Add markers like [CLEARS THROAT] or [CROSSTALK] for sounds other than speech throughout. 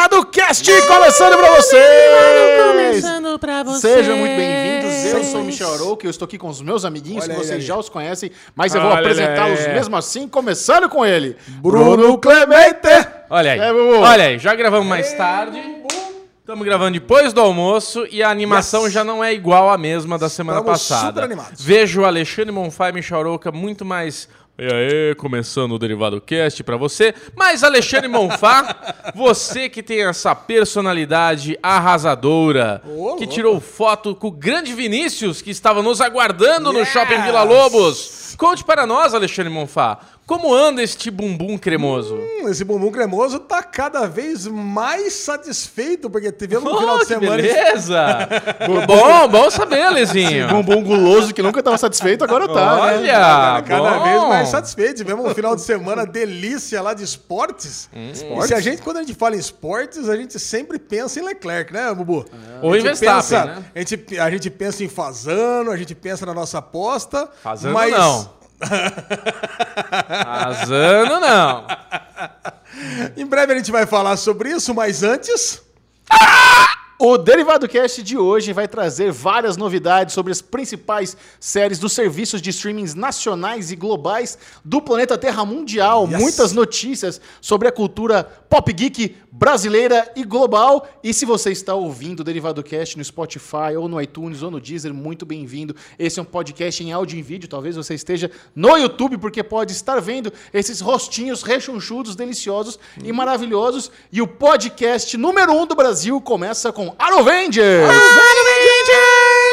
Derivado Cast começando pra vocês! Começando pra vocês. Sejam muito bem-vindos. Eu sou o Michel Arouca, eu estou aqui com os meus amiguinhos, Olha que aí, vocês aí. já os conhecem, mas eu vou Olha apresentá-los aí. mesmo assim, começando com ele. Bruno Clemente! Olha aí. É, Bubu. Olha aí, já gravamos mais tarde. Estamos gravando depois do almoço e a animação Yes. já não é igual à mesma da semana Estamos passada. super animados. Vejo o Alexandre Monfá e Michel Arouca muito mais. E aí, começando o Derivado Cast pra você. Mas, Alexandre Monfá, [LAUGHS] você que tem essa personalidade arrasadora, Ô, que tirou foto com o grande Vinícius, que estava nos aguardando no Yes. Shopping Vila Lobos. Conte para nós, Alexandre Monfá, como anda este bumbum cremoso? Hum, Esse bumbum cremoso tá cada vez mais satisfeito, porque tivemos um Oh, final de que semana. beleza! [LAUGHS] bom, bom saber, Lezinho. Bumbum guloso que nunca estava satisfeito, agora tá. né? Olha, Cara, cada bom. vez mais satisfeito. Tivemos um final de semana delícia lá de esportes. Hum. E se a gente, quando a gente fala em esportes, a gente sempre pensa em Leclerc, né, Bubu? Ou A em Verstappen, pensa- né? A gente, a gente pensa em Fazano, a gente pensa na nossa aposta. Fazano mas não. Fazano não. Em breve a gente vai falar sobre isso, mas antes. O Derivado Cast de hoje vai trazer várias novidades sobre as principais séries dos serviços de streamings nacionais e globais do planeta Terra Mundial. Yes. Muitas notícias sobre a cultura pop geek brasileira e global. E se você está ouvindo o Derivado Cast no Spotify ou no iTunes ou no Deezer, muito bem-vindo. Esse é um podcast em áudio e vídeo. Talvez você esteja no YouTube, porque pode estar vendo esses rostinhos rechonchudos, deliciosos e maravilhosos. E o podcast número um do Brasil começa com Arovengers!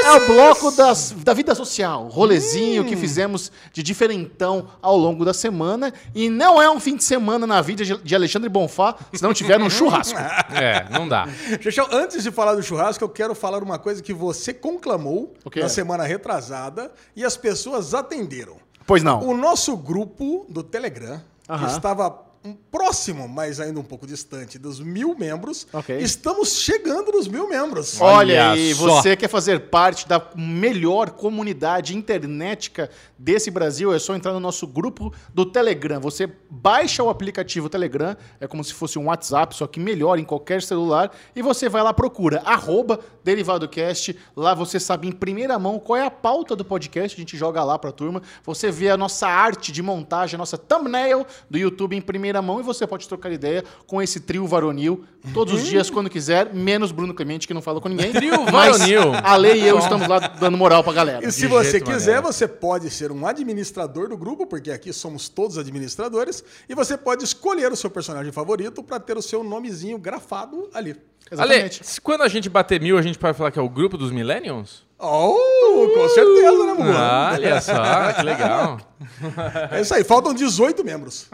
É o bloco das, da vida social, rolezinho que fizemos de diferentão ao longo da semana. E não é um fim de semana na vida de Alexandre Bonfá se não tiver um churrasco. [LAUGHS] É, não dá. Xexão, antes de falar do churrasco, eu quero falar uma coisa que você conclamou O quê? na semana retrasada e as pessoas atenderam. Pois não. O nosso grupo do Telegram, Aham. que estava próximo, mas ainda um pouco distante, dos mil membros, Ok. estamos chegando nos mil membros. Olha Olha aí, só. você quer fazer parte da melhor comunidade internetica desse Brasil? É só entrar no nosso grupo do Telegram. Você baixa o aplicativo Telegram, é como se fosse um WhatsApp, só que melhor em qualquer celular, e você vai lá, procura arroba DerivadoCast. Lá você sabe em primeira mão qual é a pauta do podcast, a gente joga lá pra turma. Você vê a nossa arte de montagem, a nossa thumbnail do YouTube em primeira mão, e você pode trocar ideia com esse trio varonil todos os dias, quando quiser, menos Bruno Clemente, que não fala com ninguém. Trio Mas varonil. A lei e eu estamos lá dando moral pra galera. E se De você quiser, maneiro. você pode ser um administrador do grupo, porque aqui somos todos administradores, e você pode escolher o seu personagem favorito para ter o seu nomezinho grafado ali. Ale, Exatamente. se quando a gente bater mil, a gente pode falar que é o grupo dos Millennials? Oh, com certeza, né, Mugu? Olha só, que legal. [LAUGHS] É isso aí, faltam 18 membros.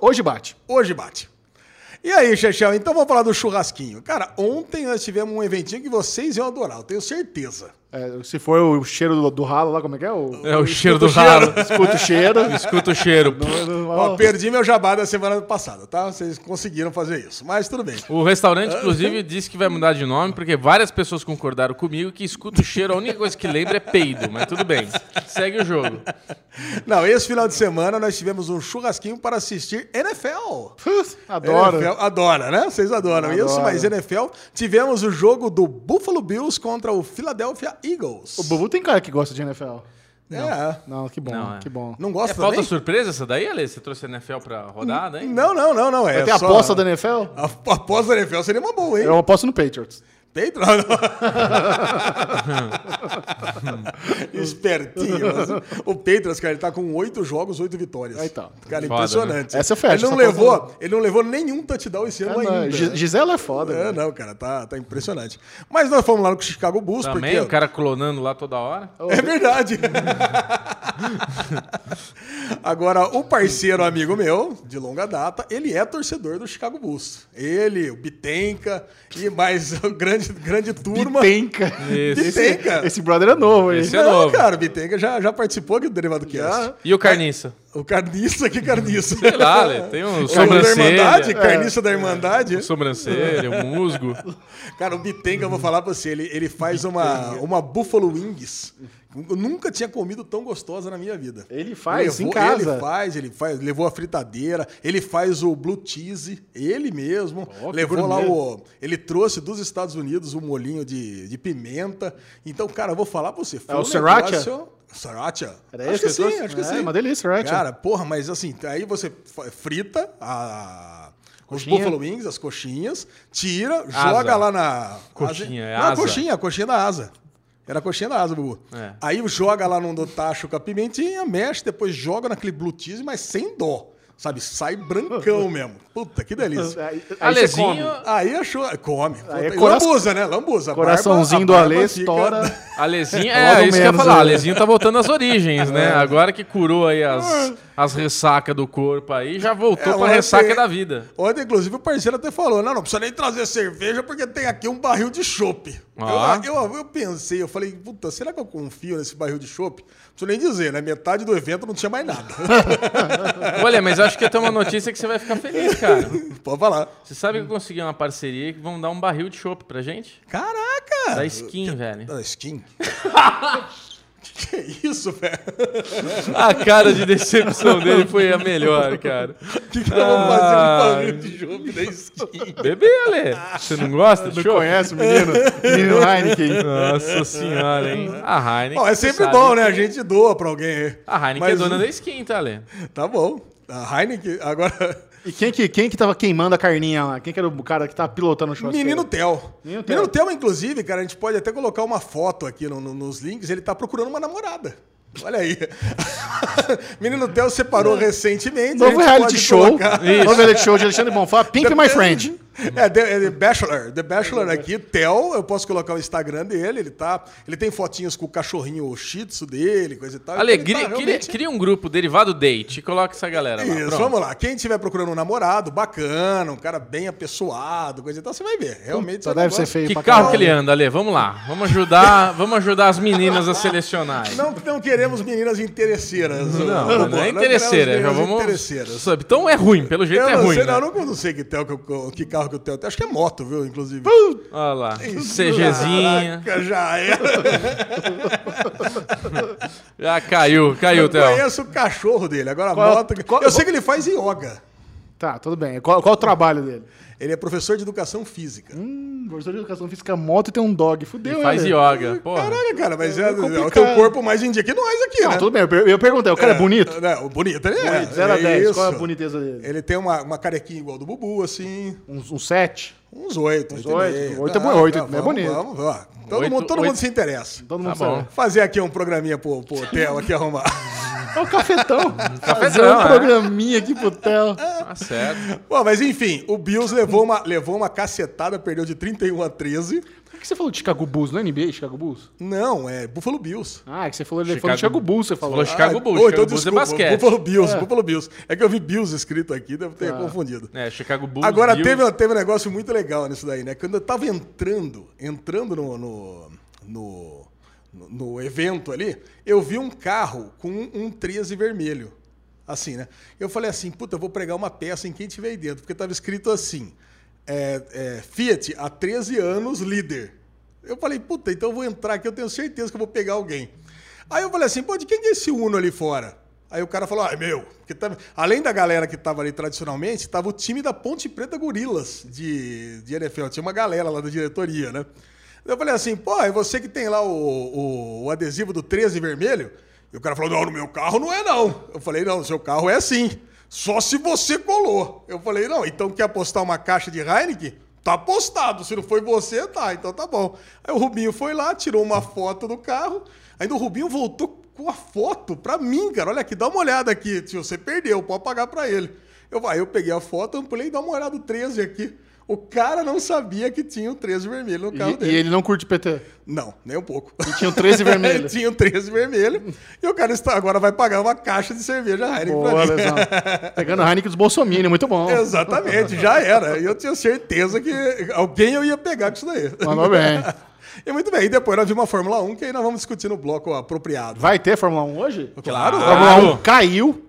Hoje bate. Hoje bate. E aí, Chechel, então vamos falar do churrasquinho. Cara, ontem nós tivemos um eventinho que vocês iam adorar, eu tenho certeza. É, se for o cheiro do, do ralo lá, como é que é? O, É o cheiro do o ralo. escuta o cheiro. [LAUGHS] Escuta o cheiro. Ó, perdi meu jabá da semana passada, tá? Vocês conseguiram fazer isso, mas tudo bem. O restaurante, inclusive, disse que vai mudar de nome, porque várias pessoas concordaram comigo que escuta o cheiro, a única coisa que lembra é peido, mas tudo bem. Segue o jogo. Não, esse final de semana nós tivemos um churrasquinho para assistir NFL. Adoro. NFL, adora, né? Vocês adoram Adoro. isso, mas NFL tivemos o jogo do Buffalo Bills contra o Philadelphia Eagles. O Bubu tem cara que gosta de NFL. É. Não, que bom, Não, é. que bom. Não É gosta falta também? surpresa essa daí, Ale? Você trouxe a NFL pra rodada, hein? Não, não, não, não. É Vai ter a só- aposta da NFL? A a aposta da NFL seria uma boa, hein? Eu aposto no Patriots. Peito? Não, não. Espertinho. mas o Patriots, cara, ele tá com oito jogos, oito vitórias. Aí tá. Cara, Foda, impressionante. né? Essa é fecha, Ele não, essa levou, conta ele não levou nenhum touchdown esse ano É, não, ainda. Gi- Gisela é foda. É, né? não, cara, tá, tá impressionante. Mas nós fomos lá no Chicago Bulls, Também, porque... o cara clonando lá toda hora. É verdade. [LAUGHS] Agora, o parceiro amigo meu, de longa data, ele é torcedor do Chicago Bulls. Ele, o Bitenca e mais [LAUGHS] a grande, [LAUGHS] grande turma. Bitenca. Isso. Bitenca. Esse brother é novo, hein? Esse é Não, novo. cara, o Bitenca já, já participou aqui do Derivado Cast. Já. E o Carniça? O carniça, que carniça? Sei lá, Ale, tem um Carniça da Irmandade? sobrancelha, Carniça da Irmandade? um sobrancelha, um musgo. Cara, o Bitenga, eu vou falar pra você, ele, ele faz uma, uma Buffalo Wings. Eu nunca tinha comido tão gostosa na minha vida. Ele faz levou, em casa. Ele faz, ele faz, levou a fritadeira, ele faz o blue cheese, ele mesmo. Que levou lá o. Ele trouxe dos Estados Unidos o molinho de, de pimenta. Então, cara, eu vou falar pra você. Foi É o um sriracha? negócio- Sriracha? Era acho que sim, trouxe? acho que É, sim. uma delícia, sriracha. Cara, porra, mas assim, aí você frita a. Os Coxinha. Buffalo Wings, as coxinhas, tira, Asa. joga lá na. Coxinha, é Não, a asa. coxinha, a coxinha da asa. Era a coxinha da asa, Bubu. É. Aí joga lá no do tacho com a pimentinha, mexe, depois joga naquele blue cheese, mas sem dó. Sabe? Sai brancão [LAUGHS] mesmo. Puta, que delícia. Aí, aí come. Aí achou. Come. Aí é cora- Lambuza, né? Lambuza. Coraçãozinho barba- do a barba Alê fica- estoura. [LAUGHS] Alezinho, Logo é isso que eu ia falar. né? Alezinho tá voltando às origens, né? [LAUGHS] Agora que curou aí as, as ressacas do corpo aí, já voltou É, pra ressaca da vida. Ontem, inclusive, o parceiro até falou: não, não precisa nem trazer cerveja porque tem aqui um barril de chopp. Ah. Eu, eu, eu pensei, eu falei, puta, será que eu confio nesse barril de chopp? Não preciso nem dizer, né? Metade do evento não tinha mais nada. [LAUGHS] Olha, mas eu acho que eu tenho uma notícia que você vai ficar feliz, cara. [LAUGHS] Pode falar. Você sabe que eu consegui uma parceria que vão dar um barril de chopp pra gente? Caraca! Da skin, velho. Da skin? [LAUGHS] que é isso, velho? A cara de decepção [LAUGHS] dele foi a melhor, cara. O que, que nós vamos fazer Ah. com o barril de chopp da skin? Bebê, Ale. Você não gosta Não conhece o menino? menino [LAUGHS] Heineken. Nossa senhora, hein? A Heineken. Bom, é sempre bom, né? que- A gente doa pra alguém aí. A Heineken Mas- é dona da skin, tá, Ale? Tá bom. A Heineken, agora. E quem que, quem que tava queimando a carninha lá? Quem que era o cara que tava pilotando o churrasco? Menino Theo. Menino Theo. Menino inclusive, cara, a gente pode até colocar uma foto aqui no- no- nos links. Ele tá procurando uma namorada. Olha aí. [LAUGHS] Menino Theo separou recentemente. Novo reality show. Novo reality show de Alexandre Bonfá. Pimp My Friend. É, The, é The Bachelor. The Bachelor aqui, Theo, eu posso colocar o Instagram dele, ele tá. Ele tem fotinhos com o cachorrinho shih tzu dele, coisa e tal. Então ele cria, tá realmente- cria- cria um grupo derivado date e coloca essa galera lá. Isso, Pronto. vamos lá. Quem estiver procurando um namorado bacana, um cara bem apessoado, coisa e tal, você vai ver. Realmente Só é deve ser feio Que pra carro que ele anda, Ale? Vamos lá. Vamos ajudar, vamos ajudar as meninas a selecionar. Não, não queremos meninas interesseiras. Não, não, é interesseira. Já vamos. interesseiras. Então é ruim, pelo jeito Eu é não ruim. sei, né? não, eu não sei que, Theo, que, que carro que o Theo tem. Acho que é moto, viu, inclusive. Olha lá. CGzinha. Caraca, já era. Já caiu, caiu, Eu Theo. conheço o cachorro dele. Agora a Qual- moto. qual- eu sei que ele faz yoga. Tá, tudo bem. Qual, qual o trabalho dele? Ele é professor de educação física. Hum, professor de educação física, moto e tem um dog. Fudeu, E faz né? yoga. Porra. Caraca, cara, mas é, é o complicado. teu corpo mais em dia que nós aqui, Não, né? tudo bem. Eu, per- eu perguntei, o cara é, bonito? É, o bonito, ele é. Bonito, 0 a é 10. Qual é a boniteza dele? Ele tem uma, uma carequinha igual do Bubu, assim. Uns um 7? Uns oito. Uns oito e oito. meio. Oito é bom, oito ah, é vamos, bonito. Vamos, ó. Todo, Oito- mundo, todo mundo se interessa. Todo mundo Tá bom. sabe. Fazer aqui um programinha pro, pro hotel aqui arrumar. [LAUGHS] É o [LAUGHS] cafetão. Fazer um é. programinha aqui pro Theo. Tá certo. Bom, mas enfim, o Bills levou uma, levou uma cacetada, perdeu de 31 a 13. Por que você falou de Chicago Bulls? Não é NBA, Chicago Bulls? Não, é Buffalo Bills. Ah, é que você falou, ele Chicago- falou de Chicago Bulls, você falou. falou Chicago Ah, Bulls. oh, Chicago então Bulls é desculpa, basquete. Buffalo Bills, Buffalo Bills. É que eu vi Bills escrito aqui, devo ter confundido. É, Chicago Bulls. Agora, Bills. teve, teve um negócio muito legal nisso daí, né? Quando eu tava entrando, entrando no, no, no, no- evento ali, eu vi um carro com um, um 13 vermelho. Assim, né? Eu falei assim, puta, eu vou pregar uma peça em quem tiver aí dentro, porque tava escrito assim, é, é, Fiat, há 13 anos, líder. Eu falei, puta, então eu vou entrar aqui, eu tenho certeza que eu vou pegar alguém. Aí eu falei assim, pô, de quem que é esse Uno ali fora? Aí o cara falou, ah, é meu. Porque tava- além da galera que tava ali tradicionalmente, tava o time da Ponte Preta Gorilas de, de NFL. Tinha uma galera lá da diretoria, né? Eu falei assim, pô, é você que tem lá o, o, o adesivo do 13 vermelho? E o cara falou, não, no meu carro não é não. Eu falei, não, seu carro é sim. Só se você colou. Eu falei, não, então quer apostar uma caixa de Heineken? Tá apostado. Se não foi você, tá. Então tá bom. Aí o Rubinho foi lá, tirou uma foto do carro. Ainda o Rubinho voltou com a foto pra mim, cara. Olha aqui, dá uma olhada aqui. Tio, você perdeu, pode pagar pra ele. Eu, aí eu peguei a foto, ampliei dá uma olhada o 13 aqui. O cara não sabia que tinha o 13 vermelho no carro E, dele. e ele não curte PT. Não, nem um pouco. E tinha o 13 [LAUGHS] vermelho. tinha o 13 vermelho. e o cara está, agora vai pagar uma caixa de cerveja Heineken Boa, pra mim. [LAUGHS] Pegando Heineken dos Bolsominion, muito bom. Exatamente, já era. E eu tinha certeza que alguém eu ia pegar com isso daí. Mandou bem. [LAUGHS] E muito bem, e depois nós vimos a Fórmula 1, que aí nós vamos discutir no bloco apropriado. Vai ter Fórmula 1 hoje? Claro. A Fórmula 1 caiu.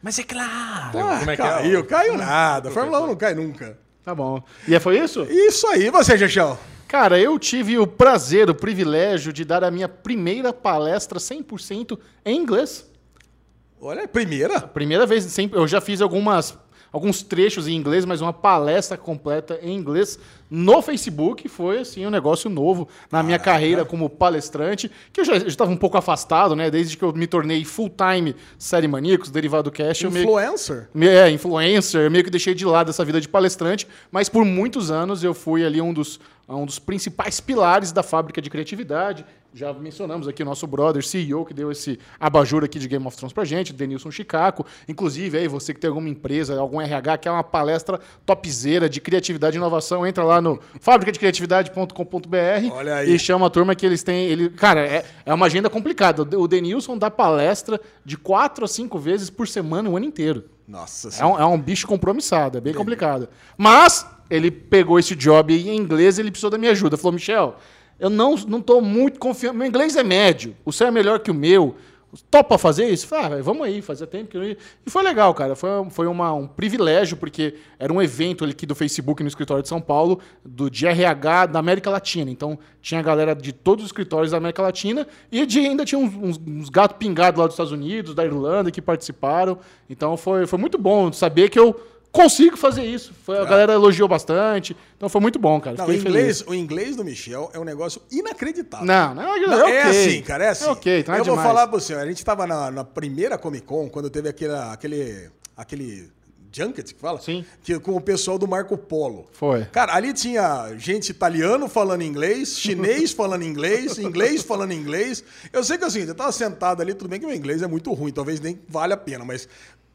Mas é claro. Ah, Como é que caiu, é? caiu nada. Fórmula 1 não cai nunca. Tá bom. E foi isso? Isso aí, você, Jechão. Cara, eu tive o prazer, o privilégio de dar a minha primeira palestra 100% em inglês. Olha, primeira? Primeira vez, sempre, eu já fiz algumas, alguns trechos em inglês, mas uma palestra completa em inglês no Facebook foi assim um negócio novo na minha carreira como palestrante, que eu já estava um pouco afastado, né? Desde que eu me tornei full-time série maníacos, derivado cast, eu meio Influencer? É, influencer, meio que deixei de lado essa vida de palestrante, mas por muitos anos eu fui ali um dos, um dos principais pilares da fábrica de criatividade. Já mencionamos aqui o nosso brother, CEO, que deu esse abajur aqui de Game of Thrones pra gente, Denilson Chicaco. Inclusive, aí, você que tem alguma empresa, algum RH, que é uma palestra topzera de criatividade e inovação, entra lá no fabricadecriatividade.com.br e chama a turma que eles têm. Ele, cara, é, é uma agenda complicada. O Denilson dá palestra de quatro a cinco vezes por semana o ano inteiro. Nossa É senhora. um, é um bicho compromissado, é bem complicado. Mas ele pegou esse job em inglês e ele precisou da minha ajuda. Falou, Michel, eu não, tô muito confiante. Meu inglês é médio, o seu é melhor que o meu. Topa fazer isso? Ah, vamos aí, fazia tempo que eu ia. E foi legal, cara. Foi, foi uma, um privilégio, porque era um evento aqui do Facebook no escritório de São Paulo, do de RH da América Latina. Então, tinha a galera de todos os escritórios da América Latina e de, ainda tinha uns, uns, uns gatos pingados lá dos Estados Unidos, da Irlanda, que participaram. Então, foi, foi muito bom saber que eu consigo fazer isso. Foi, a galera elogiou bastante. Então, foi muito bom, cara. Não, o, inglês, feliz. o inglês do Michel é um negócio inacreditável. Não, não, é, Não, ok. é assim, cara, é assim. É ok, então é Eu vou demais. falar pra você, a gente tava na, na primeira Comic Con, quando teve aquele, aquele, aquele junket que fala? Sim. Que, com o pessoal do Marco Polo. Foi. Cara, ali tinha gente italiano falando inglês, [LAUGHS] chinês falando inglês, inglês falando inglês. Eu sei que assim, eu tava sentado ali, tudo bem que meu inglês é muito ruim, talvez nem vale a pena, mas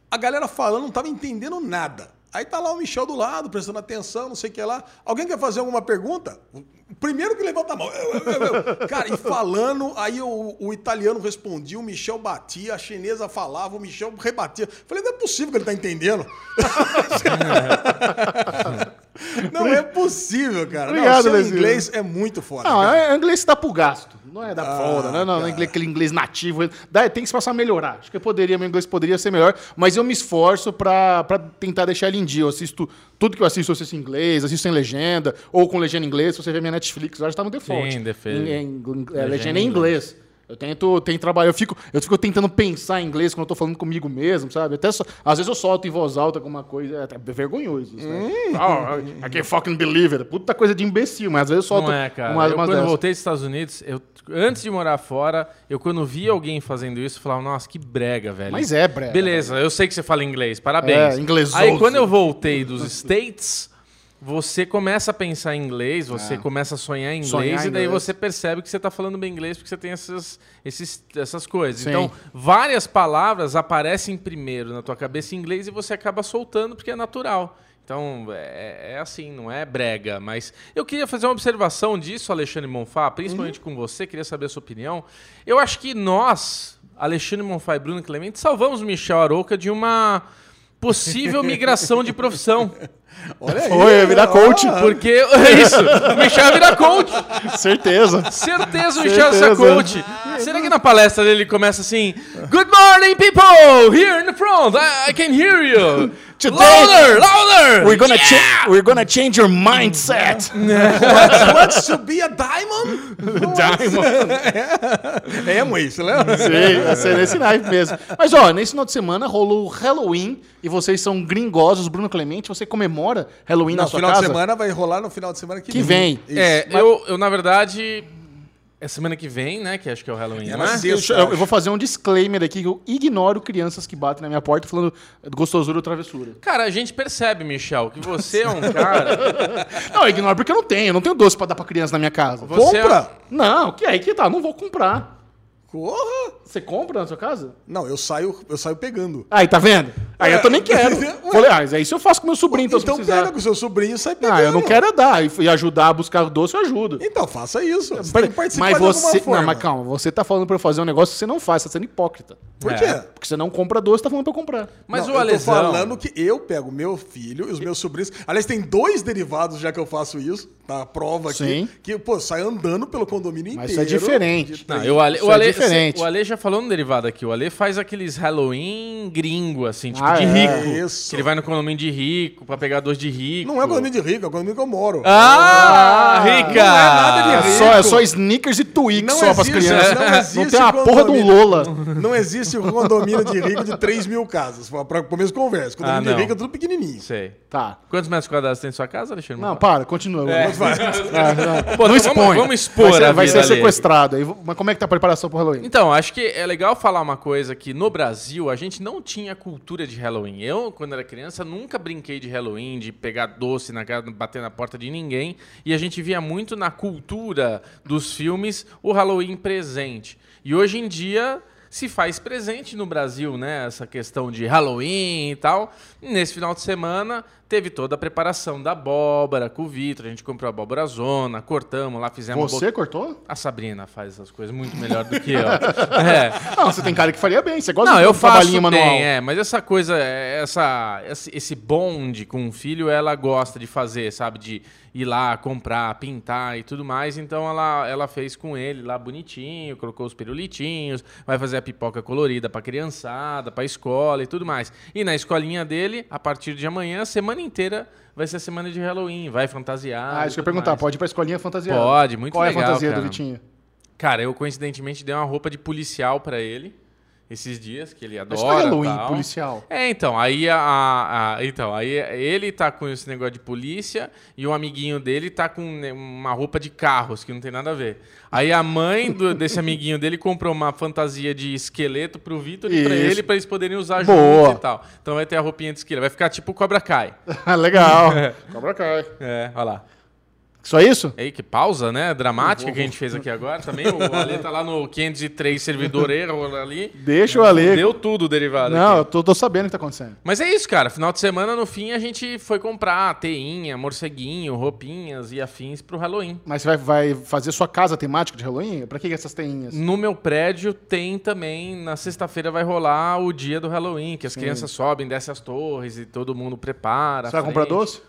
a galera falando não tava entendendo nada. Aí tá lá o Michel do lado, prestando atenção, não sei o que lá. Alguém quer fazer alguma pergunta? O primeiro que levanta a mão. Eu, eu, eu. Cara, e falando, aí o, o italiano respondia, o Michel batia, a chinesa falava, o Michel rebatia. Falei, não é possível que ele tá entendendo. [LAUGHS] Não é possível, cara. Obrigado, não, seu inglês é muito foda. Não, é, inglês dá pro gasto. Não é da Ah, foda, né? Não, não é inglês- aquele inglês nativo. Dá, tem que se passar a melhorar. Acho que eu poderia, meu inglês poderia ser melhor, mas eu me esforço pra, pra tentar deixar ele em dia. Eu assisto tudo que eu assisto, eu assisto em inglês, assisto sem legenda, ou com legenda em inglês. Se você ver minha Netflix, já tá no default. Sim, default. Em- em- é, Legenda legenda em em inglês. Eu tento, tento trabalhar, eu fico, eu fico tentando pensar em inglês quando eu tô falando comigo mesmo, sabe? Até só- às vezes eu solto em voz alta alguma coisa, é vergonhoso isso, né? Oh, I can't fucking believe it. Puta coisa de imbecil, mas às vezes eu solto Não é, cara. umas, eu, umas quando dessas. voltei dos Estados Unidos, eu, antes de morar fora, eu quando vi alguém fazendo isso, eu falava, nossa, que brega, velho. Mas é brega, Beleza, eu sei que você fala inglês, parabéns. É, inglesoso. Aí quando eu voltei dos [LAUGHS] States, você começa a pensar em inglês, você começa a sonhar em inglês, É. Sonhar e daí inglês. você percebe que você tá falando bem inglês porque você tem essas, esses, essas coisas. Sim. Então, várias palavras aparecem primeiro na tua cabeça em inglês e você acaba soltando porque é natural. Então, é, é assim, não é brega. Mas eu queria fazer uma observação disso, Alexandre Monfá, principalmente com você, queria saber a sua opinião. Eu acho que nós, Alexandre Monfá e Bruno Clemente, salvamos Michel Arouca de uma possível migração de profissão. [LAUGHS] Olha aí. Foi, virar coach. Porque é isso, o Michel vira coach. Certeza. Certeza o Michel é coach. Será que na palestra dele começa assim: Good morning, people! Here in the front, I, I can hear you. Today- louder, louder! We're gonna, Yeah! cha- we're gonna change your mindset. [LAUGHS] What's, what's to be a diamond? [LAUGHS] Diamond. É, mãe, você lembra? Sim, vai ser nesse naipe mesmo. Mas, ó, nesse final de semana rolou Halloween e vocês são gringosos. Bruno Clemente, você comemora Halloween Não, na sua final casa? de semana vai rolar no final de semana que, Que vem. Isso. É, eu, eu, na verdade, é semana que vem, né? Que acho que é o Halloween, É não na é? sexta. Deixa eu, eu vou fazer um disclaimer aqui que eu ignoro crianças que batem na minha porta falando gostosura ou travessura. Cara, a gente percebe, Michel, que você é um cara. [LAUGHS] Não, eu ignoro porque eu não tenho. Eu não tenho doce pra dar pra criança na minha casa. Você Compra? Não, que aí que tá. Não vou comprar. Porra! Você compra na sua casa? Não, eu saio, eu saio pegando. Aí, tá vendo? Aí eu também quero. [LAUGHS] Falei, ah, mas aí se eu faço com meu sobrinho, então, Então se precisar. pega com o seu sobrinho e sai pegando. Ah, eu não quero é dar. E ajudar a buscar o doce, eu ajudo. Então faça isso. Você tem que participar Mas de você. forma. Não, mas calma, você tá falando pra eu fazer um negócio que você não faz, tá sendo hipócrita. Por É. quê? Porque você não compra doce, tá falando pra eu comprar. Mas Não, o eu Alesão... tô falando que eu pego meu filho e os meus sobrinhos. Aliás, tem dois derivados já que eu faço isso. Tá a prova aqui. Sim. Que, pô, sai andando pelo condomínio Mas inteiro. isso é diferente. de Não, eu- o Ale, Isso é Ale, diferente. o Ale já falou no derivado aqui. O Ale faz aqueles Halloween gringo, assim, tipo Ah, de é, rico. isso. Que ele vai no condomínio de rico pra pegar doce de rico. Não é condomínio de rico, é o condomínio que eu moro. Ah, Não é rica! nada de É rico. só, é só sneakers e Twix Não só pras existe, crianças. não Não, existe tem a porra condomínio. Lola. Não existe um condomínio de rico de 3 mil casas. Pra, começo de conversa. Condomínio Ah, de não. rico é tudo pequenininho. Sei. Tá. Quantos metros quadrados tem em sua casa, Alexandre? Não, para, continua. É. Ah, [LAUGHS] não. Pô, não então expõe. vamos- vamos expor Vai ser, a vai vida ser sequestrado. Aí, Mas como é que tá a preparação pro Halloween? Então, acho que é legal falar uma coisa que no Brasil a gente não tinha cultura de Halloween. Eu, quando era criança, nunca brinquei de Halloween, de pegar doce na casa, bater na porta de ninguém. E a gente via muito na cultura dos filmes o Halloween presente. E hoje em dia se faz presente no Brasil, né? Essa questão de Halloween e tal. Nesse final de semana teve toda a preparação da abóbora com o Vitor. A gente comprou a abóbora zona, cortamos lá, fizemos Você cortou? a Sabrina faz essas coisas muito melhor do que eu. [LAUGHS] É. Não, você tem cara que faria bem. Você gosta Não, de eu faço trabalhinho manual. bem, é, mas essa coisa, essa, esse bonde com o filho, ela gosta de fazer, sabe? De ir lá, comprar, pintar e tudo mais. Então ela, ela fez com ele lá bonitinho, colocou os pirulitinhos, vai fazer a pipoca colorida pra criançada, pra escola e tudo mais. E na escolinha dele, a partir de amanhã, a semana inteira vai ser a semana de Halloween, vai fantasiar. Ah, isso que eu ia perguntar. mais. Pode ir pra escolinha fantasiada? Pode, muito Qual legal, é a fantasia cara. do Vitinho? Cara, eu coincidentemente dei uma roupa de policial pra ele esses dias, que ele Mas adora. foi Halloween, tal. policial. É, então, aí a, a- então, aí ele tá com esse negócio de polícia e um amiguinho dele tá com né, uma roupa de carros, que não tem nada a ver. Aí a mãe do- desse amiguinho dele comprou uma fantasia de esqueleto pro Vitor e pra ele, pra eles poderem usar juntos e tal. Então vai ter a roupinha de esqueleto, vai ficar tipo Cobra Kai. [LAUGHS] Legal. [LAUGHS] Cobra Kai. É, olha lá. Só isso? Aí, que pausa, né? Dramática que a gente fez aqui agora também. O Ale tá lá no 503 servidor erro ali. Deixa o Ale. Deu tudo o derivado. Não, aqui. eu tô, tô sabendo o que tá acontecendo. Mas é isso, cara. Final de semana, no fim, a gente foi comprar teinha, morceguinho, roupinhas e afins pro Halloween. Mas você vai, vai fazer sua casa temática de Halloween? Pra que que essas teinhas? No meu prédio tem também, na sexta-feira vai rolar o dia do Halloween, que as crianças sobem, descem as torres e todo mundo prepara. Você a vai comprar doce?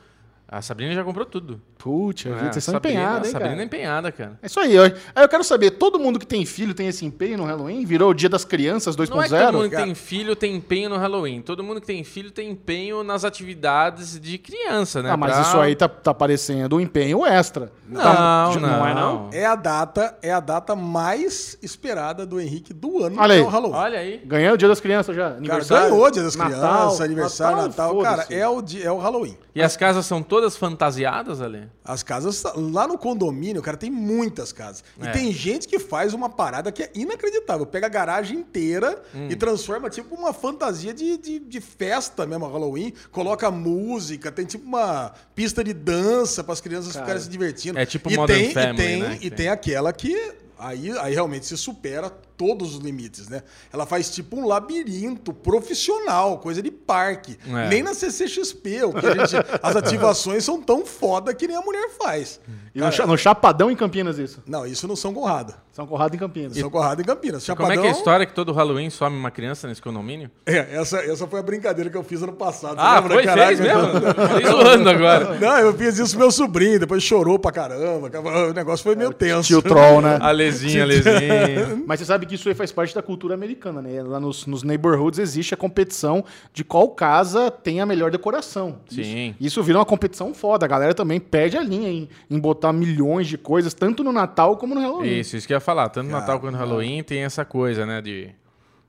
A Sabrina já comprou tudo. Putz, É, vocês são Sabrina- empenhados, hein, Sabrina é cara? empenhada, cara. É isso aí. Eu, aí eu quero saber, todo mundo que tem filho tem esse empenho no Halloween? Virou o dia das crianças Não é que todo 2.0? mundo que tem filho tem empenho no Halloween. Todo mundo que tem filho tem empenho nas atividades de criança, né? ah, mas Pra- isso aí tá, tá parecendo um empenho extra. Não, Tá- não, não é não? É a data, é a data mais esperada do Henrique do ano, Olha que aí. é o Halloween. Olha aí. Ganhou o dia das crianças já. Cara, Aniversário. ganhou o Dia das Natal, Crianças, aniversário, Natal, Natal. Cara, é o, dia- é o Halloween. E as casas são todas fantasiadas, Ale? As casas, lá no condomínio, cara, tem muitas casas. É. E tem gente que faz uma parada que é inacreditável. Pega a garagem inteira Hum. e transforma tipo uma fantasia de, de, de festa mesmo, Halloween. Coloca música, tem tipo uma pista de dança para as crianças Cara, ficarem se divertindo. é tipo e Modern tem, Family, e tem, né, E tem aquela que aí, aí realmente se supera todos os limites, né? Ela faz tipo um labirinto profissional, coisa de parque. É. Nem na CCXP, o que a gente, [LAUGHS] as ativações são tão foda que nem a mulher faz. E no, cha- no Chapadão em Campinas isso. Não, isso no São Conrado. São Conrado em Campinas. São Conrado em Campinas. Como Chapadão, é que é a história que todo Halloween some uma criança nesse condomínio? É, essa, essa foi a brincadeira que eu fiz ano passado. Ah, lembra? foi? Caraca, Fez mesmo? Falei zoando agora. [LAUGHS] Não, eu fiz isso com meu sobrinho, depois chorou pra caramba. O negócio foi meio tenso. Tio Troll, né? Alezinha, Alezinha. Mas você sabe que isso aí faz parte da cultura americana, né? Lá nos, nos neighborhoods existe a competição de qual casa tem a melhor decoração. Sim. Isso, isso vira uma competição foda. A galera também perde a linha em, em botar milhões de coisas, tanto no Natal como no Halloween. Isso, isso que eu ia falar. Tanto no Natal quanto no Halloween tem essa coisa, né? De.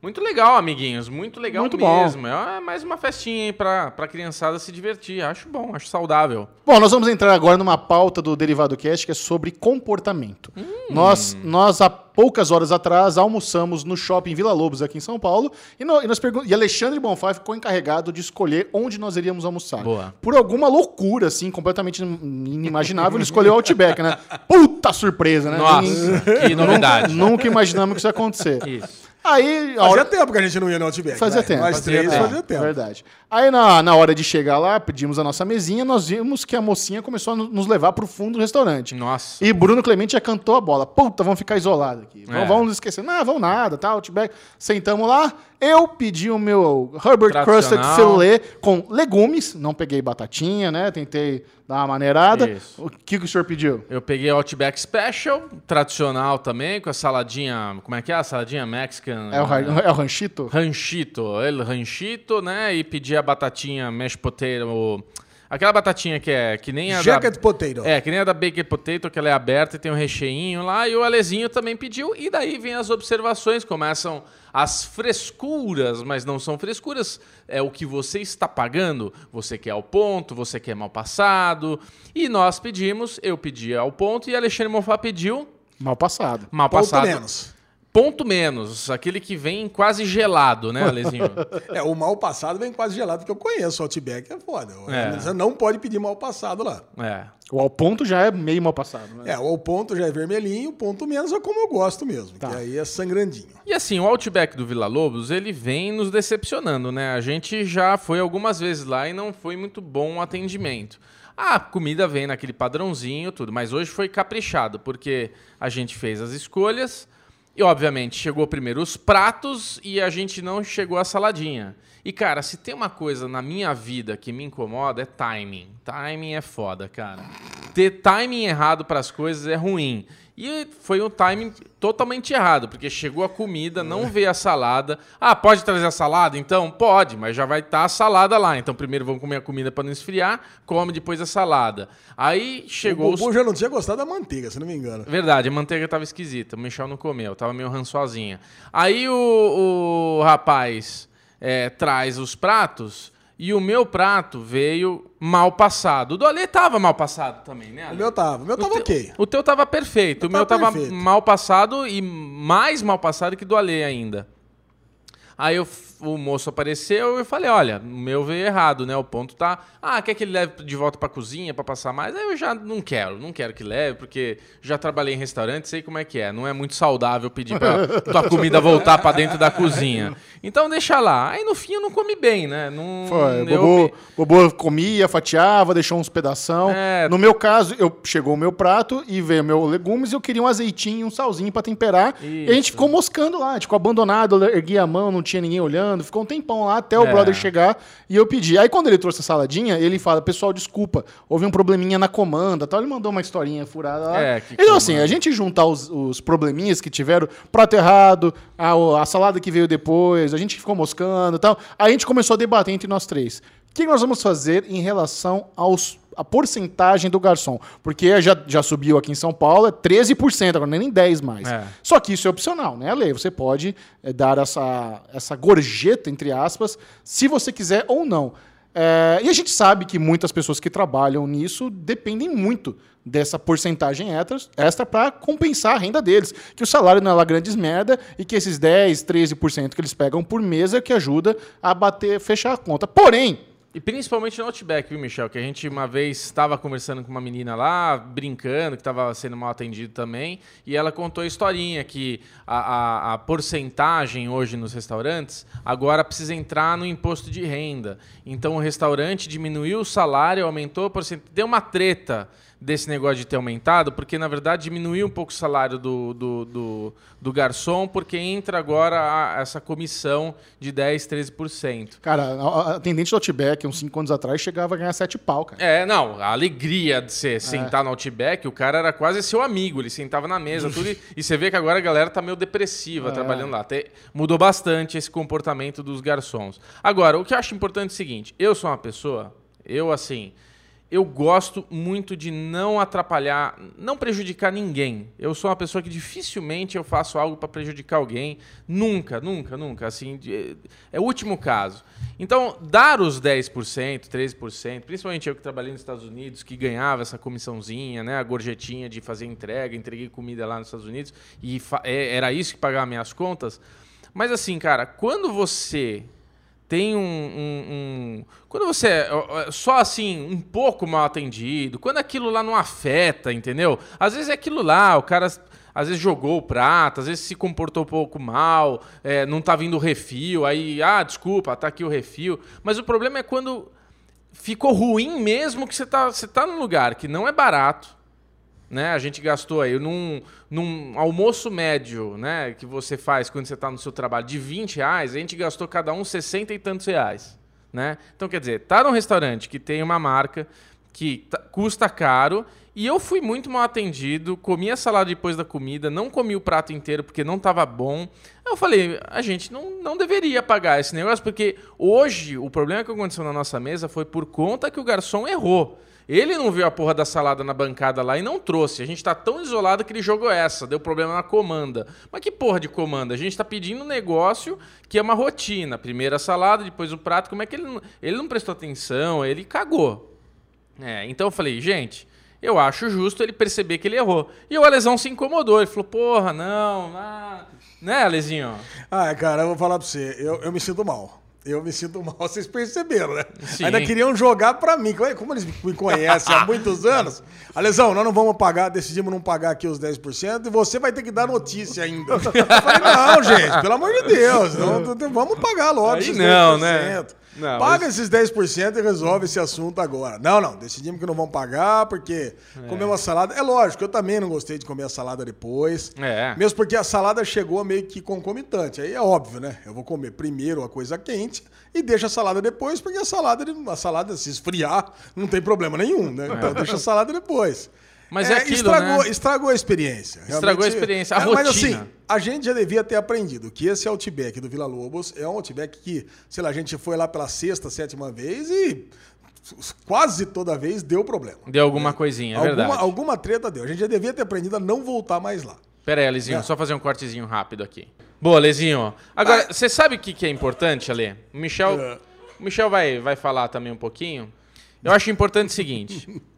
Muito legal, amiguinhos. Muito legal Muito bom. mesmo. É mais uma festinha aí pra, pra criançada se divertir. Acho bom, acho saudável. Bom, nós vamos entrar agora numa pauta do Derivado Cast que é sobre comportamento. Nós, nós, há poucas horas atrás, almoçamos no shopping Vila Lobos, aqui em São Paulo, e, no- e nós e Alexandre Bonfá ficou encarregado de escolher onde nós iríamos almoçar. Boa. Por alguma loucura, assim, completamente inimaginável, ele escolheu o Outback, né? Puta surpresa, né? Nossa, Ninguém- que novidade. Nunca imaginamos que isso ia acontecer. Isso. Aí, a Fazia hora... tempo que a gente não ia no Outback. Fazia vai. tempo. Nós Fazia três tempo. fazia tempo. Verdade. Aí na, na hora de chegar lá, pedimos a nossa mesinha, nós vimos que a mocinha começou a no- nos levar pro fundo do restaurante. Nossa. E Bruno Clemente já cantou a bola. Puta, vamos ficar isolados aqui. É. Vamos nos esquecer. Não, vamos nada, tal, Outback. Sentamos lá. Eu pedi o meu Herbert Crusted. Filet com legumes. Não peguei batatinha, né? Tentei dar uma maneirada. Isso. O que, que o senhor pediu? Eu peguei o Outback Special, tradicional também, com a saladinha. Como é que é? A saladinha Mexican. É o, né? é o ranchito? Ranchito, el ranchito, né? E pedi a batatinha mashed potato. Aquela batatinha que é que nem a Jacket da, potato. É, que nem a da baked potato, que ela é aberta e tem um recheinho lá. E o Alezinho também pediu. E daí vem as observações, começam as frescuras, mas não são frescuras. É o que você está pagando. Você quer ao ponto, você quer mal passado. E nós pedimos, eu pedi ao ponto e Alexandre Monfá pediu Mal passado. mal Ponto passado. menos. Ponto menos, aquele que vem quase gelado, né, Alezinho? [LAUGHS] É, o mal passado vem quase gelado, que eu conheço. O Outback é foda. É. Você não pode pedir mal passado lá. é. O ao ponto já é meio mal passado. Né? É, o ponto já é vermelhinho, o ponto menos é como eu gosto mesmo, Tá. que aí é sangrandinho. E assim, o Outback do Vila Lobos, ele vem nos decepcionando, né? A gente já foi algumas vezes lá e não foi muito bom o atendimento. A comida vem naquele padrãozinho, tudo, mas hoje foi caprichado, porque a gente fez as escolhas e, obviamente, chegou primeiro os pratos e a gente não chegou à saladinha. E, cara, se tem uma coisa na minha vida que me incomoda é timing. Timing é foda, cara. Ter timing errado para as coisas é ruim. E foi um timing totalmente errado, porque chegou a comida, não veio a salada. Ah, pode trazer a salada? Então, pode, mas já vai estar a salada lá. Então, primeiro vamos comer a comida para não esfriar, come depois a salada. Aí chegou o os Bubu já não tinha gostado da manteiga, se não me engano. Verdade, a manteiga tava esquisita. O Michel não comeu, tava meio rançosinha. Aí o, o rapaz é, traz os pratos e o meu prato veio mal passado. O do Ale tava mal passado também, né, O Ale? meu tava, o meu tava teu- ok. O teu tava perfeito. O Eu meu tava tava mal passado e mais mal passado que do Ale ainda. Aí eu o moço apareceu e eu falei, olha, o meu veio errado, né? O ponto tá... Ah, quer que ele leve de volta pra cozinha pra passar mais? Aí eu já não quero, não quero que leve, porque já trabalhei em restaurante, sei como é que é. Não é muito saudável pedir pra [LAUGHS] tua comida voltar pra dentro da cozinha. Então deixa lá. Aí no fim eu não comi bem, né? Não, Foi, eu- Bobo, Bobo comia, fatiava, deixou uns pedação. É. No meu caso, eu chegou o meu prato e veio meu legumes e eu queria um azeitinho, um salzinho pra temperar. E a gente Isso. ficou moscando lá, ficou abandonado, eu ergui a mão, não tinha ninguém olhando, ficou um tempão lá até o É. brother chegar e eu pedi. Aí quando ele trouxe a saladinha, ele fala: "Pessoal, desculpa, houve um probleminha na comanda", tal. Ele mandou uma historinha furada lá. É, que então assim, a gente juntar os, os probleminhas que tiveram, prato errado, a, a salada que veio depois, a gente ficou moscando e tal. Aí a gente começou a debater entre nós três. O que nós vamos fazer em relação aos a porcentagem do garçom? Porque já, já subiu aqui em São Paulo, é 13%, agora não é nem 10 mais. É. Só que isso é opcional, né, Lei? Você pode eh, dar essa, essa gorjeta, entre aspas, se você quiser ou não. É, e a gente sabe que muitas pessoas que trabalham nisso dependem muito dessa porcentagem extra- extra para compensar a renda deles. Que o salário não é lá grandes merda e que esses 10, 13% que eles pegam por mês é que ajuda a bater, fechar a conta. Porém, E principalmente no Outback, viu, Michel? Que a gente uma vez estava conversando com uma menina lá, brincando, que estava sendo mal atendido também, e ela contou a historinha que a, a, a porcentagem hoje nos restaurantes agora precisa entrar no imposto de renda. Então o restaurante diminuiu o salário, aumentou a porcentagem. Deu uma treta desse negócio de ter aumentado, porque na verdade diminuiu um pouco o salário do, do, do, do garçom, porque entra agora a- essa comissão de 10, 13%. cara, a a atendente do Outback, uns 5 anos atrás, chegava a ganhar 7 pau, cara. É, não, a alegria de você sentar no Outback, o cara era quase seu amigo, ele sentava na mesa, tudo, e, e você vê que agora a galera tá meio depressiva trabalhando lá. Até mudou bastante esse comportamento dos garçons. Agora, o que eu acho importante é o seguinte, eu sou uma pessoa, eu assim, eu gosto muito de não atrapalhar, não prejudicar ninguém. Eu sou uma pessoa que dificilmente eu faço algo para prejudicar alguém. Nunca, nunca, nunca. Assim, é o último caso. Então, dar os 10%, 13%, principalmente eu que trabalhei nos Estados Unidos, que ganhava essa comissãozinha, né, a gorjetinha de fazer entrega, entreguei comida lá nos Estados Unidos, e é- era isso que pagava minhas contas. Mas assim, cara, quando você tem um, um- um- Quando você é só assim, um pouco mal atendido, quando aquilo lá não afeta, entendeu? Às vezes é aquilo lá, o cara. às vezes jogou o prato, às vezes se comportou um pouco mal, é, não tá vindo o refil, aí, ah, desculpa, tá aqui o refil. Mas o problema é quando ficou ruim mesmo que você tá, você tá num lugar que não é barato, né? A gente gastou aí num, num almoço médio, né? Que você faz quando você está no seu trabalho de 20 reais, a gente gastou cada um 60 e tantos reais, né? Então, quer dizer, tá num restaurante que tem uma marca que tá, custa caro e eu fui muito mal atendido, comi a salada depois da comida, não comi o prato inteiro porque não estava bom. Eu falei, a gente não, não deveria pagar esse negócio, porque hoje o problema que aconteceu na nossa mesa foi por conta que o garçom errou. Ele não viu a porra da salada na bancada lá e não trouxe. A gente tá tão isolado que ele jogou essa, deu problema na comanda. Mas que porra de comanda? A gente tá pedindo um negócio que é uma rotina. Primeiro a salada, depois o prato. Como é que ele não, ele não prestou atenção? Ele cagou. É, então eu falei, gente, eu acho justo ele perceber que ele errou. E o Alesão se incomodou. Ele falou, porra, não, ah. né, Alezinho? Ah, cara, eu vou falar pra você, eu, eu me sinto mal. Eu me sinto mal, [LAUGHS] vocês perceberam, né? Sim. Ainda queriam jogar pra mim. Como eles me conhecem há [LAUGHS] muitos anos. Alesão, nós não vamos pagar, decidimos não pagar aqui os 10% e você vai ter que dar notícia ainda. [LAUGHS] Eu falei, não, gente, pelo amor de Deus, não, vamos pagar logo Aí esses não, 10%. né? Não, Paga esses 10% e resolve esse assunto agora. Não, não, decidimos que não vamos pagar porque comer uma salada. É lógico, eu também não gostei de comer a salada depois. É. Mesmo porque a salada chegou meio que concomitante. Aí é óbvio, né? Eu vou comer primeiro a coisa quente e deixo a salada depois, porque a salada, a salada se esfriar, não tem problema nenhum, né? Então deixa a salada depois. Mas é aquilo, estragou, né? estragou a experiência. Estragou a experiência, a É, Mas rotina. assim, a gente já devia ter aprendido que esse Outback do Vila Lobos é um Outback que, sei lá, a gente foi lá pela sexta, sétima vez e quase toda vez deu problema. Deu alguma coisinha, é alguma, verdade. alguma treta deu. A gente já devia ter aprendido a não voltar mais lá. Pera aí, Alezinho, É. só fazer um cortezinho rápido aqui. Boa, Alezinho. Agora, você sabe o que, que é importante, Ale? O Michel, É. o Michel vai, vai falar também um pouquinho. Eu acho importante o seguinte. [LAUGHS]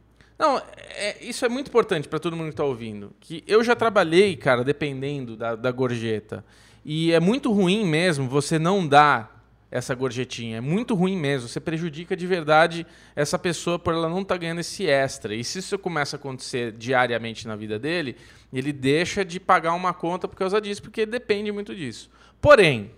Não, é- isso é muito importante para todo mundo que está ouvindo. Que eu já trabalhei, cara, dependendo da, da gorjeta. E é muito ruim mesmo você não dar essa gorjetinha. É muito ruim mesmo. Você prejudica de verdade essa pessoa por ela não estar ganhando esse extra. E se isso começa a acontecer diariamente na vida dele, ele deixa de pagar uma conta por causa disso, porque depende muito disso. Porém,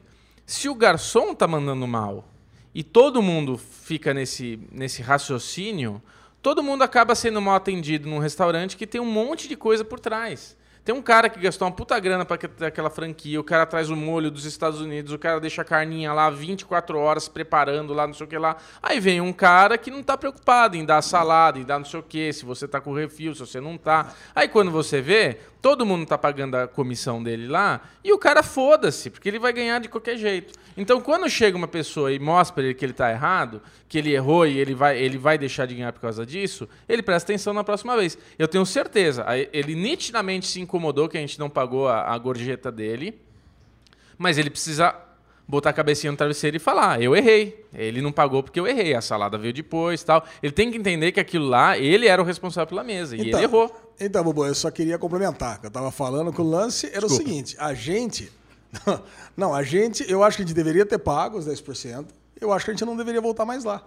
se o garçom tá mandando mal e todo mundo fica nesse, nesse raciocínio, todo mundo acaba sendo mal atendido num restaurante que tem um monte de coisa por trás. Tem um cara que gastou uma puta grana ter aquela franquia, o cara traz o molho dos Estados Unidos, o cara deixa a carninha lá 24 horas preparando lá, não sei o que lá. Aí vem um cara que não tá preocupado em dar salada, em dar não sei o que, se você tá com refil, se você não tá. Aí quando você vê, todo mundo tá pagando a comissão dele lá, e o cara foda-se, porque ele vai ganhar de qualquer jeito. Então quando chega uma pessoa e mostra pra ele que ele tá errado, que ele errou e ele vai, ele vai deixar de ganhar por causa disso, ele presta atenção na próxima vez. Eu tenho certeza, ele nitidamente se incomodou que a gente não pagou a, a gorjeta dele, mas ele precisa botar a cabecinha no travesseiro e falar, eu errei. Ele não pagou porque eu errei, a salada veio depois tal. Ele tem que entender que aquilo lá, ele era o responsável pela mesa, e ele errou. Então, Bubu, eu só queria complementar. que Eu tava falando que o lance era Desculpa. o seguinte: a gente. [LAUGHS] Não, a gente, eu acho que a gente deveria ter pago os 10%. Eu acho que a gente não deveria voltar mais lá.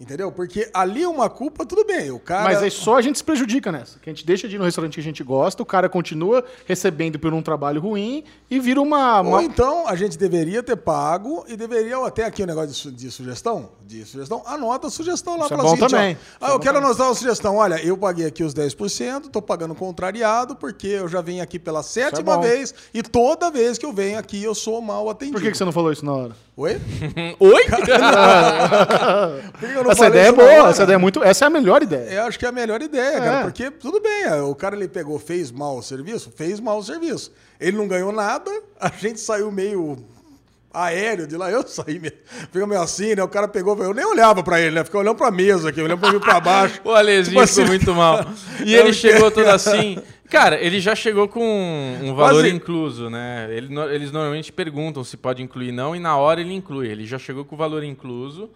Entendeu? Porque ali uma culpa, tudo bem. O cara. Mas aí só a gente se prejudica nessa. Que a gente deixa de ir no restaurante que a gente gosta, o cara continua recebendo por um trabalho ruim e vira uma. Ou uma- então a gente deveria ter pago e deveria até aqui o negócio de, su- de sugestão, de sugestão, anota a sugestão lá Isso é bom assim, também. ó, ah, é eu bom quero também. anotar uma sugestão. Olha, eu paguei aqui os 10%, tô pagando contrariado porque eu já venho aqui pela sétima é vez e toda vez que eu venho aqui eu sou mal atendido. Por que, que você não falou isso na hora? Oi? [LAUGHS] Oi? [LAUGHS] [LAUGHS] Por que eu não Essa ideia é boa, hora? essa ideia é muito. Essa é a melhor ideia. Eu acho que é a melhor ideia, cara. É. Porque, tudo bem, é, o cara ele pegou, fez mal o serviço? Fez mal o serviço. Ele não ganhou nada, a gente saiu meio aéreo de lá. Eu [LAUGHS] saí meio, fica meio assim, né? O cara pegou, eu nem olhava pra ele, né? Ficava olhando pra mesa aqui, olhando pra mim pra baixo. [LAUGHS] O Alezinho Tipo assim, ficou muito mal. [LAUGHS] E ele chegou todo assim. Cara, ele já chegou com um valor Quase- incluso, né? Ele eles normalmente perguntam se pode incluir não, e na hora ele inclui. Ele já chegou com o valor incluso.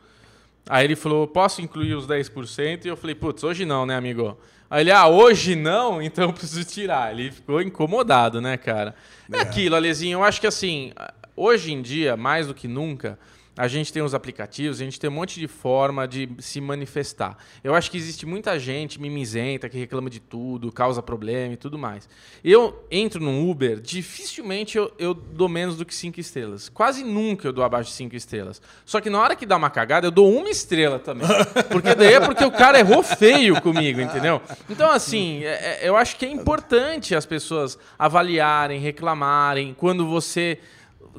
Aí ele falou, posso incluir os 10%? E eu falei, putz, hoje não, né, amigo? Aí ele, ah, hoje não? [LAUGHS] Então eu preciso tirar. Ele ficou incomodado, né, cara? É, aquilo, Alezinho, eu acho que assim, hoje em dia, mais do que nunca, a gente tem os aplicativos, a gente tem um monte de forma de se manifestar. Eu acho que existe muita gente mimizenta que reclama de tudo, causa problema e tudo mais. Eu entro num Uber, dificilmente eu, eu dou menos do que cinco estrelas. Quase nunca eu dou abaixo de cinco estrelas. Só que na hora que dá uma cagada, eu dou uma estrela também. Porque daí é porque o cara errou feio comigo, entendeu? Então, assim, é, é, eu acho que é importante as pessoas avaliarem, reclamarem, quando você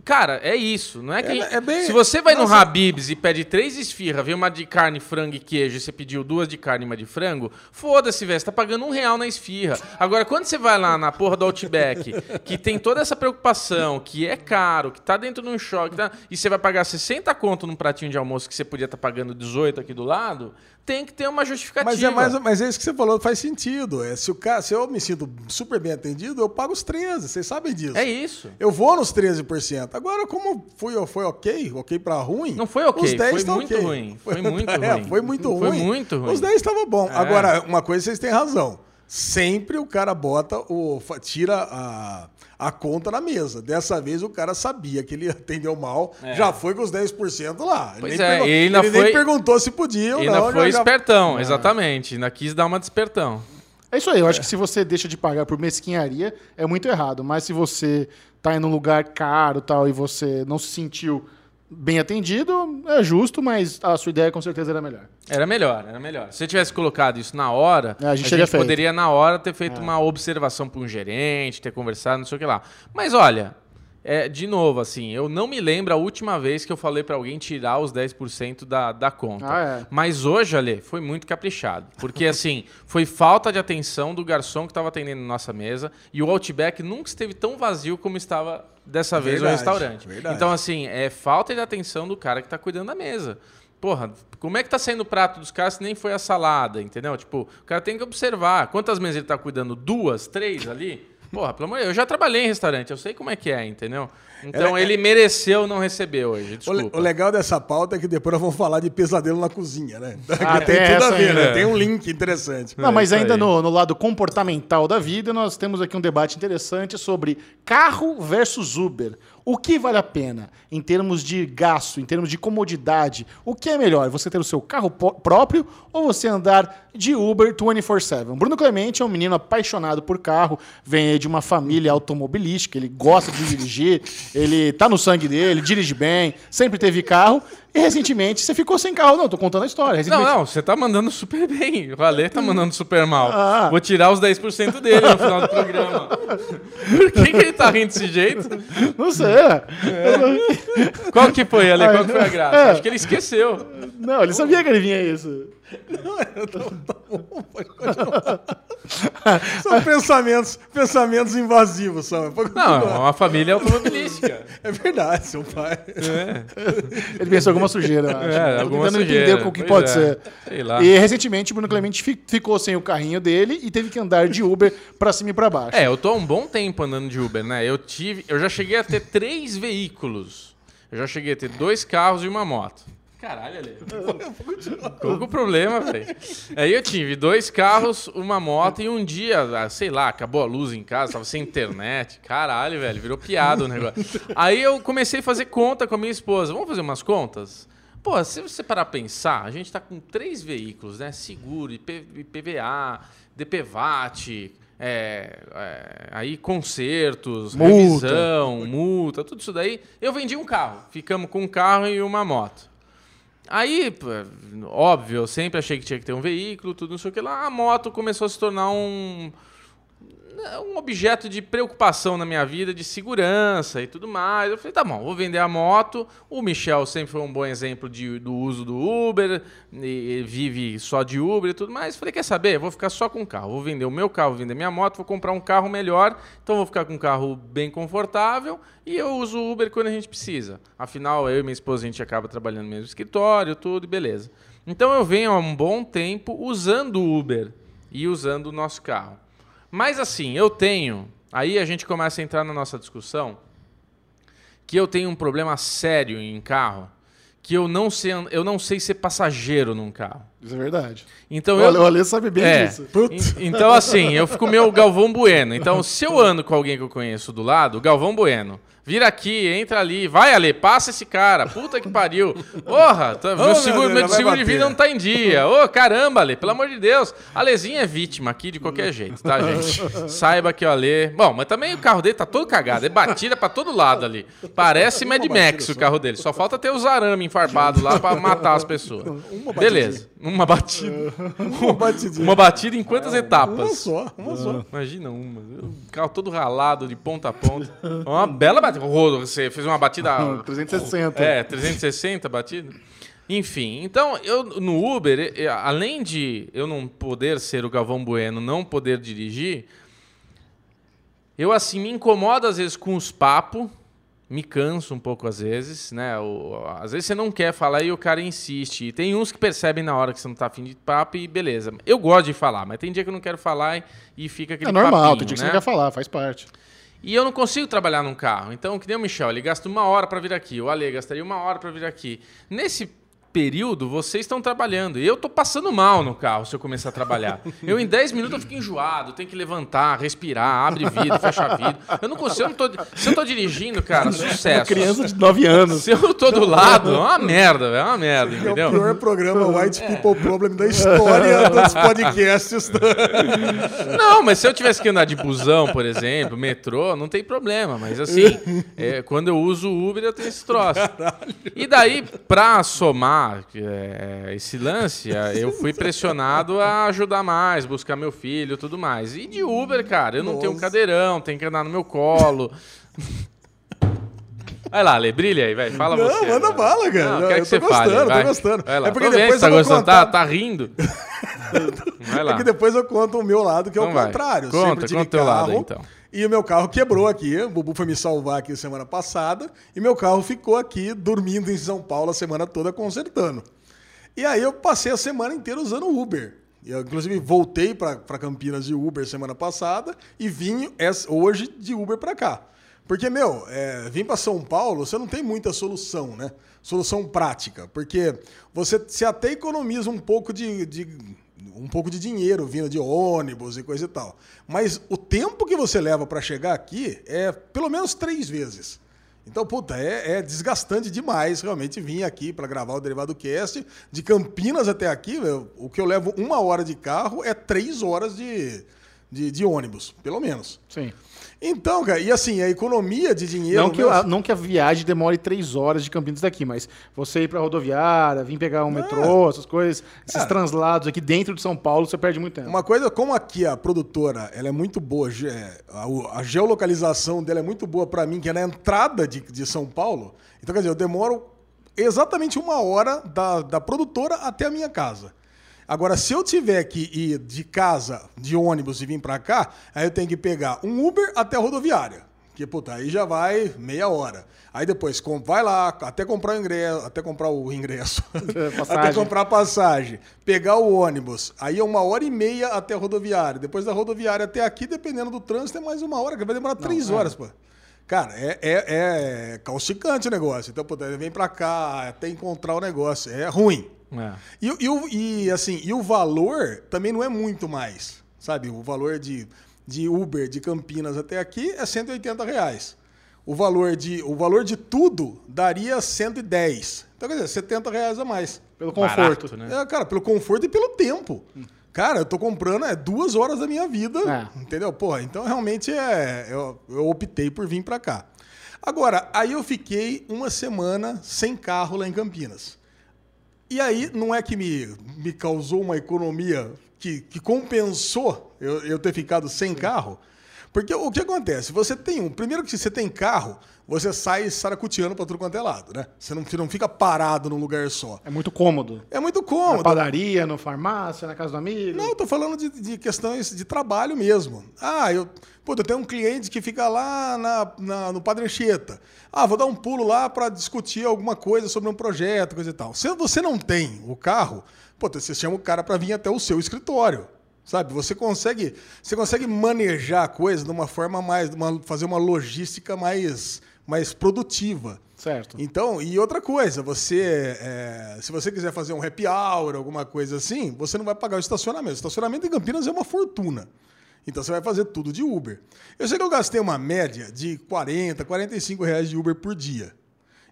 Cara, é isso. Não é que. É- é bem- Se você vai no Nossa. Habib's e pede três esfirras, vem uma de carne, frango e queijo e você pediu duas de carne e uma de frango, foda-se, velho. Você tá pagando um real na esfirra. Agora, quando você vai lá na porra do Outback, que tem toda essa preocupação, que é caro, que tá dentro de um choque, tá? e você vai pagar 60 conto num pratinho de almoço que você podia estar pagando 18 aqui do lado, tem que ter uma justificativa. Mas é, mais, mas é isso que você falou, faz sentido. É, se, o cara, se eu me sinto super bem atendido, eu pago os 13, vocês sabem disso. É isso. Eu vou nos 13%. Agora, como foi, foi ok, ok pra ruim. Não foi ok, os 10 foi tá muito ok. ruim, [LAUGHS] foi muito É, ruim. foi muito Foi ruim. muito ruim. Os 10 estavam bom. É. Agora, uma coisa vocês têm razão. Sempre o cara bota o. tira a, a conta na mesa. Dessa vez o cara sabia que ele atendeu mal, já foi com os 10% lá. Ele É. Pois nem é, pergun- ele ainda ele nem foi- perguntou se podia ou E ainda não. foi já- já- espertão, exatamente. Ainda quis dar uma despertão. É isso aí, eu acho que se você deixa de pagar por mesquinharia, é muito errado. Mas se você tá em um lugar caro tal e você não se sentiu bem atendido, é justo, mas a sua ideia com certeza era melhor. Era melhor, era melhor. Se eu tivesse colocado isso na hora, É, a gente teria feito. poderia na hora ter feito uma observação para um gerente, ter conversado, não sei o que lá. Mas olha, é, de novo, assim, eu não me lembro a última vez que eu falei para alguém tirar os 10% da, da conta. Ah, é. Mas hoje, Ale, foi muito caprichado. Porque, assim, [LAUGHS] foi falta de atenção do garçom que estava atendendo nossa mesa e o Outback nunca esteve tão vazio como estava dessa vez Verdade, no restaurante. verdade. Então, assim, é falta de atenção do cara que está cuidando da mesa. Porra, como é que tá saindo o prato dos caras se nem foi a salada, entendeu? Tipo, o cara tem que observar. Quantas mesas ele tá cuidando? Duas, três ali? Porra, pelo amor de Deus, eu já trabalhei em restaurante, eu sei como é que é, entendeu? Então ele mereceu não receber hoje, desculpa. o legal dessa pauta é que depois nós vamos falar de pesadelo na cozinha, né? [LAUGHS] Ah, tem tudo a essa ver, ainda. né? Tem um link interessante. Não, mas isso ainda no, no lado comportamental da vida, nós temos aqui um debate interessante sobre carro versus Uber. O que vale a pena em termos de gasto, em termos de comodidade? O que é melhor? Você ter o seu carro próprio ou você andar de Uber 24/7? Bruno Clemente é um menino apaixonado por carro, vem de uma família automobilística, ele gosta de dirigir, [LAUGHS] ele tá no sangue dele, dirige bem, sempre teve carro. E recentemente você ficou sem carro. Não, tô contando a história. Não, Recentemente- não, você tá mandando super bem. O Ale tá mandando super mal. Ah. Vou tirar os 10% dele no final do programa. [LAUGHS] Por que, que ele tá rindo desse jeito? Não sei. é. Qual que foi, Ale? Qual que foi a graça? É. Acho que ele esqueceu. Não, ele sabia que ele vinha isso. São pensamentos, pensamentos invasivos, são. Não, é uma família automobilística. É verdade, seu pai. Ele pensou alguma sujeira, eu acho. É, Tô alguma tentando sujeira. entender o que Pois pode é. ser. Sei lá. E recentemente o Bruno Clemente fi- ficou sem o carrinho dele e teve que andar de Uber pra cima e pra baixo. É, eu tô há um bom tempo andando de Uber, né? Eu tive, eu já cheguei a ter três veículos. Eu já cheguei a ter dois carros e uma moto. Caralho, Ale. Qual que é o problema, velho? Aí eu tive dois carros, uma moto e um dia, ah, sei lá, acabou a luz em casa, tava sem internet. Caralho, velho, virou piada o negócio. Aí eu comecei a fazer conta com a minha esposa. Vamos fazer umas contas? Pô, se você parar pra pensar, a gente tá com três veículos, né? Seguro, IP, IPVA, DPVAT, é, é, aí consertos, Multa. revisão, multa, tudo isso daí. Eu vendi um carro. Ficamos com um carro e uma moto. Aí, óbvio, eu sempre achei que tinha que ter um veículo, tudo não sei o que lá. A moto começou a se tornar um, um objeto de preocupação na minha vida, de segurança e tudo mais. Eu falei, tá bom, vou vender a moto. O Michel sempre foi um bom exemplo de, do uso do Uber, e, vive só de Uber e tudo mais. Falei, quer saber? Vou ficar só com o carro. Vou vender o meu carro, vender minha moto, vou comprar um carro melhor. Então vou ficar com um carro bem confortável e eu uso o Uber quando a gente precisa. Afinal, eu e minha esposa, a gente acaba trabalhando no mesmo escritório, tudo, e beleza. Então eu venho há um bom tempo usando o Uber e usando o nosso carro. Mas assim, eu tenho. Aí a gente começa a entrar na nossa discussão que eu tenho um problema sério em carro, que eu não sei, eu não sei ser passageiro num carro. Isso é verdade. Então O eu, Ale- o Ale sabe bem É. disso. En- Então, assim, eu fico meio Galvão Bueno. Então, se eu ando com alguém que eu conheço do lado, Galvão Bueno. Vira aqui, entra ali, vai Ale, passa esse cara. Puta que pariu. Porra, tá- meu meu seguro, meu seguro de vida não tá em dia. Ô, caramba, Ale, pelo amor de Deus. Alezinho é vítima aqui de qualquer jeito, tá, gente? Saiba que o Ale. Bom, mas também o carro dele tá todo cagado. É batida pra todo lado ali. Parece Mad Max o carro dele. Só falta ter os arame enfarbado lá pra matar as pessoas. Beleza, uma batida. [LAUGHS] Uma batidinha. Uma batida em quantas Uma etapas? só, uma só. Imagina uma. O carro todo ralado de ponta a ponta. Uma bela batida. Rodo, Você fez uma batida. [LAUGHS] 360. É, 360 batida. Enfim, então eu no Uber, além de eu não poder ser o Galvão Bueno, não poder dirigir, eu assim me incomodo às vezes com os papos, me canso um pouco às vezes, né? Às vezes você não quer falar e o cara insiste. E tem uns que percebem na hora que você não tá afim de papo e beleza. Eu gosto de falar, mas tem dia que eu não quero falar e, fica aquele É normal, papinho, tem dia que né? você não quer falar, faz parte. E eu não consigo trabalhar num carro. Então, que nem o Michel, ele gasta uma hora para vir aqui. O Ale gastaria uma hora para vir aqui. Nesse período, vocês estão trabalhando. E eu tô passando mal no carro se eu começar a trabalhar. Eu, em 10 minutos, eu fico enjoado. Tenho que levantar, respirar, abre vidro, fecha vidro. Eu não consigo. Eu não tô, se eu tô dirigindo, cara, sucesso. Criança de 9 anos. Se eu tô do lado, é uma merda, velho. É uma merda, É o entendeu? pior programa White People Problem da história dos podcasts. Não, mas se eu tivesse que andar de busão, por exemplo, metrô, não tem problema. Mas assim, é, quando eu uso o Uber, eu tenho esse troço. E daí, pra somar é, esse lance, é, eu fui pressionado a ajudar mais, buscar meu filho e tudo mais. E de Uber, cara, eu não tenho um Nossa. cadeirão, tenho que andar no meu colo. Vai lá, Lê, brilha aí, vai. Fala Não, você. manda bala, cara. Não, Eu quer tô que você gostando, fale, tô vai. gostando. Vai lá. É porque Tô vendo depois você tá gostando, contar- tá, tá rindo. [LAUGHS] Vai lá. É que depois eu conto o meu lado, que é Então o vai. contrário. Conta, sempre conta o teu lado então. E o meu carro quebrou aqui. O Bubu foi me salvar aqui semana passada. E meu carro ficou aqui dormindo em São Paulo a semana toda consertando. E aí eu passei a semana inteira usando Uber. Eu, inclusive, voltei para Campinas de Uber semana passada e vim hoje de Uber para cá. Porque, meu, é, para São Paulo, você não tem muita solução, né? Solução prática. Porque você se até economiza um pouco de, de- um pouco de dinheiro vindo de ônibus e coisa e tal. Mas o tempo que você leva para chegar aqui é pelo menos três vezes. Então, puta, é, é desgastante demais realmente vir aqui para gravar o Derivado Cast. De Campinas até aqui, o que eu levo uma hora de carro é três horas de, de, de ônibus, pelo menos. Sim. Então, cara, e assim, a economia de dinheiro. Não que, meu, a, não que a viagem demore três horas de Campinas daqui, mas você ir pra rodoviária, vir pegar um metrô, essas coisas, esses Cara. translados aqui dentro de São Paulo, você perde muito tempo. Uma coisa, como aqui a produtora ela é muito boa, ge- a, a geolocalização dela é muito boa para mim, que é na entrada de, de São Paulo. Então, quer dizer, eu demoro exatamente uma hora da, da produtora até a minha casa. Agora, se eu tiver que ir de casa, de ônibus e vir para cá, aí eu tenho que pegar um Uber até a rodoviária. Que, puta, aí já vai meia hora. Aí depois, vai lá, até comprar o ingresso, até comprar o ingresso. [LAUGHS] até Passagem. comprar passagem, pegar o ônibus, aí é uma hora e meia até a rodoviária. Depois da rodoviária até aqui, dependendo do trânsito, é mais uma hora, que vai demorar três é. horas, pô. Cara, é, é, é causticante o negócio. Então, puta, vem pra cá até encontrar o negócio. É ruim. É. E, o- e, e, assim, e o valor também não é muito mais, sabe? O valor de, de Uber de Campinas até aqui é 180 reais. O valor de, o valor de tudo daria 110. Então, quer dizer, 70 reais a mais. Pelo Barato, conforto. né? É, cara, pelo conforto e pelo tempo. Cara, eu tô comprando é, duas horas da minha vida, É. entendeu? Porra, então realmente é, eu, eu optei por vir pra cá. Agora, aí eu fiquei uma semana sem carro lá em Campinas. E aí, não é que me, me causou uma economia que, que compensou eu, eu ter ficado sem carro? Porque o que acontece? Você tem um. Primeiro que você tem carro, você sai saracuteando pra tudo quanto é lado, né? Você não, não fica parado num lugar só. É muito cômodo. É muito Na cômodo. padaria, na farmácia, na casa do amigo. Não, eu tô falando de, de questões de trabalho mesmo. Ah, eu, pô, eu tenho um cliente que fica lá na, na- no Padre Anchieta. Ah, vou dar um pulo lá para discutir alguma coisa sobre um projeto, coisa e tal. Se você não tem o carro, pô, você chama o cara para vir até o seu escritório. Sabe? Você consegue, você consegue manejar a coisa de uma forma mais, uma- fazer uma logística mais mais produtiva. Certo. Então, e outra coisa, você, é, se você quiser fazer um happy hour, alguma coisa assim, você não vai pagar o estacionamento. O estacionamento em Campinas é uma fortuna. Então você vai fazer tudo de Uber. Eu sei que eu gastei uma média de 40, 45 reais de Uber por dia.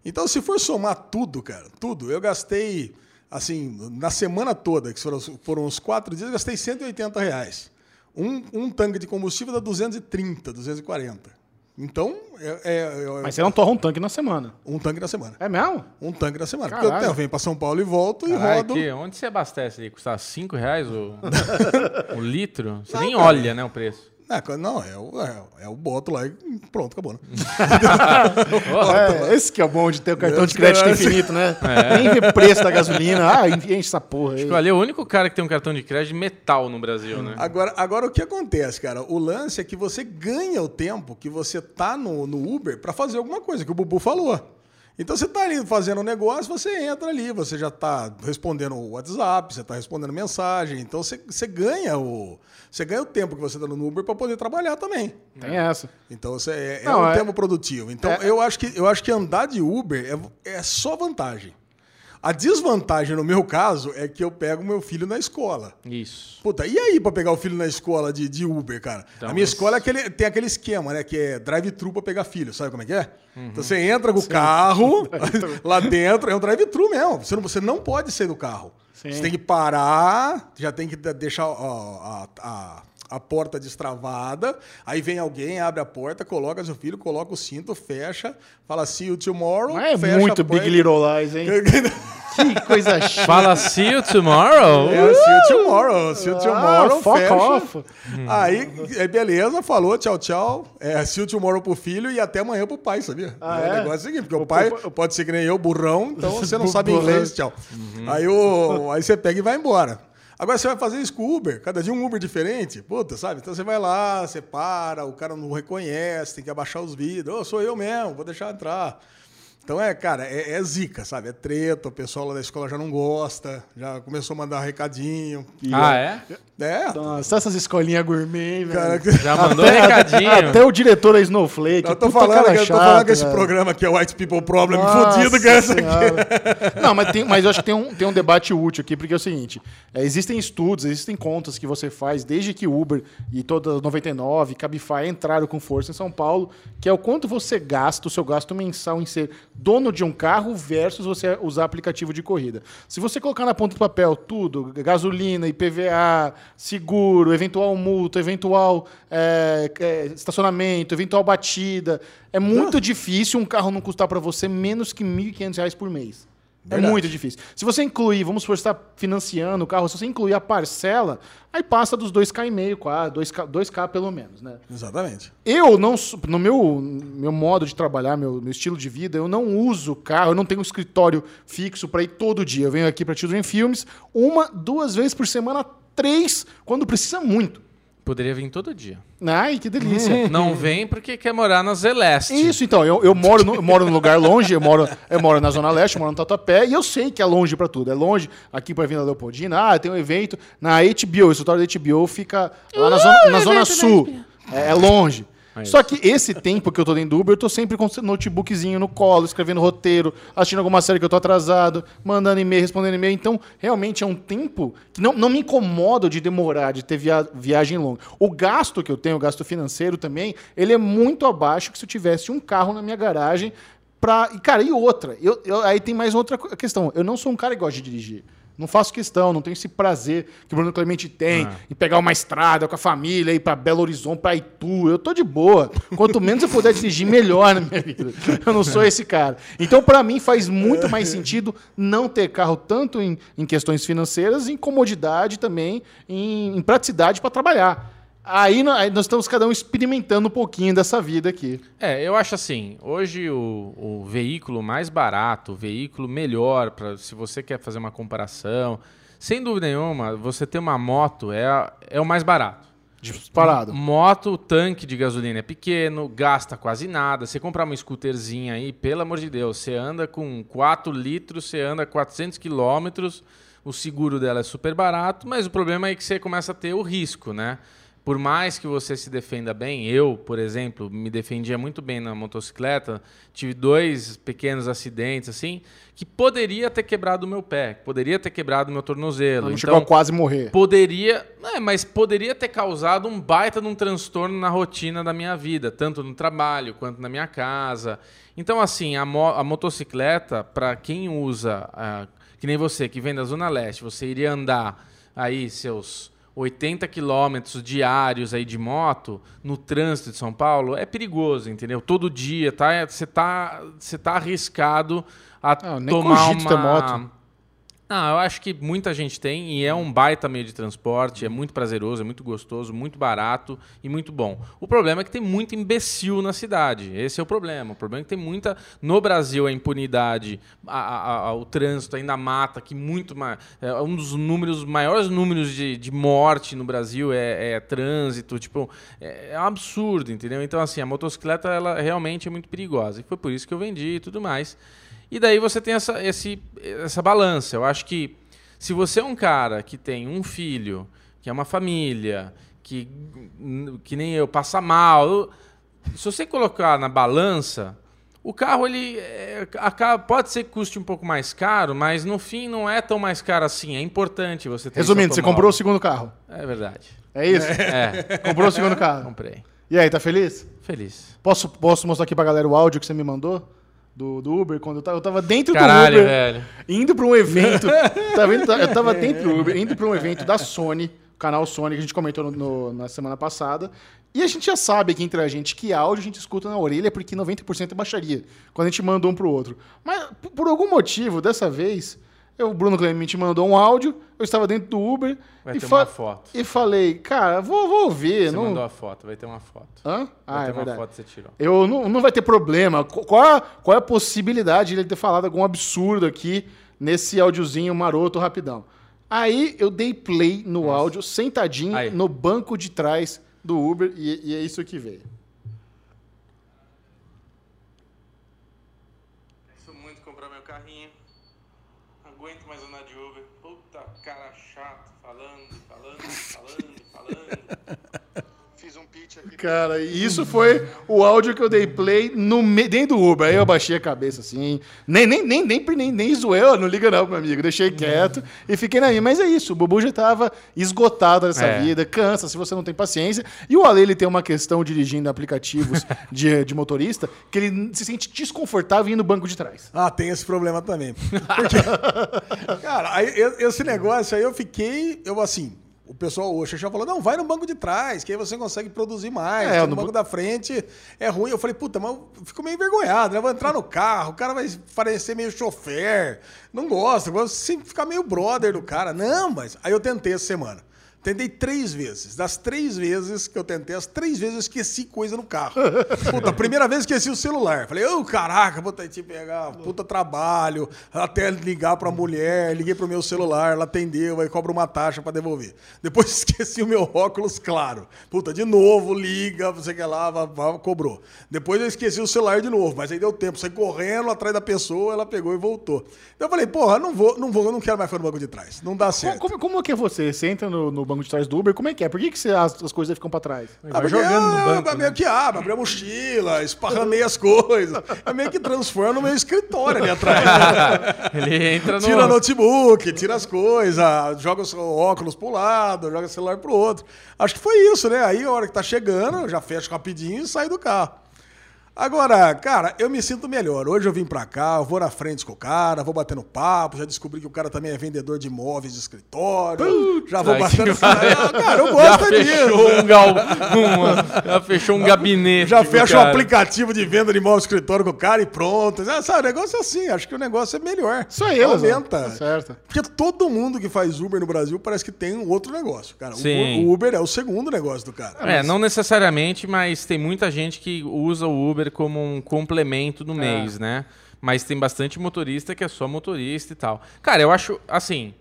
Então, se for somar tudo, cara, tudo, eu gastei, assim, na semana toda, que foram, foram uns quatro dias, eu gastei 180 reais. Um, um tanque de combustível dá 230, 240. Então, é, é- é- Mas você não torra um tanque na semana. um tanque na semana. É mesmo? Um tanque na semana. Porque eu, Caralho. eu venho para São Paulo e volto e Caralho, rodo. aqui, onde você abastece ali? Custa 5 reais o, o [LAUGHS] litro? Você nem olha, né, o preço. É, não, é o, é, é o boto lá e pronto, acabou. Né? [LAUGHS] É, esse que é o bom de ter o cartão de crédito cara- infinito, né? [LAUGHS] Nem vê preço da gasolina. Ah, enche essa porra aí. Acho que ali é o único cara que tem um cartão de crédito metal no Brasil, né? Agora, agora, o que acontece, cara? O lance é que você ganha o tempo que você tá no, no Uber para fazer alguma coisa, que o Bubu falou. Então você tá ali fazendo um negócio, você entra ali, você já tá respondendo o WhatsApp, você tá respondendo mensagem. Então você, você ganha o você ganha o tempo que você tá no Uber para poder trabalhar também. Tem essa. Então você é, é Não, um é- tempo produtivo. Então é- eu acho que eu acho que andar de Uber é, é só vantagem. A desvantagem no meu caso é que eu pego meu filho na escola. Isso. Puta, e aí pra pegar o filho na escola de, de Uber, cara? Então, a minha mas- escola é aquele, tem aquele esquema, né? Que é drive-thru pra pegar filho, sabe como é que é? Uhum. Então você entra com o carro, [LAUGHS] [LAUGHS] lá dentro, é um drive-thru mesmo. Você não, você não pode sair do carro. Sim. Você tem que parar, já tem que de- deixar ó, a, a, a porta destravada, aí vem alguém, abre a porta, coloca seu filho, coloca o cinto, fecha, fala see you tomorrow, Mas é fecha muito. Big Little Lies, hein? [LAUGHS] Que coisa [LAUGHS] chata. Fala see you tomorrow. É, see you tomorrow, see you tomorrow, Ah, fuck fecha. off. Aí, é beleza, falou, tchau, tchau. É, see you tomorrow pro filho e até amanhã pro pai, sabia? Ah, o é? negócio é o seguinte, porque o pai pode ser que nem eu, burrão, então você não sabe inglês, tchau. Aí, o, aí você pega e vai embora. Agora você vai fazer isso com o Uber, cada dia um Uber diferente, puta, sabe? Então você vai lá, você para, o cara não reconhece, tem que abaixar os vidros. Ô, sou eu mesmo, vou deixar entrar. Então é, cara, é, é zica, sabe? É treta, o pessoal lá da escola já não gosta, já começou a mandar recadinho. Ah, é? É, Nossa, essas escolinhas gourmet, velho. cara, Já mandou Até- recadinho. Até o diretor é Snowflake. Eu tô falando, cara eu tô falando que esse velho. programa aqui é White People Problem Nossa fudido que é essa aqui. Não, mas, tem, mas eu acho que tem um, tem um debate útil aqui, porque é o seguinte: é, existem estudos, existem contas que você faz desde que Uber e toda 99, Cabify entraram com força em São Paulo, que é o quanto você gasta, o seu gasto mensal em ser dono de um carro versus você usar aplicativo de corrida. Se você colocar na ponta do papel tudo, gasolina, IPVA, seguro, eventual multa, eventual é, é, estacionamento, eventual batida, é muito difícil um carro não custar para você menos que 1.500 reais por mês. É Verdade. muito difícil. Se você incluir, vamos supor, você está financiando o carro, se você incluir a parcela, aí passa dos 2K e meio, quase, 2K, 2K pelo menos, né? Exatamente. Eu não, no meu, meu modo de trabalhar, meu, meu estilo de vida, eu não uso carro, eu não tenho um escritório fixo para ir todo dia. Eu venho aqui para Children Films uma, duas vezes por semana, três, quando precisa muito. Poderia vir todo dia. Ai, que delícia. [LAUGHS] Não vem porque quer morar na Zeleste. Isso, então, eu, eu, moro no, eu moro num lugar longe, eu moro, eu moro na Zona Leste, eu moro no Tatuapé, e eu sei que é longe pra tudo. É longe aqui pra Vila Leopoldina, ah, tem um evento na HBO, o escritório da HBO fica lá na Zona, na zona Sul. É, é longe. Só que esse tempo que eu tô dentro do Uber, eu tô sempre com notebookzinho no colo, escrevendo roteiro, assistindo alguma série que eu tô atrasado, mandando e-mail, respondendo e-mail. Então, realmente é um tempo que não, não me incomoda de demorar, de ter via- viagem longa. O gasto que eu tenho, o gasto financeiro também, ele é muito abaixo que se eu tivesse um carro na minha garagem pra. E, cara, e outra? Eu, eu- aí tem mais outra questão. Eu não sou um cara que gosta de dirigir. Não faço questão, não tenho esse prazer que o Bruno Clemente tem Ah. em pegar uma estrada com a família, ir pra Belo Horizonte, pra Itu. Eu tô de boa. Quanto menos eu puder dirigir, melhor na minha vida. Eu não sou esse cara. Então, pra mim, faz muito mais sentido não ter carro, tanto em, em questões financeiras, em comodidade também, em, em praticidade para trabalhar. Aí, nó- aí nós estamos cada um experimentando um pouquinho dessa vida aqui. É, eu acho assim, hoje o, o veículo mais barato, o veículo melhor, pra, se você quer fazer uma comparação, sem dúvida nenhuma, você ter uma moto é, é o mais barato. Disparado. Moto, o tanque de gasolina é pequeno, gasta quase nada. Você comprar uma scooterzinha aí, pelo amor de Deus, você anda com 4 litros, você anda 400 quilômetros, o seguro dela é super barato, mas o problema é que você começa a ter o risco, né? Por mais que você se defenda bem, eu, por exemplo, me defendia muito bem na motocicleta, tive dois pequenos acidentes assim, que poderia ter quebrado o meu pé, poderia ter quebrado o meu tornozelo. Não então, chegou a quase morrer. poderia, é, mas poderia ter causado um baita de um transtorno na rotina da minha vida, tanto no trabalho quanto na minha casa. Então, assim, a, mo- a motocicleta, para quem usa, ah, que nem você, que vem da Zona Leste, você iria andar aí seus 80 quilômetros diários aí de moto no trânsito de São Paulo, é perigoso, entendeu? Todo dia, tá? Você tá, você tá arriscado a tomar uma... moto. Não, eu acho que muita gente tem e é um baita meio de transporte, é muito prazeroso, é muito gostoso, muito barato e muito bom. O problema é que tem muito imbecil na cidade. Esse é o problema. O problema é que tem muita. No Brasil, a impunidade, a- a- a- o trânsito ainda mata, que muito mais. É um dos números, maiores números de, de morte no Brasil é, é trânsito. Tipo, é, é um absurdo, entendeu? Então, assim, a motocicleta ela realmente é muito perigosa. E foi por isso que eu vendi e tudo mais. E daí você tem essa, esse, essa balança. Eu acho que se você é um cara que tem um filho, que é uma família, que, que nem eu, passa mal, se você colocar na balança, o carro ele é, pode ser que custe um pouco mais caro, mas no fim não é tão mais caro assim. É importante você ter Resumindo, você comprou o segundo carro. É verdade. É isso? É, [LAUGHS] Comprou o segundo carro. comprei. E aí, tá feliz? Feliz. Posso, posso mostrar aqui pra galera o áudio que você me mandou? Do, do Uber, quando eu tava, eu tava dentro Caralho, do Uber, velho. indo pra um evento. [LAUGHS] tá vendo? Eu tava dentro do Uber, indo pra um evento da Sony, canal Sony, que a gente comentou no- no- na semana passada. E a gente já sabe aqui entre a gente que áudio a gente escuta na orelha porque 90% é baixaria, quando a gente manda um pro outro. Mas por algum motivo, dessa vez, eu, o Bruno Clemente mandou um áudio, eu estava dentro do Uber Vai e, ter fa- uma foto. e falei, cara, vou, vou ver. Você não... mandou a foto, vai ter uma foto. Hã? Vai Ah, ter é uma verdade. foto que você tirou. Eu não, não vai ter problema. Qu- Qual a, qual é a possibilidade de ele ter falado algum absurdo aqui nesse áudiozinho maroto rapidão? Aí eu dei play no áudio, sentadinho Aí. no banco de trás do Uber, e, e é isso que veio. Penso muito em comprar meu carrinho. Não aguento mais andar de Uber. Puta cara chato, falando, falando, falando, falando. Fiz um pitch aqui. Cara, e isso foi o áudio que eu dei play no me- dentro do Uber. Aí eu baixei a cabeça assim. Nem, nem, nem, nem, nem, nem zoei, não liga não, meu amigo. Deixei quieto e fiquei na minha. Mas é isso, o Bubu já tava esgotado nessa É. vida, cansa se você não tem paciência. E o Ale, ele tem uma questão dirigindo aplicativos [LAUGHS] de, de motorista que ele se sente desconfortável ir no banco de trás. Ah, tem esse problema também. Porque, [LAUGHS] cara, aí, esse negócio aí eu fiquei, eu assim, o pessoal, o Xexão falou, não, vai no banco de trás, que aí você consegue produzir mais. É, no no banco da frente é ruim. Eu falei, puta, mas eu fico meio envergonhado, né? Eu vou entrar no carro, o cara vai parecer meio chofer. Não gosto, eu gosto sempre ficar meio brother do cara. Não, mas aí eu tentei essa semana. Tentei três vezes. Das três vezes que eu tentei, as três vezes eu esqueci coisa no carro. [LAUGHS] Puta, a primeira vez esqueci o celular. Falei, ô, caraca, vou ter que pegar puta trabalho, até ligar pra mulher, liguei pro meu celular, ela atendeu, aí cobra uma taxa pra devolver. Depois [LAUGHS] esqueci o meu óculos, claro. Puta, de novo, liga, você quer lá, cobrou. Depois eu esqueci o celular de novo, mas aí deu tempo, saí correndo atrás da pessoa, ela pegou e voltou. Então eu falei, porra, não vou, não vou, eu não quero mais ficar no banco de trás. Não dá certo. Como, como que é você? Você entra no, no banco de trás do Uber, como é que é? Por que, que você- as, as coisas ficam pra trás? Ah, Vai porque jogando no eu- banco, eu né? meio que abre, abre a mochila, esparramei as coisas. Eu meio que transforma no meu escritório ali atrás. [LAUGHS] Ele entra no. Tira notebook, tira as coisas, joga o seu óculos pro lado, joga o celular pro outro. Acho que foi isso, né? Aí a hora que tá chegando, eu já fecho rapidinho e saio do carro. Agora, cara, eu me sinto melhor. Hoje eu vim pra cá, eu vou na frente com o cara, vou batendo papo, já descobri que o cara também é vendedor de imóveis de escritório. já vou que batendo. pariu. cara, eu já gosto fechou disso. um gal... uma- já fechou um gabinete. Já fecha cara. aplicativo de venda de imóvel escritório com o cara e pronto. Ah, Sabe, o negócio é assim, acho que o negócio é melhor. Só ó. Aumenta. Tá certo. Porque todo mundo que faz Uber no Brasil parece que tem um outro negócio, cara. Sim. O Uber é o segundo negócio do cara. É, não necessariamente, mas tem muita gente que usa o Uber como um complemento no mês, né? Mas tem bastante motorista que é só motorista e tal. Cara, eu acho, assim,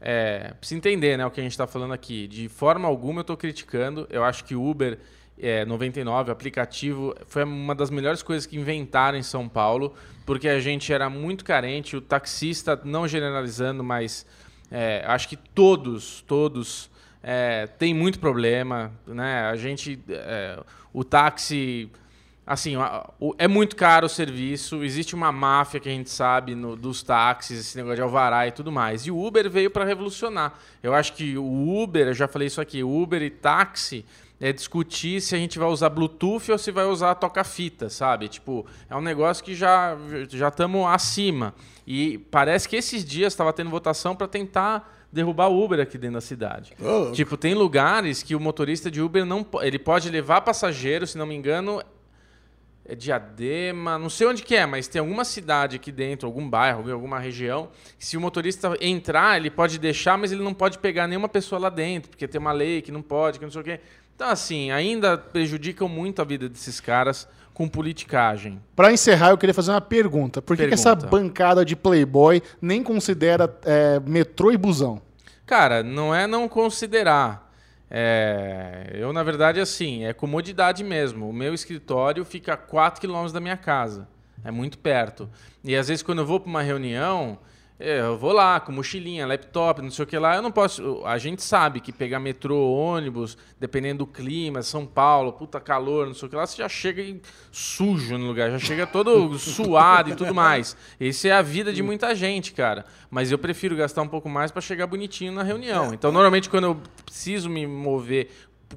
é, precisa entender né, o que a gente está falando aqui. De forma alguma eu estou criticando. Eu acho que o Uber é, 99, o aplicativo, foi uma das melhores coisas que inventaram em São Paulo, porque a gente era muito carente, o taxista, não generalizando, mas é, acho que todos, todos é, tem muito problema, né? A gente, é, o táxi, assim, é muito caro o serviço. Existe uma máfia que a gente sabe no, dos táxis, esse negócio de alvará e tudo mais. E o Uber veio para revolucionar. Eu acho que o Uber, eu já falei isso aqui, Uber e táxi é discutir se a gente vai usar Bluetooth ou se vai usar toca-fita, sabe? Tipo, é um negócio que já já estamos acima. E parece que esses dias estava tendo votação para tentar derrubar o Uber aqui dentro da cidade. Oh. Tipo, tem lugares que o motorista de Uber não ele pode levar passageiros, se não me engano, é Diadema, não sei onde que é, mas tem alguma cidade aqui dentro, algum bairro, alguma região, se o motorista entrar, ele pode deixar, mas ele não pode pegar nenhuma pessoa lá dentro, porque tem uma lei que não pode, que não sei o quê. Então, assim, ainda prejudicam muito a vida desses caras com politicagem. Para encerrar, eu queria fazer uma pergunta. Por que, que essa bancada de Playboy nem considera é, metrô e busão? Cara, não é não considerar. É, eu, na verdade, assim, é comodidade mesmo. O meu escritório fica a 4 quilômetros da minha casa. É muito perto. E às vezes, quando eu vou para uma reunião, eu vou lá com mochilinha, laptop, não sei o que lá. Eu não posso. A gente sabe que pegar metrô, ônibus, dependendo do clima, São Paulo, puta calor, não sei o que lá, você já chega sujo no lugar, já chega todo [LAUGHS] suado e tudo mais. Essa é a vida de muita gente, cara. Mas eu prefiro gastar um pouco mais para chegar bonitinho na reunião. Então, normalmente, quando eu preciso me mover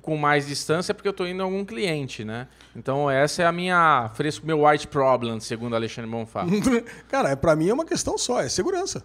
com mais distância é porque eu estou indo a algum cliente, né? Então essa é a minha fresco meu white problem, segundo Alexandre Bonfá. [LAUGHS] Cara, é, para mim é uma questão só, é segurança.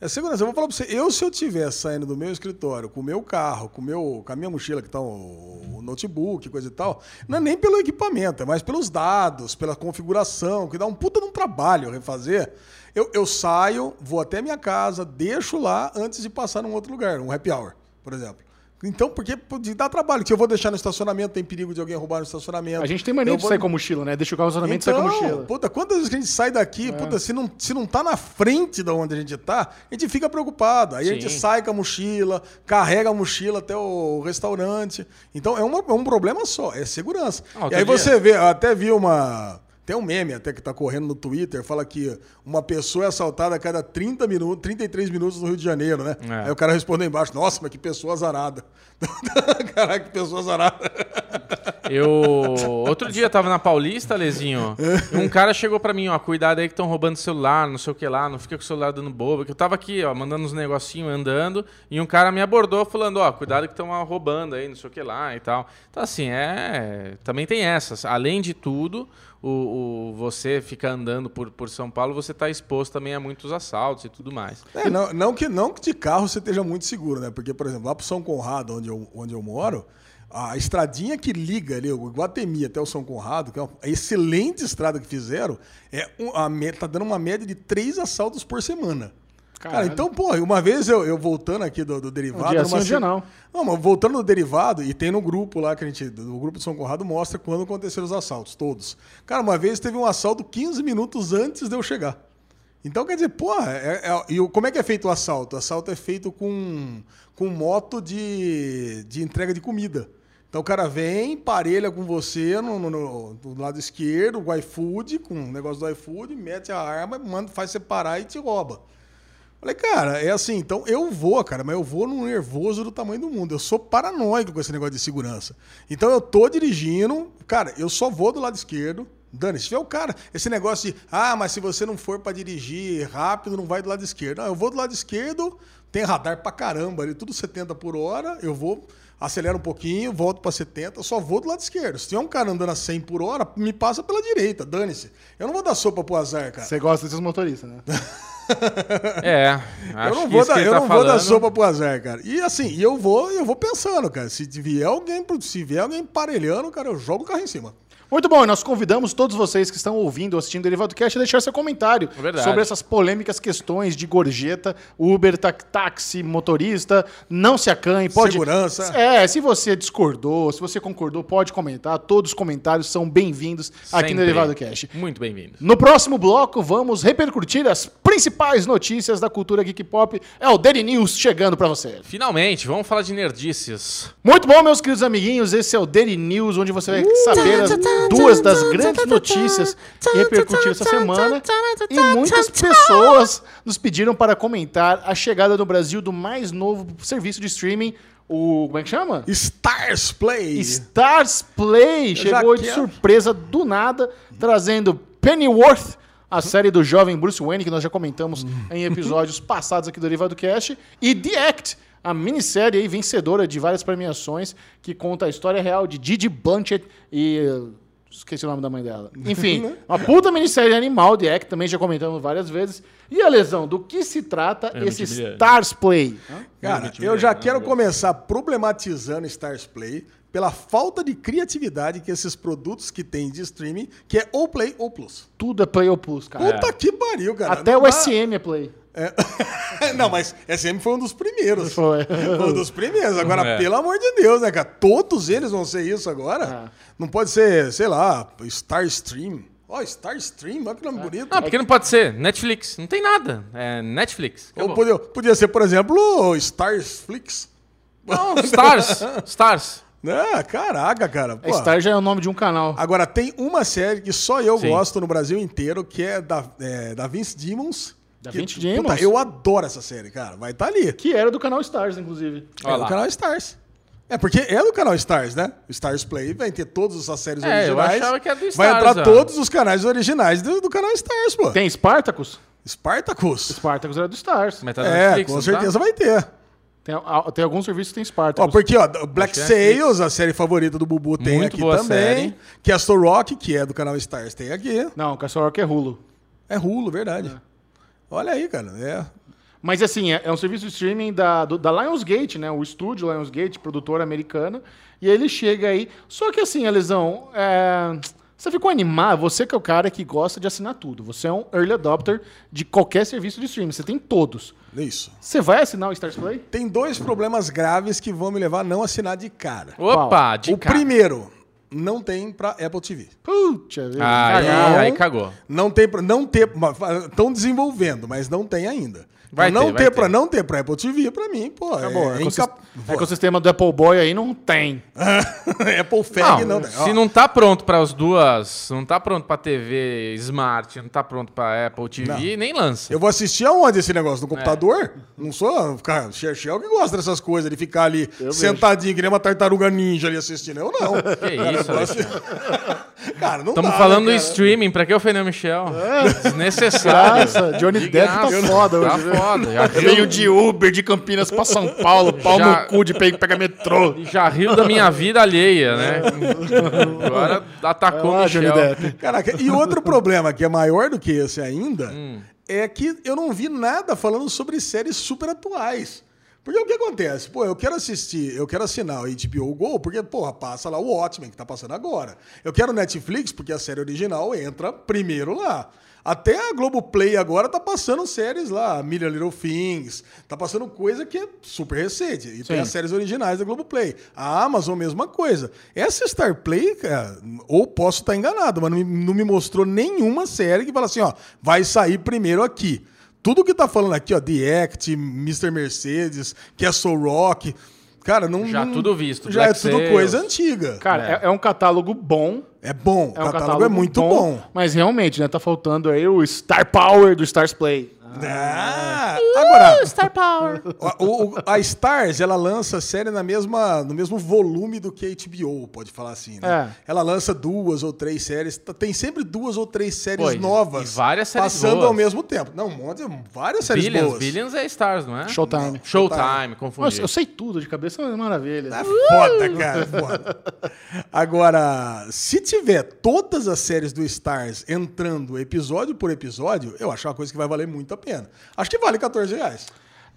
É segurança. Eu vou falar para você, eu se eu estiver saindo do meu escritório com o meu carro, com, meu, com a minha mochila que tá o, o notebook, coisa e tal, não é nem pelo equipamento, é mais pelos dados, pela configuração, que dá um puta de um trabalho refazer. Eu, eu saio, vou até minha casa, deixo lá antes de passar num outro lugar, um happy hour, por exemplo. Então, porque dá trabalho. Se eu vou deixar no estacionamento, tem perigo de alguém roubar no estacionamento. A gente tem mania de sair com a mochila, né? Deixa o carro no estacionamento então, e sai com a então, mochila. Puta, quantas vezes que a gente sai daqui, é. puta, se não, se não tá na frente de onde a gente tá, a gente fica preocupado. Aí Sim. a gente sai com a mochila, carrega a mochila até o restaurante. Então, é, uma, é um problema só, é segurança. Ah, e aí dia. você vê, até vi uma tem um meme até que está correndo no Twitter, fala que uma pessoa é assaltada a cada 30 minutos, 33 minutos no Rio de Janeiro, né? É. Aí o cara respondeu embaixo, nossa, mas que pessoa azarada. [LAUGHS] Caraca, que pessoa azarada. Eu outro dia tava na Paulista, Lezinho, e um cara chegou para mim, ó, cuidado aí que estão roubando celular, não sei o que lá, não fica com o celular dando boba, que eu tava aqui, ó, mandando uns negocinhos andando, e um cara me abordou falando, ó, cuidado que estão roubando aí, não sei o que lá e tal. Então assim, é, também tem essas. Além de tudo, o, o, você fica andando por, por São Paulo, você está exposto também a muitos assaltos e tudo mais. É, não, não, que, não que de carro você esteja muito seguro, né? Porque, por exemplo, lá para São Conrado, onde eu, onde eu moro, a estradinha que liga ali, o Guatemi até o São Conrado, que é uma excelente estrada que fizeram, é um, a, tá dando uma média de três assaltos por semana. Cara, então, pô, uma vez eu, eu voltando aqui do, do derivado. Um dia sim, um dia não. Não, mas voltando do derivado, e tem no grupo lá que a gente. O grupo de São Conrado mostra quando aconteceram os assaltos, todos. Cara, uma vez teve um assalto 15 minutos antes de eu chegar. Então, quer dizer, porra, é, é, e como é que é feito o assalto? O assalto é feito com, com moto de, de entrega de comida. Então o cara vem, parelha com você no, no, no, do lado esquerdo, o iFood, com o negócio do iFood, mete a arma, manda, faz você parar e te rouba. Falei, cara, é assim, então eu vou, cara, mas eu vou no nervoso do tamanho do mundo. Eu sou paranoico com esse negócio de segurança. Então eu tô dirigindo, cara, eu só vou do lado esquerdo. Dani, se tiver o cara, esse negócio de, ah, mas se você não for para dirigir rápido, não vai do lado esquerdo. Não, eu vou do lado esquerdo, tem radar pra caramba ali, tudo 70 por hora, eu vou, acelero um pouquinho, volto para 70, só vou do lado esquerdo. Se tiver um cara andando a 100 por hora, me passa pela direita, dane-se. Eu não vou dar sopa pro azar, cara. Você gosta desses motoristas, né? [LAUGHS] É, [LAUGHS] eu não vou, dar, eu tá não falando... vou dar sopa pro azar, cara. E assim, eu vou, eu vou pensando, cara. Se vier alguém, se vier alguém parelhando, cara, eu jogo o carro em cima. Muito bom, e nós convidamos todos vocês que estão ouvindo ou assistindo o Derivado Cast a deixar seu comentário Verdade. sobre essas polêmicas questões de gorjeta, Uber, táxi, motorista, não se acanhe, pode... Segurança. É, se você discordou, se você concordou, pode comentar, todos os comentários são bem-vindos aqui no Derivado Cast. Muito bem-vindos. No próximo bloco, vamos repercutir as principais notícias da cultura geek pop. É o Daily News chegando para você. Finalmente, vamos falar de nerdices. Muito bom, meus queridos amiguinhos, esse é o Daily News, onde você vai saber as duas das grandes notícias que repercutiram essa semana. E muitas pessoas nos pediram para comentar a chegada no Brasil do mais novo serviço de streaming, o. Como é que chama? Stars Play. Stars Play chegou de surpresa do nada, trazendo Pennyworth, a série do jovem Bruce Wayne, que nós já comentamos em episódios [LAUGHS] passados aqui do Derivado Cast, e The Act, a minissérie aí vencedora de várias premiações, que conta a história real de Didi Blanchett e. Esqueci o nome da mãe dela. [LAUGHS] Enfim, uma puta minissérie animal, The Act, também já comentamos várias vezes. E a lesão, do que se trata É, esse multimilionário. Stars Play? Cara, Não, eu já quero começar problematizando Stars Play pela falta de criatividade que esses produtos que tem de streaming, que é ou Play ou Plus. Tudo é Play ou Plus, cara. Puta que pariu, cara. Até Não o dá- SM é Play. É. [LAUGHS] Não, mas SM foi um dos primeiros. Foi. Foi um dos primeiros. Agora, É. pelo amor de Deus, né, cara? Todos eles vão ser isso agora? É. Não pode ser, sei lá, Star Stream. Ó, Star Stream, olha que nome bonito. Não, porque não pode ser. Netflix. Não tem nada. É Netflix. Ou podia, podia ser, por exemplo, Starsflix. Não, Stars. [LAUGHS] Stars. Ah, caraca, cara. Pô. Star já é o nome de um canal. Agora, tem uma série que só eu Sim. gosto no Brasil inteiro, que é da, é, da Vince Demons. Da Que, Vince puta, eu adoro essa série, cara. Vai estar ali. Que era do canal Stars, inclusive. Olha é lá. do canal Stars. É, porque é do canal Stars, né? O Stars Play vai ter todas essas séries É, eu originais. achava que era do Vai Stars, entrar ó. todos os canais originais do, do canal Stars, pô. Tem Spartacus? Spartacus. Spartacus era do Stars. Mas tá É, Netflix, com não certeza tá? vai ter. Tem, tem alguns serviços que tem Ó, Spartacus. porque, ó, Black é Sails, a série favorita do Bubu, tem Muito aqui boa também. série. Castle Rock, que é do canal Stars, tem aqui. Não, Castle Rock é Hulu. É Rulo, verdade. Olha aí, cara. É. Mas assim, é, é um serviço de streaming da, do- da Lionsgate, né? O estúdio Lionsgate, produtora americana. E ele chega aí. Só que assim, Alisão, é, você ficou animado? Você que é o cara que gosta de assinar tudo. Você é um early adopter de qualquer serviço de streaming. Você tem todos. Isso. Você vai assinar o Stars Play? Tem dois problemas graves que vão me levar a não assinar de cara. Opa, de o cara. primeiro, não tem pra Apple TV. Putz, vida. Aí, Cagão. aí cagou. Não tem pra, não ter, estão desenvolvendo, mas não tem ainda. Vai não ter, vai ter, ter. para não ter pra Apple TV, pra mim, pô, Acabou. é, é Ecossis- incap... ecossistema do Apple Boy aí não tem. [LAUGHS] Apple Fag Não, não, tem. se Ó, não tá pronto para as duas, não tá pronto para TV Smart, não tá pronto para Apple TV, nem lança. Eu vou assistir aonde esse negócio? É. No computador? Não sou cara, Xerxel que gosta dessas coisas, de ficar ali sentadinho, que nem uma tartaruga ninja ali assistindo. Eu não. [LAUGHS] Que isso, Alexandre. [LAUGHS] Cara, não Estamos dá, falando né, do cara? streaming, pra que ofender o Michel? Desnecessário. Graça, Johnny De Depp tá foda Tá hoje, viu? Foda. Já Veio riu, de Uber de Campinas pra São Paulo, pau Já- no cu de pe- pegar metrô. já riu da minha vida alheia, né? Agora atacou o Michel. Caraca, e outro problema que é maior do que esse ainda Hum. é que eu não vi nada falando sobre séries super atuais. Porque o que acontece? Pô, eu quero assistir, eu quero assinar o HBO Go, porque, porra, passa lá o Watchmen, que tá passando agora. Eu quero Netflix, porque a série original entra primeiro lá. Até a Globoplay agora tá passando séries lá, Million Little Things, tá passando coisa que é super recente. E tem Sim. as séries originais da Globoplay. A Amazon, mesma coisa. Essa Star Play, cara, ou posso estar enganado, mas não me, não me mostrou nenhuma série que fala assim, ó, vai sair primeiro aqui. Tudo que tá falando aqui, ó, The Act, Mr. Mercedes, Castle Rock, cara, não... Já não- tudo visto, Já é Black tudo Sails. coisa antiga. Cara, é. é um catálogo bom. É bom, É um o catálogo, é muito bom. Mas realmente, né? Tá faltando aí o Star Power do Stars Play. Ah, agora, Star Power. o- o- a Stars, ela lança série na mesma, no mesmo volume do que a HBO, pode falar assim, né? É. Ela lança duas ou três séries, tem sempre duas ou três séries Pô, novas e várias séries passando boas. ao mesmo tempo. Não, um monte, várias séries Billions, boas. Billions é Stars, não é? Showtime. Showtime, confundi. Nossa, eu sei tudo de cabeça, é maravilha. É foda, cara, é foda. Agora, se tiver todas as séries do Stars entrando episódio por episódio, eu acho uma coisa que vai valer muito a pena. Acho que vale 14 reais.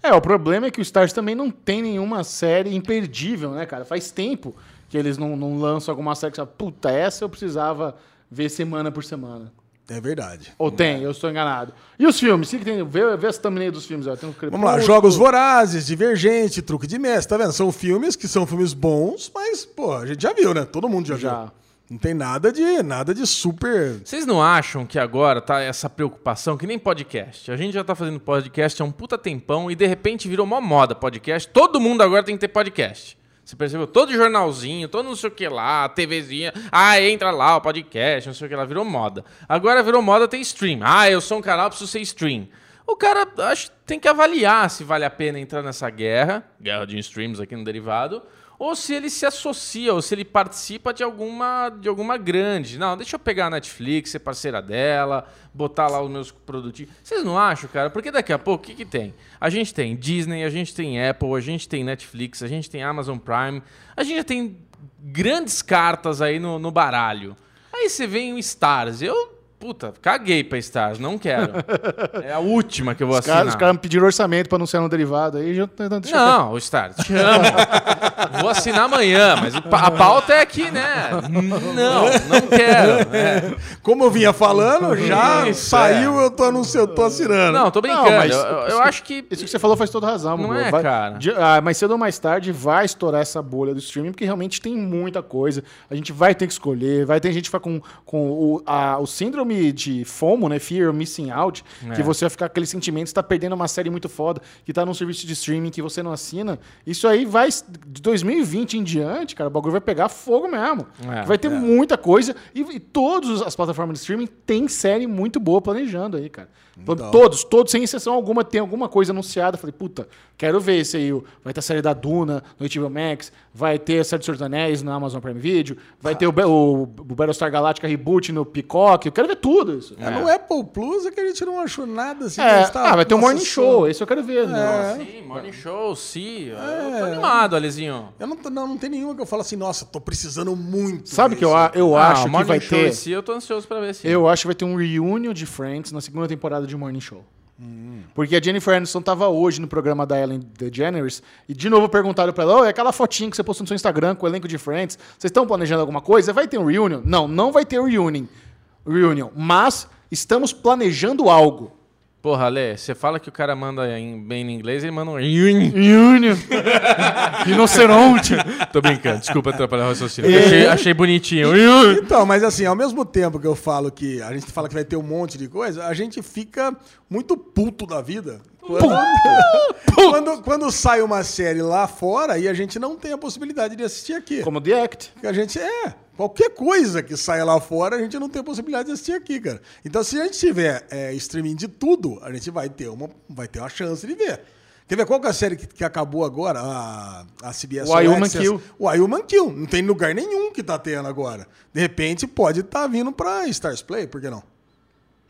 É, o problema é que o Stars também não tem nenhuma série imperdível, né, cara? Faz tempo que eles não, não lançam alguma série que você fala, puta, essa eu precisava ver semana por semana. É verdade. Ou tem, eu estou enganado. E os filmes? Que tem? Vê, vê as thumbnail dos filmes. Ó. Tem o Vamos lá. Jogos Vorazes, Divergente, Truque de Mestre, tá vendo? São filmes que são filmes bons, mas, pô, a gente já viu, né? Todo mundo já, Já. viu. Não tem nada de, nada de super... Vocês não acham que agora tá essa preocupação, que nem podcast? A gente já tá fazendo podcast há um puta tempão e de repente virou uma moda podcast. Todo mundo agora tem que ter podcast. Você percebeu? Todo jornalzinho, todo não sei o que lá, TVzinha. Ah, entra lá, o podcast, não sei o que lá. Virou moda. Agora virou moda ter stream. Ah, eu sou um canal, preciso ser stream. o cara acho, tem que avaliar se vale a pena entrar nessa guerra, guerra de streams aqui no derivado, ou se ele se associa, ou se ele participa de alguma, de alguma grande. Não, deixa eu pegar a Netflix, ser parceira dela, botar lá os meus produtinhos. Vocês não acham, cara? Porque daqui a pouco, o que, que tem? A gente tem Disney, a gente tem Apple, a gente tem Netflix, a gente tem Amazon Prime, a gente já tem grandes cartas aí no, no baralho. Aí você vem o Stars. Eu Puta, caguei pra Stars, não quero. [LAUGHS] É a última que eu vou Os assinar. caras cara me pediram orçamento pra anunciar no derivado aí. Já, não, deixa eu- Não, o Stars, te amo. [LAUGHS] vou assinar amanhã, mas a pauta é aqui, né? Não, não quero. é. Como eu vinha falando, já Isso, saiu, eu tô anunciando, tô assinando. Não, tô brincando. Não, mas- eu, eu- acho que. Isso que você falou faz toda razão, Não é, Vai- cara? de- ah, mais cedo ou mais tarde vai estourar essa bolha do streaming, porque realmente tem muita coisa. A gente vai ter que escolher, vai ter gente que vai com, com o, a- o síndrome de FOMO, né? Fear of Missing Out, É. que você vai ficar com aquele sentimento, você tá perdendo uma série muito foda, que tá num serviço de streaming que você não assina. Isso aí vai, de 2020 em diante, cara, o bagulho vai pegar fogo mesmo. É, vai ter muita coisa, e, e todas as plataformas de streaming tem série muito boa planejando aí, cara. Então. Todos, todos, sem exceção alguma, tem alguma coisa anunciada. Falei, puta, quero ver esse aí. o- Vai ter a série da Duna no HBO Max, vai ter a série do Senhor dos Anéis na Amazon Prime Video, vai ter o, o, o Battlestar Galactica Reboot no Peacock. Eu quero ver tudo isso. É, No Apple Plus é que a gente não achou nada assim. É, ah, vai ter um nossa, morning show, esse eu quero ver. né? Sim, Morning Show, sim. Eu tô animado, Alezinho. Eu não, não, não tem nenhuma que eu falo assim, nossa, tô precisando muito. Sabe que eu, eu Ah, acho o que vai Show ter. em si, eu tô ansioso pra ver sim. Eu acho que vai ter um reunion de Friends na segunda temporada de Morning Show. Porque a Jennifer Aniston tava hoje no programa da Ellen DeGeneres e de novo perguntaram pra ela: "Ô, é aquela fotinha que você postou no seu Instagram com o elenco de Friends, vocês estão planejando alguma coisa? Vai ter um reunion?" Não, não vai ter reunion. Reunion, mas estamos planejando algo. Porra, Ale, você fala que o cara manda em- bem em inglês, ele manda um. Reunion. [LAUGHS] Rinoceronte. Tô brincando, desculpa atrapalhar o raciocínio. Achei, achei bonitinho. [LAUGHS] Então, mas assim, ao mesmo tempo que eu falo que a gente fala que vai ter um monte de coisa, a gente fica muito puto da vida. Quando, [LAUGHS] quando, quando sai uma série lá fora e a gente não tem a possibilidade de assistir aqui. Como The Act. Que a gente é. Qualquer coisa que saia lá fora, a gente não tem possibilidade de assistir aqui, cara. Então, se a gente tiver é, streaming de tudo, a gente vai ter uma, vai ter uma chance de ver. Quer ver qual que é a série que, que acabou agora? A, a CBS O Access? Kill. O I, Woman Kill. Não tem lugar nenhum que tá tendo agora. De repente, pode estar vindo pra Stars Play, por que não?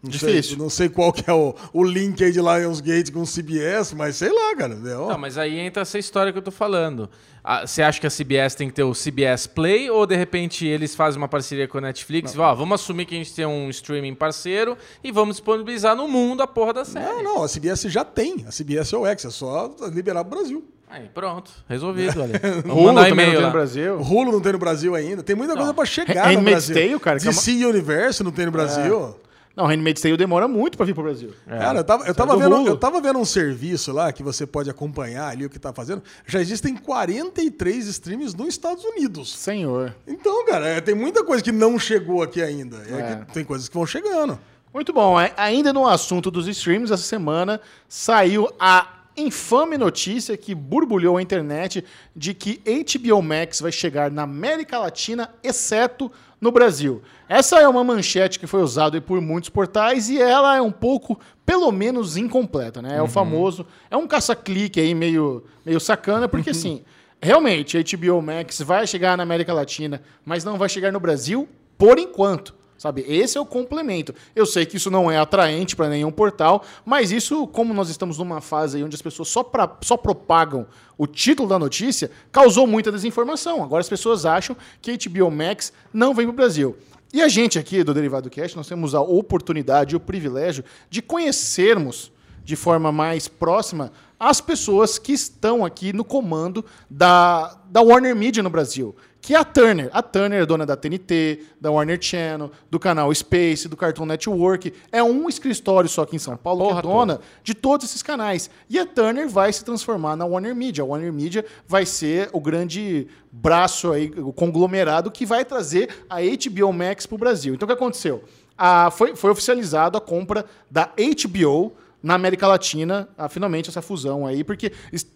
Não Difícil. Sei, não sei qual que é o, o link aí de Lionsgate com o CBS, mas sei lá, cara. É, ó. Não, mas aí entra essa história que eu tô falando. Ah, Você acha que a CBS tem que ter o CBS Play ou de repente eles fazem uma parceria com a Netflix? e falam, Ó, vamos assumir que a gente tem um streaming parceiro e vamos disponibilizar no mundo a porra da série. Não, não, a CBS já tem. A CBS é o X, é só liberar pro Brasil. Aí, pronto, resolvido, [LAUGHS] mandar também não tem lá. no Brasil. O Hulu não tem no Brasil ainda. Tem muita coisa pra chegar no Handmaid's Brasil. Tale, cara, que é uma- DC Universe não tem no Brasil. Não, Handmaid's Tale demora muito pra vir pro Brasil. Cara, eu tava, eu, tava do vendo, Hulu. eu tava vendo um serviço lá que você pode acompanhar ali o que tá fazendo. Já existem 43 streams nos Estados Unidos. Senhor. Então, cara, é, tem muita coisa que não chegou aqui ainda. É É. que tem coisas que vão chegando. Muito bom. A- Ainda no assunto dos streams, essa semana saiu a infame notícia que borbulhou a internet de que HBO Max vai chegar na América Latina, exceto no Brasil. Essa é uma manchete que foi usada por muitos portais e ela é um pouco, pelo menos, incompleta, né? É o famoso, é um caça-clique aí meio, meio sacana, porque assim, realmente, HBO Max vai chegar na América Latina, mas não vai chegar no Brasil por enquanto. Sabe, esse é o complemento. Eu sei que isso não é atraente para nenhum portal, mas isso, como nós estamos numa fase onde as pessoas só, pra, só propagam o título da notícia, causou muita desinformação. Agora as pessoas acham que HBO Max não vem para o Brasil. E a gente aqui do Derivado Cast, nós temos a oportunidade e o privilégio de conhecermos de forma mais próxima as pessoas que estão aqui no comando da, da Warner Media no Brasil, que é a Turner. A Turner é dona da TNT, da Warner Channel, do canal Space, do Cartoon Network. É um escritório só aqui em São Paulo Porra que é dona de todos esses canais. E a Turner vai se transformar na Warner Media. A Warner Media vai ser o grande braço aí, o conglomerado que vai trazer a HBO Max para o Brasil. Então o que aconteceu? Ah, foi, foi oficializado a compra da HBO na América Latina, ah, finalmente, essa fusão aí, porque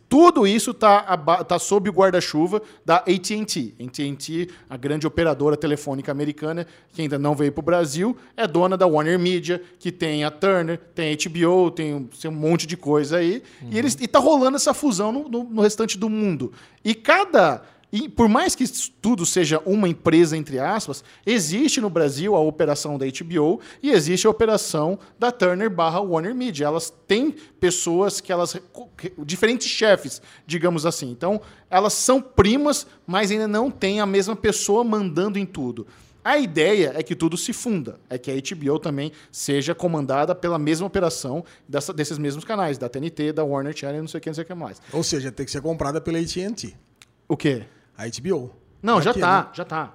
tudo isso está tá sob o guarda-chuva da AT&T. AT&T, a grande operadora telefônica americana, que ainda não veio para o Brasil, é dona da Warner Media, que tem a Turner, tem a HBO, tem, um- tem um monte de coisa aí. E, eles, e tá rolando essa fusão no, no- no restante do mundo. E cada... E por mais que isso tudo seja uma empresa, entre aspas, existe no Brasil a operação da HBO e existe a operação da Turner barra Warner Media. Elas têm pessoas que elas. diferentes chefes, digamos assim. Então, elas são primas, mas ainda não tem a mesma pessoa mandando em tudo. A ideia é que tudo se funda, é que a HBO também seja comandada pela mesma operação dessa- desses mesmos canais, da TNT, da Warner Channel, não sei o que, não sei o que mais. Ou seja, tem que ser comprada pela AT&T. O quê? A HBO. Não, já Aqui, tá, né? já tá.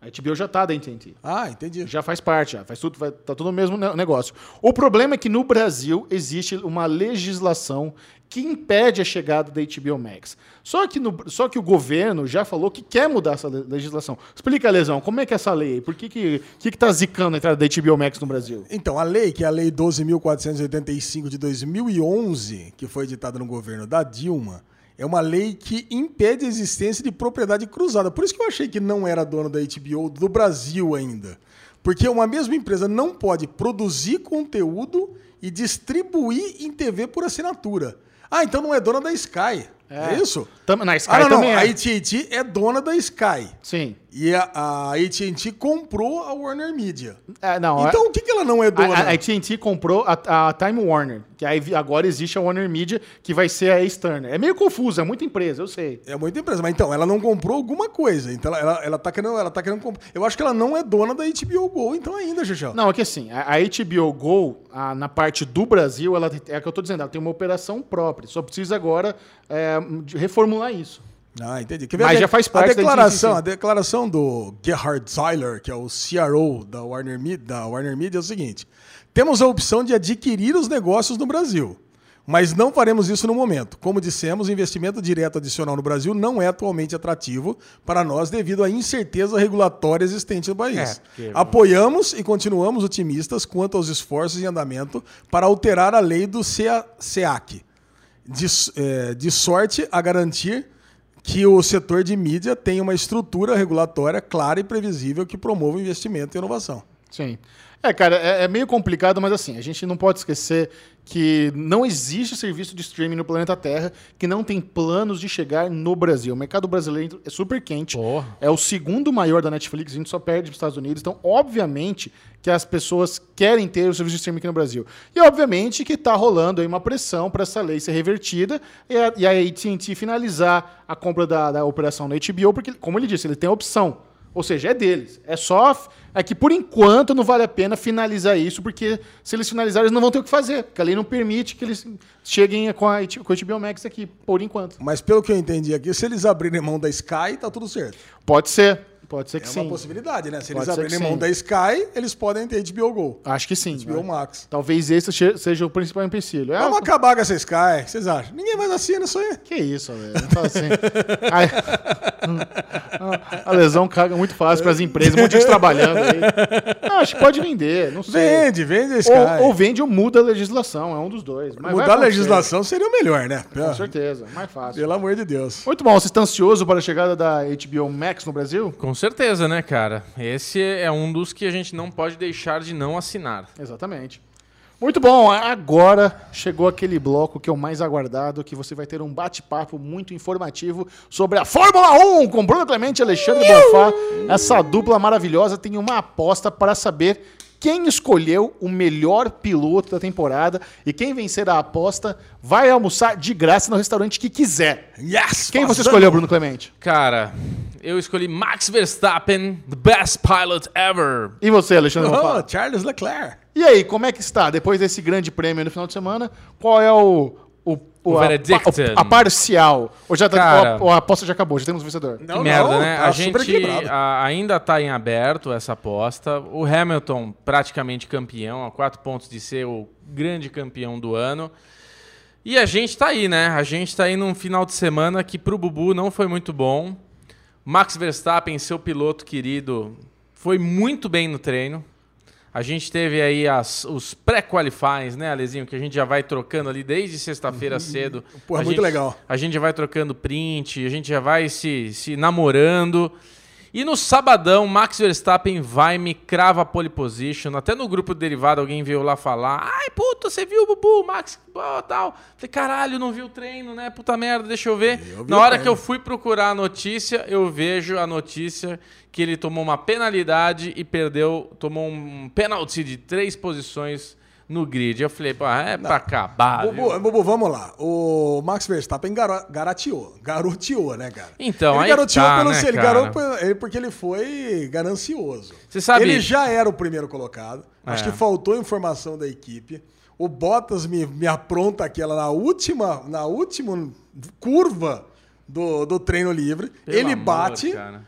A HBO já tá da AT&T. Ah, entendi. Já faz parte, já faz tudo, tá tudo no mesmo ne- negócio. O problema é que no Brasil existe uma legislação que impede a chegada da HBO Max. Só que, no- só que o governo já falou que quer mudar essa le- legislação. Explica, Lesão, como é que é essa lei? Por que que, que, que tá zicando a entrada da HBO Max no Brasil? Então, a lei, que é a Lei 12.485 de 2011, que foi editada no governo da Dilma, é uma lei que impede a existência de propriedade cruzada. Por isso que eu achei que não era dona da HBO do Brasil ainda. Porque uma mesma empresa não pode produzir conteúdo e distribuir em TV por assinatura. Ah, então não é dona da Sky. É, isso? Tam- na Sky ah, não, também não. é. A AT&T é dona da Sky. Sim. E a, a AT&T comprou a Warner Media. É, não, Então, o que, que ela não é dona? A, a AT&T comprou a, a Time Warner, que aí agora existe a Warner Media, que vai ser a Ex-Turner. É meio confuso, é muita empresa, eu sei. É muita empresa, mas então, ela não comprou alguma coisa. Então ela, ela, ela tá querendo, ela tá querendo comprar. Eu acho que ela não é dona da HBO Go, então ainda, Xixão. Não, é que assim, a, a HBO Go, a- na parte do Brasil, ela é o que eu tô dizendo, ela tem uma operação própria. Só precisa agora é, reformular isso. Ah, entendi. Quer Mas a de- já faz parte a da declaração, AT&T. A declaração do Gerhard Zeiler, que é o CRO da Warner, Media, da Warner Media, é o seguinte: temos a opção de adquirir os negócios no Brasil. Mas não faremos isso no momento. Como dissemos, investimento direto adicional no Brasil não é atualmente atrativo para nós devido à incerteza regulatória existente no país. É, porque- Apoiamos e continuamos otimistas quanto aos esforços em andamento para alterar a lei do CA SEAC, de, eh, de sorte a garantir que o setor de mídia tenha uma estrutura regulatória clara e previsível que promova investimento e inovação. Sim. É, cara, é, é meio complicado, mas assim, a gente não pode esquecer que não existe serviço de streaming no planeta Terra que não tem planos de chegar no Brasil. O mercado brasileiro é super quente. É o segundo maior da Netflix, a gente só perde para os Estados Unidos. Então, obviamente que as pessoas querem ter o serviço de streaming aqui no Brasil. E, obviamente, que está rolando aí uma pressão para essa lei ser revertida e a, e a AT&T finalizar a compra da, da operação da HBO, porque, como ele disse, ele tem a opção. Ou seja, é deles. É só. É que por enquanto não vale a pena finalizar isso, porque se eles finalizarem, eles não vão ter o que fazer. Porque a lei não permite que eles cheguem com a, com a HBO Max aqui, por enquanto. Mas pelo que eu entendi aqui, se eles abrirem mão da Sky, tá tudo certo. Pode ser. Pode ser que É sim. uma possibilidade, né? Se Pode eles abrirem mão da Sky, eles podem ter HBO Go, Acho que sim. HBO né? Max. Talvez esse seja o principal empecilho. É, Vamos acabar com essa Sky, o que vocês acham? Ninguém mais assina isso aí. Que isso, velho. Não fala assim. Ai, [LAUGHS] a lesão caga muito fácil para as empresas, um monte de gente trabalhando aí. Não, acho que pode vender, não sei. Vende, vende a Sky. Ou, ou vende ou muda a legislação, é um dos dois. Mas Mudar a acontecer, legislação seria o melhor, né? Com certeza, mais fácil. Pelo amor de Deus. Muito bom, você está ansioso para a chegada da HBO Max no Brasil? Com certeza, né, cara? Esse é um dos que a gente não pode deixar de não assinar. Exatamente. Muito bom, agora chegou aquele bloco que é o mais aguardado, que você vai ter um bate-papo muito informativo sobre a Fórmula 1 com Bruno Clemente e Alexandre Bonfá. Essa dupla maravilhosa tem uma aposta para saber quem escolheu o melhor piloto da temporada e quem vencer a aposta vai almoçar de graça no restaurante que quiser. Yes! Quem você escolheu, Bruno Clemente? Cara, eu escolhi Max Verstappen, the best pilot ever. E você, Alexandre? Oh, Charles Leclerc. E aí, como é que está? Depois desse grande prêmio no final de semana, qual é o. O, O a, a, a parcial? Ou, já tá, Cara. ou a, ou a aposta já acabou? Já temos vencedor? Não, que merda, não, né? tá a gente ainda tá em aberto essa aposta. O Hamilton praticamente campeão, a quatro pontos de ser o grande campeão do ano. E a gente tá aí, né? A gente tá aí num final de semana que pro Bubu não foi muito bom. Max Verstappen, seu piloto querido, foi muito bem no treino. A gente teve aí as, os pré-qualifies, né, Alezinho? Que a gente já vai trocando ali desde sexta-feira cedo. Pô, é muito gente- legal. A gente já vai trocando print, a gente já vai se, se namorando. E no sabadão, Max Verstappen vai me crava a pole position. Até no grupo derivado alguém veio lá falar: Ai, puta, você viu o Bubu, Max, pô, tal. Falei, caralho, não vi o treino, né? Puta merda, deixa eu ver. Eu Na hora que eu fui procurar a notícia, eu vejo a notícia que ele tomou uma penalidade e perdeu, tomou um pênalti de três posições no grid. Eu falei, pô, é pra acabar. Bubu, Bubu, vamos lá. O Max Verstappen garo, garateou. Garoteou, né, cara? Então, ele aí garoteou tá, pelo né, ele garoteou porque ele foi ganancioso. Você sabe- Ele já era o primeiro colocado. Acho É. que faltou informação da equipe. O Bottas me, me apronta aquela na última, na última curva do, do treino livre. Pelo ele amor, bate. cara.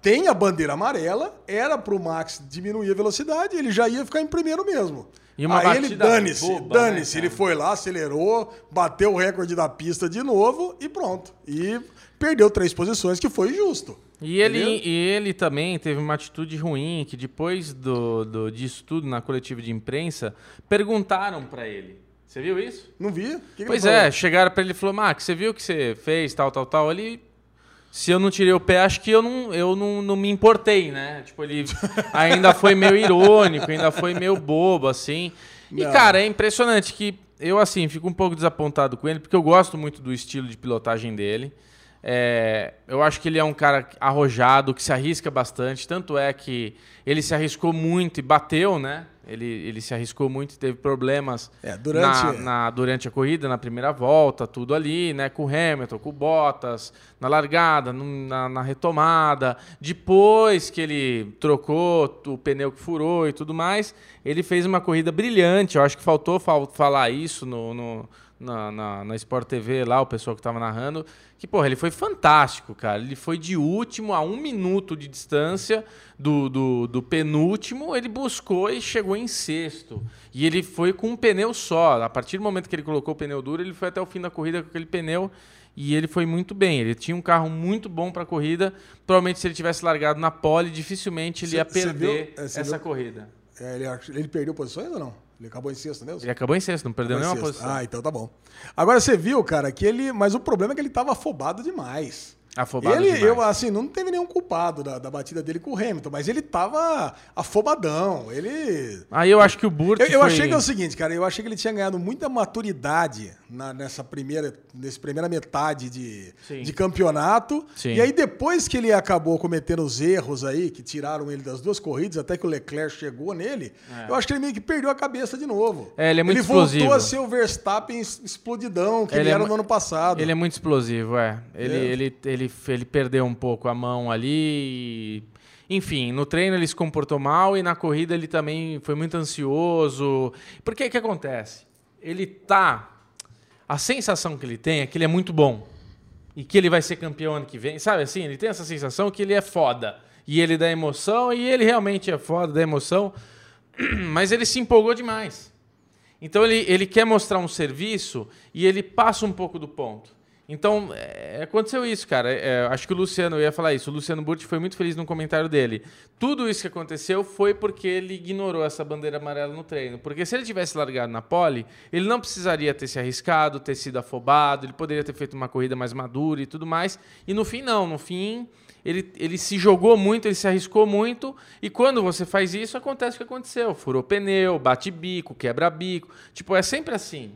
tem a bandeira amarela, era pro Max diminuir a velocidade, ele já ia ficar em primeiro mesmo. E uma Aí ele batida dane-se, boba, dane-se, né, ele foi lá, acelerou, bateu o recorde da pista de novo e pronto. E perdeu três posições, que foi justo. E ele, Entendeu? e ele também teve uma atitude ruim, que depois do, do, disso tudo na coletiva de imprensa, perguntaram pra ele. Você viu isso? Não vi? Que que ele Pois falou? é, chegaram pra ele e falou, Max, você viu o que você fez, tal, tal, tal. Ele, se eu não tirei o pé, acho que eu não, eu não, não me importei, né? Tipo, ele ainda foi meio irônico, ainda foi meio bobo, assim. E, Não. cara, é impressionante que eu, assim, fico um pouco desapontado com ele, porque eu gosto muito do estilo de pilotagem dele. É, eu acho que ele é um cara arrojado, que se arrisca bastante. Tanto é que ele se arriscou muito e bateu, né? Ele, ele se arriscou muito e teve problemas É, durante- na, na- durante a corrida, na primeira volta, tudo ali, né? Com o Hamilton, com o Bottas, na largada, na, na retomada. Depois que ele trocou o pneu que furou e tudo mais, ele fez uma corrida brilhante. Eu acho que faltou fal- falar isso no, no- na, na, na Sport TV lá, o pessoal que estava narrando. Que, porra, ele foi fantástico, cara. Ele foi de último a um minuto de distância do, do, do penúltimo, ele buscou e chegou em sexto. E ele foi com um pneu só. A partir do momento que ele colocou o pneu duro, ele foi até o fim da corrida com aquele pneu. E ele foi muito bem. Ele tinha um carro muito bom para a corrida. Provavelmente, se ele tivesse largado na pole, dificilmente ele Cê- ia cê perder viu? É, cê essa viu? corrida. É, ele, ele perdeu posições ou não? Ele acabou em sexto mesmo? Ele acabou em sexto, não perdeu Acabou nenhuma posição. Ah, então tá bom. Agora você viu, cara, que ele. Mas o problema é que ele tava afobado demais. Afobado ele, demais. eu, assim, não teve nenhum culpado da, da batida dele com o Hamilton, mas ele tava afobadão. Ele. Aí eu acho que o Burt Eu, eu foi... achei que é o seguinte, cara, eu achei que ele tinha ganhado muita maturidade na- nessa primeira, nessa primeira metade de, Sim. de campeonato. Sim. E aí, depois que ele acabou cometendo os erros aí, que tiraram ele das duas corridas, até que o Leclerc chegou nele, eu acho que ele meio que perdeu a cabeça de novo. É, ele é muito Ele voltou explosivo. a ser o Verstappen explodidão que ele, Ele é era mu- no ano passado. Ele é muito explosivo, é. Ele, É. ele, ele, ele perdeu um pouco a mão ali. Enfim, no treino ele se comportou mal e na corrida ele também foi muito ansioso. Porque o que acontece? Ele tá. A sensação que ele tem é que ele é muito bom. E que ele vai ser campeão ano que vem. Sabe assim? Ele tem essa sensação que ele é foda. E ele dá emoção, e ele realmente é foda, dá emoção. [CLEARS THROAT] Mas ele se empolgou demais. Então ele, ele quer mostrar um serviço e ele passa um pouco do ponto. Então, é, aconteceu isso, cara. É, acho que o Luciano, eu ia falar isso, o Luciano Burti foi muito feliz no comentário dele. Tudo isso que aconteceu foi porque ele ignorou essa bandeira amarela no treino. Porque se ele tivesse largado na pole, ele não precisaria ter se arriscado, ter sido afobado, ele poderia ter feito uma corrida mais madura e tudo mais. E no fim, não. No fim, ele, ele se jogou muito, ele se arriscou muito, e quando você faz isso, acontece o que aconteceu. Furou pneu, bate bico, quebra bico. Tipo, é sempre assim.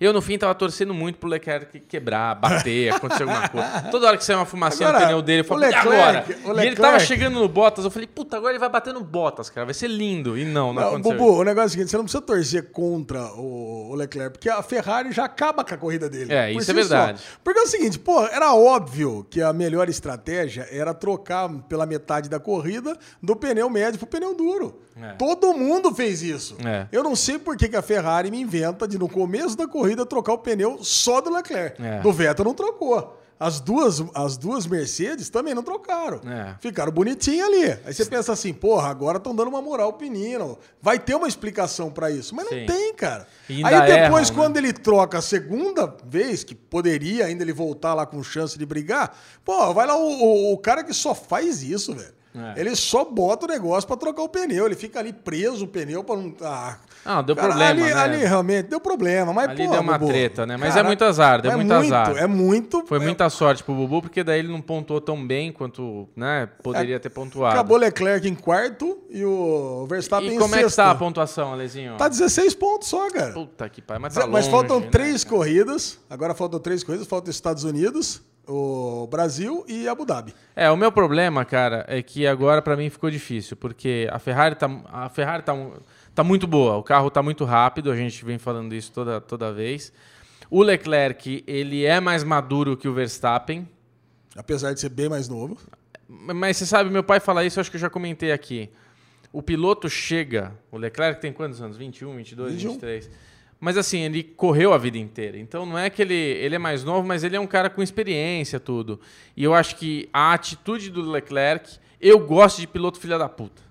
Eu, no fim, tava torcendo muito pro Leclerc quebrar, bater, [LAUGHS] acontecer alguma coisa. Toda hora que saiu uma fumacinha Agora, no pneu dele, eu falei, Leclerc- agora? o E ele Leclerc- tava chegando no Bottas, eu falei, puta, agora ele vai bater no Bottas, cara, vai ser lindo. E não, não, Não, aconteceu. Bubu, o negócio é o seguinte, você não precisa torcer contra o, Leclerc, porque a Ferrari já acaba com a corrida dele. É, isso é si só. verdade. Porque é o seguinte, pô, era óbvio que a melhor estratégia era trocar pela metade da corrida do pneu médio pro pneu duro. É. Todo mundo fez isso. É. Eu não sei por que, que a Ferrari me inventa de, no começo da corrida, trocar o pneu só do Leclerc. É. Do Vettel não trocou. As duas, as duas Mercedes também não trocaram. É. Ficaram bonitinhos ali. Aí você pensa assim, porra, agora estão dando uma moral pro menino. Vai ter uma explicação pra isso. Mas Sim. não tem, cara. Aí depois, erram, né? quando ele troca a segunda vez, que poderia ainda ele voltar lá com chance de brigar, pô, vai lá o, o- o cara que só faz isso, velho. É. Ele só bota o negócio pra trocar o pneu. Ele fica ali preso o pneu pra não. Ah, Ah, deu cara, problema, ali, né? ali realmente deu problema. Mas, Ali pô, deu uma Bubu, treta, né? Mas é muito azar, deu é muito azar. É muito. Foi é- muita sorte pro Bubu, porque daí ele não pontuou tão bem quanto né, poderia ter pontuado. Acabou Leclerc em quarto e o Verstappen e em como é que sexto. tá a pontuação, Alezinho? Tá 16 pontos só, cara. Puta que pariu, mas tá Mas longe, faltam né, três cara? corridas. Agora faltam três corridas. Falta os Estados Unidos, o Brasil e Abu Dhabi. É, o meu problema, cara, é que agora pra mim ficou difícil, porque a Ferrari tá, a Ferrari tá, tá muito boa, o carro tá muito rápido, a gente vem falando isso toda, toda vez. O Leclerc, ele é mais maduro que o Verstappen, Apesar de ser bem mais novo. mas você sabe, meu pai fala isso, eu acho que eu já comentei aqui. O piloto chega, o Leclerc tem quantos anos? 21, 22, 21. 23. Mas assim, ele correu a vida inteira. Então não é que ele, ele é mais novo, mas ele é um cara com experiência, tudo. E eu acho que a atitude do Leclerc, eu gosto de piloto filha da puta.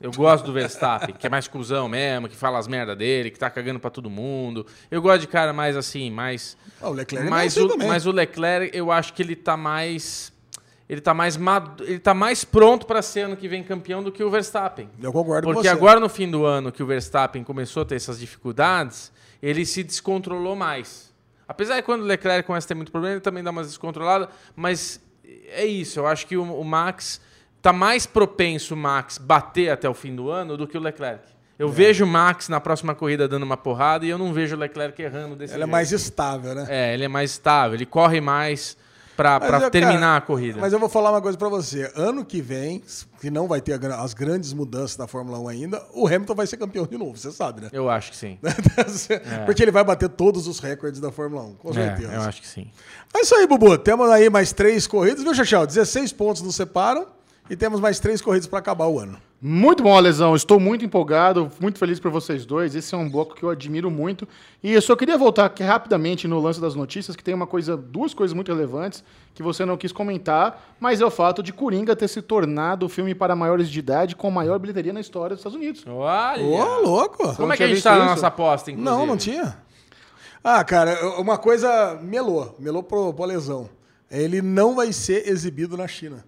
Eu gosto do Verstappen, que é mais cuzão mesmo, que fala as merda dele, que tá cagando pra todo mundo. Eu gosto de cara mais assim, mais. Ah, o Leclerc é mas, assim o, também. mas o Leclerc, eu acho que ele tá mais. Ele tá mais, ele tá mais pronto pra ser ano que vem campeão do que o Verstappen. Eu concordo com Porque você. agora, no fim do ano, que o Verstappen começou a ter essas dificuldades, ele se descontrolou mais. Apesar de quando o Leclerc começa a ter muito problema, ele também dá umas descontroladas, mas é isso. Eu acho que o, o Max tá mais propenso o Max bater até o fim do ano do que o Leclerc. Eu É. vejo o Max na próxima corrida dando uma porrada e eu não vejo o Leclerc errando desse Ele é jeito. mais estável, né? É, ele é mais estável, ele corre mais eu, terminar cara, a corrida. Mas eu vou falar uma coisa pra você. Ano que vem, que não vai ter as grandes mudanças da Fórmula 1 ainda, o Hamilton vai ser campeão de novo, você sabe, né? Eu acho que sim. [LAUGHS] Porque ele vai bater todos os recordes da Fórmula 1, com É, certeza. eu acho que sim. É isso aí, Bubu. Temos aí mais três corridas, viu, Chachel? 16 pontos nos separam e temos mais três corridas pra acabar o ano. Muito bom, Alesão. Estou muito empolgado, muito feliz por vocês dois. Esse é um bloco que eu admiro muito. E eu só queria voltar aqui rapidamente no lance das notícias, que tem uma coisa, duas coisas muito relevantes que você não quis comentar, mas é o fato de Coringa ter se tornado o filme para maiores de idade com maior bilheteria na história dos Estados Unidos. Olha! Ô, louco! Como é que a gente visto tá na nossa aposta, inclusive? Não, não tinha. Ah, cara, uma coisa melou, melou pro, pro lesão. Ele não vai ser exibido na China.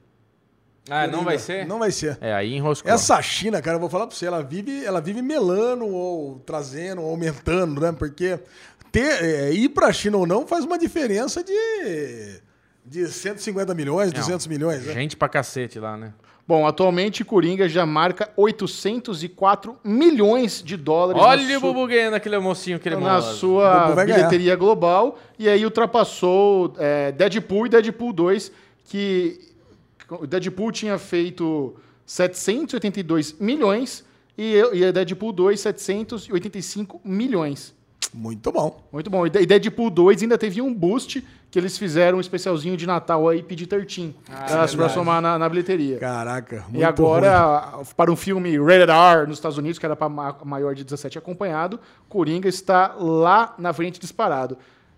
Ah, não vai ser? Não vai ser. É, aí enroscou. Essa China, cara, eu vou falar pra você, ela vive, ela vive melando ou trazendo, ou aumentando, né? Porque ter, é, ir pra China ou não faz uma diferença de, de 150 milhões, 200 milhões, né? Gente pra cacete lá, né? Bom, atualmente Coringa já marca 804 milhões de dólares Olha na o sua- Bubu ganhando aquele mocinho na cremoso. O sua bilheteria global e aí ultrapassou é, Deadpool e Deadpool 2, que o Deadpool tinha feito 782 milhões e, e a Deadpool 2 785 milhões. Muito bom. Muito bom. E De- e Deadpool 2 ainda teve um boost que eles fizeram um especialzinho de Natal aí, pedir 13 pra, pra verdade. somar na, na bilheteria. Caraca, muito E agora, para um filme rated R nos Estados Unidos, que era para maior de 17 acompanhado, Coringa está lá na frente disparado.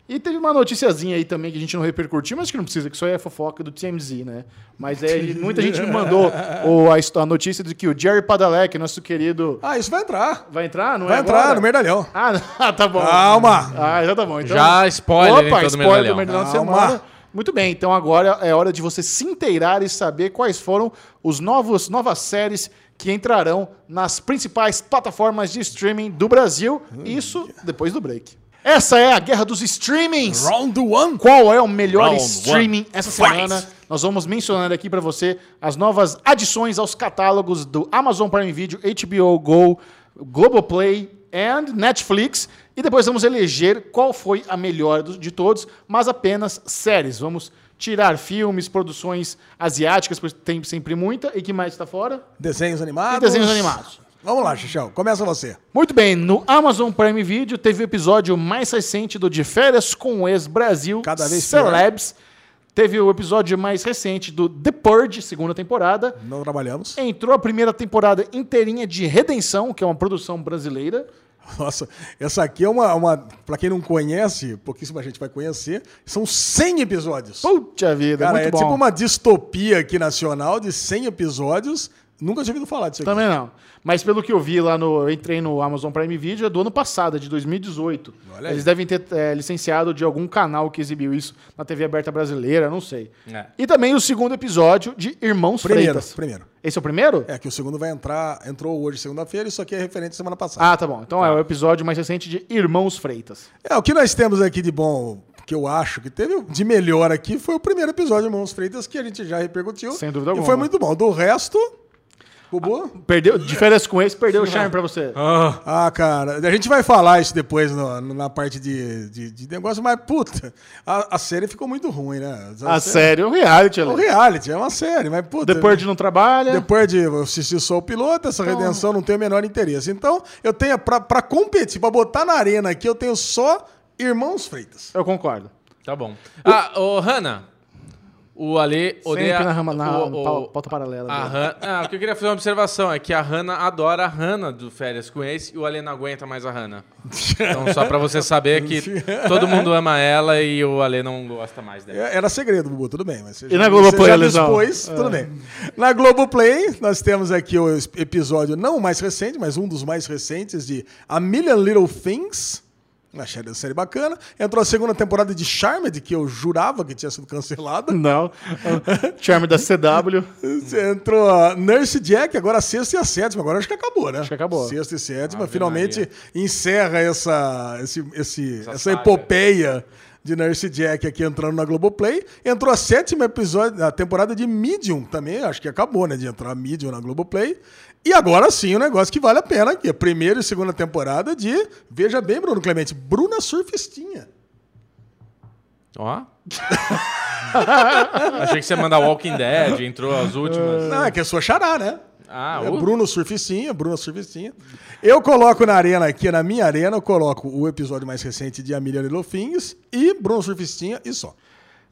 E teve uma noticiazinha aí também que a gente não repercutiu, mas que não precisa, que isso aí é fofoca do TMZ, né? Mas é, muita gente me mandou o- a, a notícia de que o Jerry Padalecki, nosso querido... Ah, isso vai entrar. Vai entrar? Não Vai é entrar agora? no Merdalhão. Ah, não, [LAUGHS] tá bom. Calma. Ah, já tá bom. Então, Já spoiler, Opa, então, do spoiler Merdalhão. do Merdalhão de semana. Muito bem, então agora é hora de você se inteirar e saber quais foram os novos novas séries que entrarão nas principais plataformas de streaming do Brasil. Isso depois do break. Essa é a guerra dos streamings. Round one. Qual é o melhor Round streaming one. essa Fight. semana? Nós vamos mencionar aqui para você as novas adições aos catálogos do Amazon Prime Video, HBO Go, Globoplay e Netflix. E depois vamos eleger qual foi a melhor de todos, mas apenas séries. Vamos tirar filmes, produções asiáticas, porque tem sempre muita. E que mais está fora? Desenhos animados. E desenhos animados. Vamos lá, Xixão. Começa você. Muito bem, no Amazon Prime Video teve o episódio mais recente do De Férias com o Ex-Brasil, Cada vez pior. Celebs. Teve o episódio mais recente do The Purge, segunda temporada. Não trabalhamos. Entrou a primeira temporada inteirinha de Redenção, que é uma produção brasileira. Nossa, essa aqui é uma, uma. Pra quem não conhece, pouquíssima gente vai conhecer, são 100 episódios. Puta vida, Cara, é bom. tipo uma distopia aqui nacional de 100 episódios Nunca tinha ouvido falar disso aqui. Também não. Mas pelo que eu vi lá no. Eu entrei no Amazon Prime Video, é do ano passado, é de 2018. Olha aí. Eles devem ter é, licenciado de algum canal que exibiu isso na TV aberta brasileira, não sei. É. E também o segundo episódio de Irmãos Primeiro, Freitas. primeiro. Esse é o primeiro? É que o segundo vai entrar, entrou hoje segunda-feira, isso aqui é referente à semana passada. Ah, tá bom. Então é o episódio mais recente de Irmãos Freitas. É, o que nós temos aqui de bom, que eu acho que teve de melhor aqui, foi o primeiro episódio de Irmãos Freitas, que a gente já repercutiu. Sem dúvida E alguma. foi muito bom. Do resto, Bubu? Perdeu, de férias com esse, perdeu o charme pra você. Ah, cara, a gente vai falar isso depois no- no- na parte de, de, de negócio, mas puta, a, a série ficou muito ruim, né? A série é um reality, É um reality, é uma série, mas puta. Depois de não trabalha. Depois de eu assistir só o piloto, essa Então- redenção não tem o menor interesse. Então, eu tenho, pra, pra competir, pra botar na arena aqui, eu tenho só Irmãos Freitas. Eu concordo. Tá bom. Ah, ô, Hanna. O Ale odeia... Sempre na, rama, na o- o- pau- pauta paralela. A. Han... Ah, o que eu queria fazer uma observação é que a Hanna adora a Hanna do Férias com Ex e o Ale não aguenta mais a Hanna. Então, só pra você saber que todo mundo ama ela e o Ale não gosta mais dela. É, Era segredo, Bubu, tudo bem. Mas você E na Globoplay, você já Lesão? dispôs, tudo bem. Na Globoplay, nós temos aqui o episódio, não o mais recente, mas um dos mais recentes de A Million Little Things. Achei a série bacana. Entrou a segunda temporada de Charmed, que eu jurava que tinha sido cancelada. Não. [LAUGHS] Charme da CW. Entrou a Nurse Jack, agora a sexta e a sétima. Agora acho que acabou, né? Acho que acabou. Sexta e sétima. Ave Finalmente Maria. encerra essa, esse, esse- Essa essa, epopeia de Nurse Jack aqui entrando na Globoplay. Entrou a sétima episódio, a temporada de Medium também. Acho que acabou, né? De entrar Medium na Globoplay. E agora sim, o negócio que vale a pena aqui. A primeira e segunda temporada de, veja bem, Bruno Clemente, Bruna Surfistinha. Ó. [LAUGHS] Achei que você ia mandar Walking Dead, entrou as últimas. Não, é que é sua xará, né? Ah, É o... Bruno Surficinha, Bruno Surficinha. Eu coloco na arena aqui, na minha arena, eu coloco o episódio mais recente de A Million Little Things e Bruno Surficinha e só.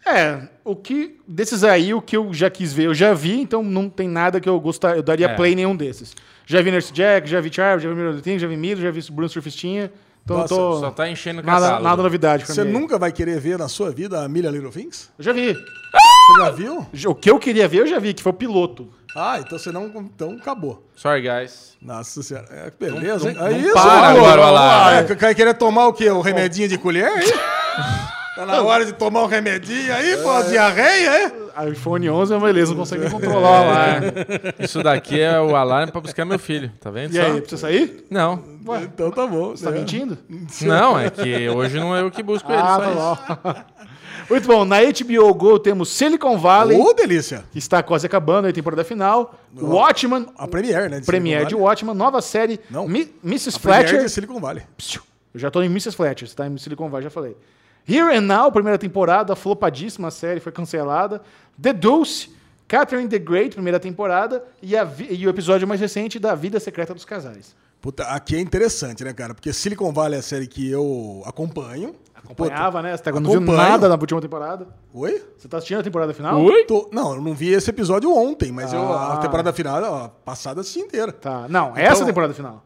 É, o que. Desses aí, o que eu já quis ver, eu já vi, então não tem nada que eu gostar. Eu daria É. play em nenhum desses. Já vi Nurse Jack, já vi Charme, já vi Mirror Thing, já vi Milo, já vi Bruno Surfistinha. Então Nossa, tô. Só tá enchendo o nada, nada novidade pra Você mim. nunca vai querer ver na sua vida A Million Little Things? Eu já vi. Você já viu? O que eu queria ver, eu já vi, que foi o piloto. Ah, então você não. Então acabou. Sorry, guys. Nossa senhora. É, beleza, hein? não É isso, para agora é, que- Vai querer tomar o quê? O remedinho de colher aí? [LAUGHS] Tá na hora de tomar um remedinho aí, pô, diarreia, é? iPhone 11 é uma beleza, não consegue nem controlar o alarme. Isso daqui é o alarme pra buscar meu filho, tá vendo? E só? aí, precisa sair? Não. Então tá bom. Você tá né? mentindo? Não, é que hoje não é eu que busco ele, Ah, só tá. [LAUGHS] Muito bom, na HBO Go temos Silicon Valley, Ô, delícia. que está quase acabando a temporada final. Watchman, A Premiere, né? de Premiere de. Watchman, nova série, Não. Mi- Mrs. A Premiere Fletcher. de Silicon Valley. Psiu. Eu já tô em Mrs. Fletcher, você tá em Silicon Valley, já falei. Here and Now, primeira temporada, flopadíssima série, foi cancelada. The Deuce, Catherine the Great, primeira temporada. E, e o episódio mais recente da Vida Secreta dos Casais. Puta, aqui é interessante, né, cara? Porque Silicon Valley é a série que eu acompanho. Acompanhava, né? Você tá- não viu nada na última temporada. Puta, Oi? Você tá assistindo a temporada final? Ui? Tô- não, eu não vi esse episódio ontem, mas eu, Ah. a temporada final, ó, passada, eu assisti inteira. Tá. Não, essa Então- temporada final.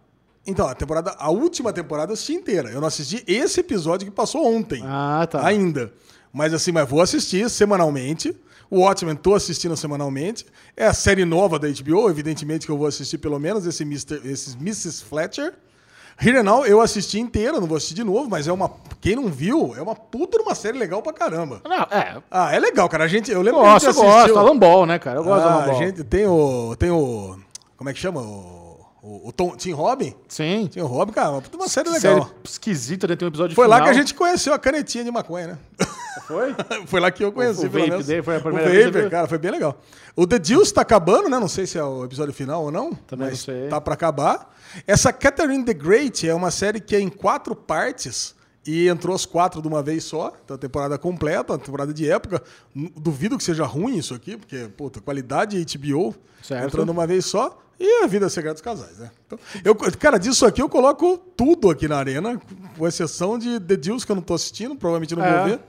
Então, a temporada, a última temporada eu assisti inteira. Eu não assisti esse episódio que passou ontem. Ah, tá. Ainda. Mas assim, mas vou assistir semanalmente. O Watchmen tô assistindo semanalmente. É a série nova da HBO, evidentemente que eu vou assistir pelo menos esse Mr., esses Mrs. Fletcher. Here Now eu assisti inteira, não vou assistir de novo, mas é uma. Quem não viu, é uma puta de uma série legal pra caramba. Não, é. Ah, é legal, cara. A gente, eu lembro Gosto, que a eu gente gosto. assistiu. Alan Ball, né, cara? Eu gosto do Ah, Alan a Ball. gente tem o. Tem o. Como é que chama? O, o, o Tom, Tim Robin? Sim. Tim Robin, cara, uma série Série legal. esquisita, né? Tem um episódio Foi lá final. que a gente conheceu a canetinha de maconha, né? Foi? [LAUGHS] foi lá que eu conheci, O- o pelo vape foi a primeira o vez vape, cara, foi bem legal. O The Deuce tá acabando, né? Não sei se é o episódio final ou não. Também mas não sei. Tá pra acabar. Essa Catherine the Great é uma série que é em quatro partes e entrou as quatro de uma vez só. Então, a temporada completa, uma temporada de época. Duvido que seja ruim isso aqui, porque, puta, qualidade HBO Certo. entrando uma vez só. E a vida secreta dos casais, né? Então, eu, cara, disso aqui eu coloco tudo aqui na arena, com exceção de The Deuce, que eu não tô assistindo, provavelmente não É. vou ver.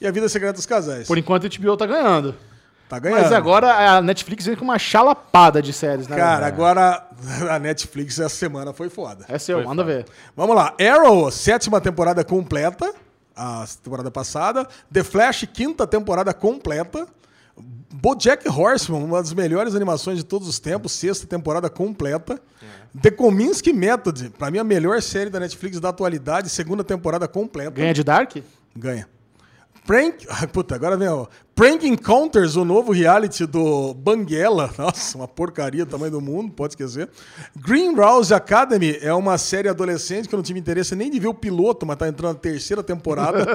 E a vida secreta dos casais. Por enquanto, a HBO tá ganhando. Tá ganhando. Mas agora a Netflix vem com uma chalapada de séries, né? Cara, agora [LAUGHS] a Netflix essa semana foi foda. É seu, Foi manda foda. ver. Vamos lá. Arrow, sétima temporada completa, a temporada passada. The Flash, quinta temporada completa. BoJack Horseman, uma das melhores animações de todos os tempos, sexta temporada completa. The Kominsky Method, pra mim a melhor série da Netflix da atualidade, segunda temporada completa. Ganha de Dark? Ganha. Prank. [LAUGHS] Puta, agora vem, ó. Prank Encounters, o novo reality do Banguela. [LAUGHS] Nossa, uma porcaria do tamanho do mundo, pode esquecer. Green House Academy é uma série adolescente que eu não tive interesse nem de ver o piloto, mas tá entrando na terceira temporada.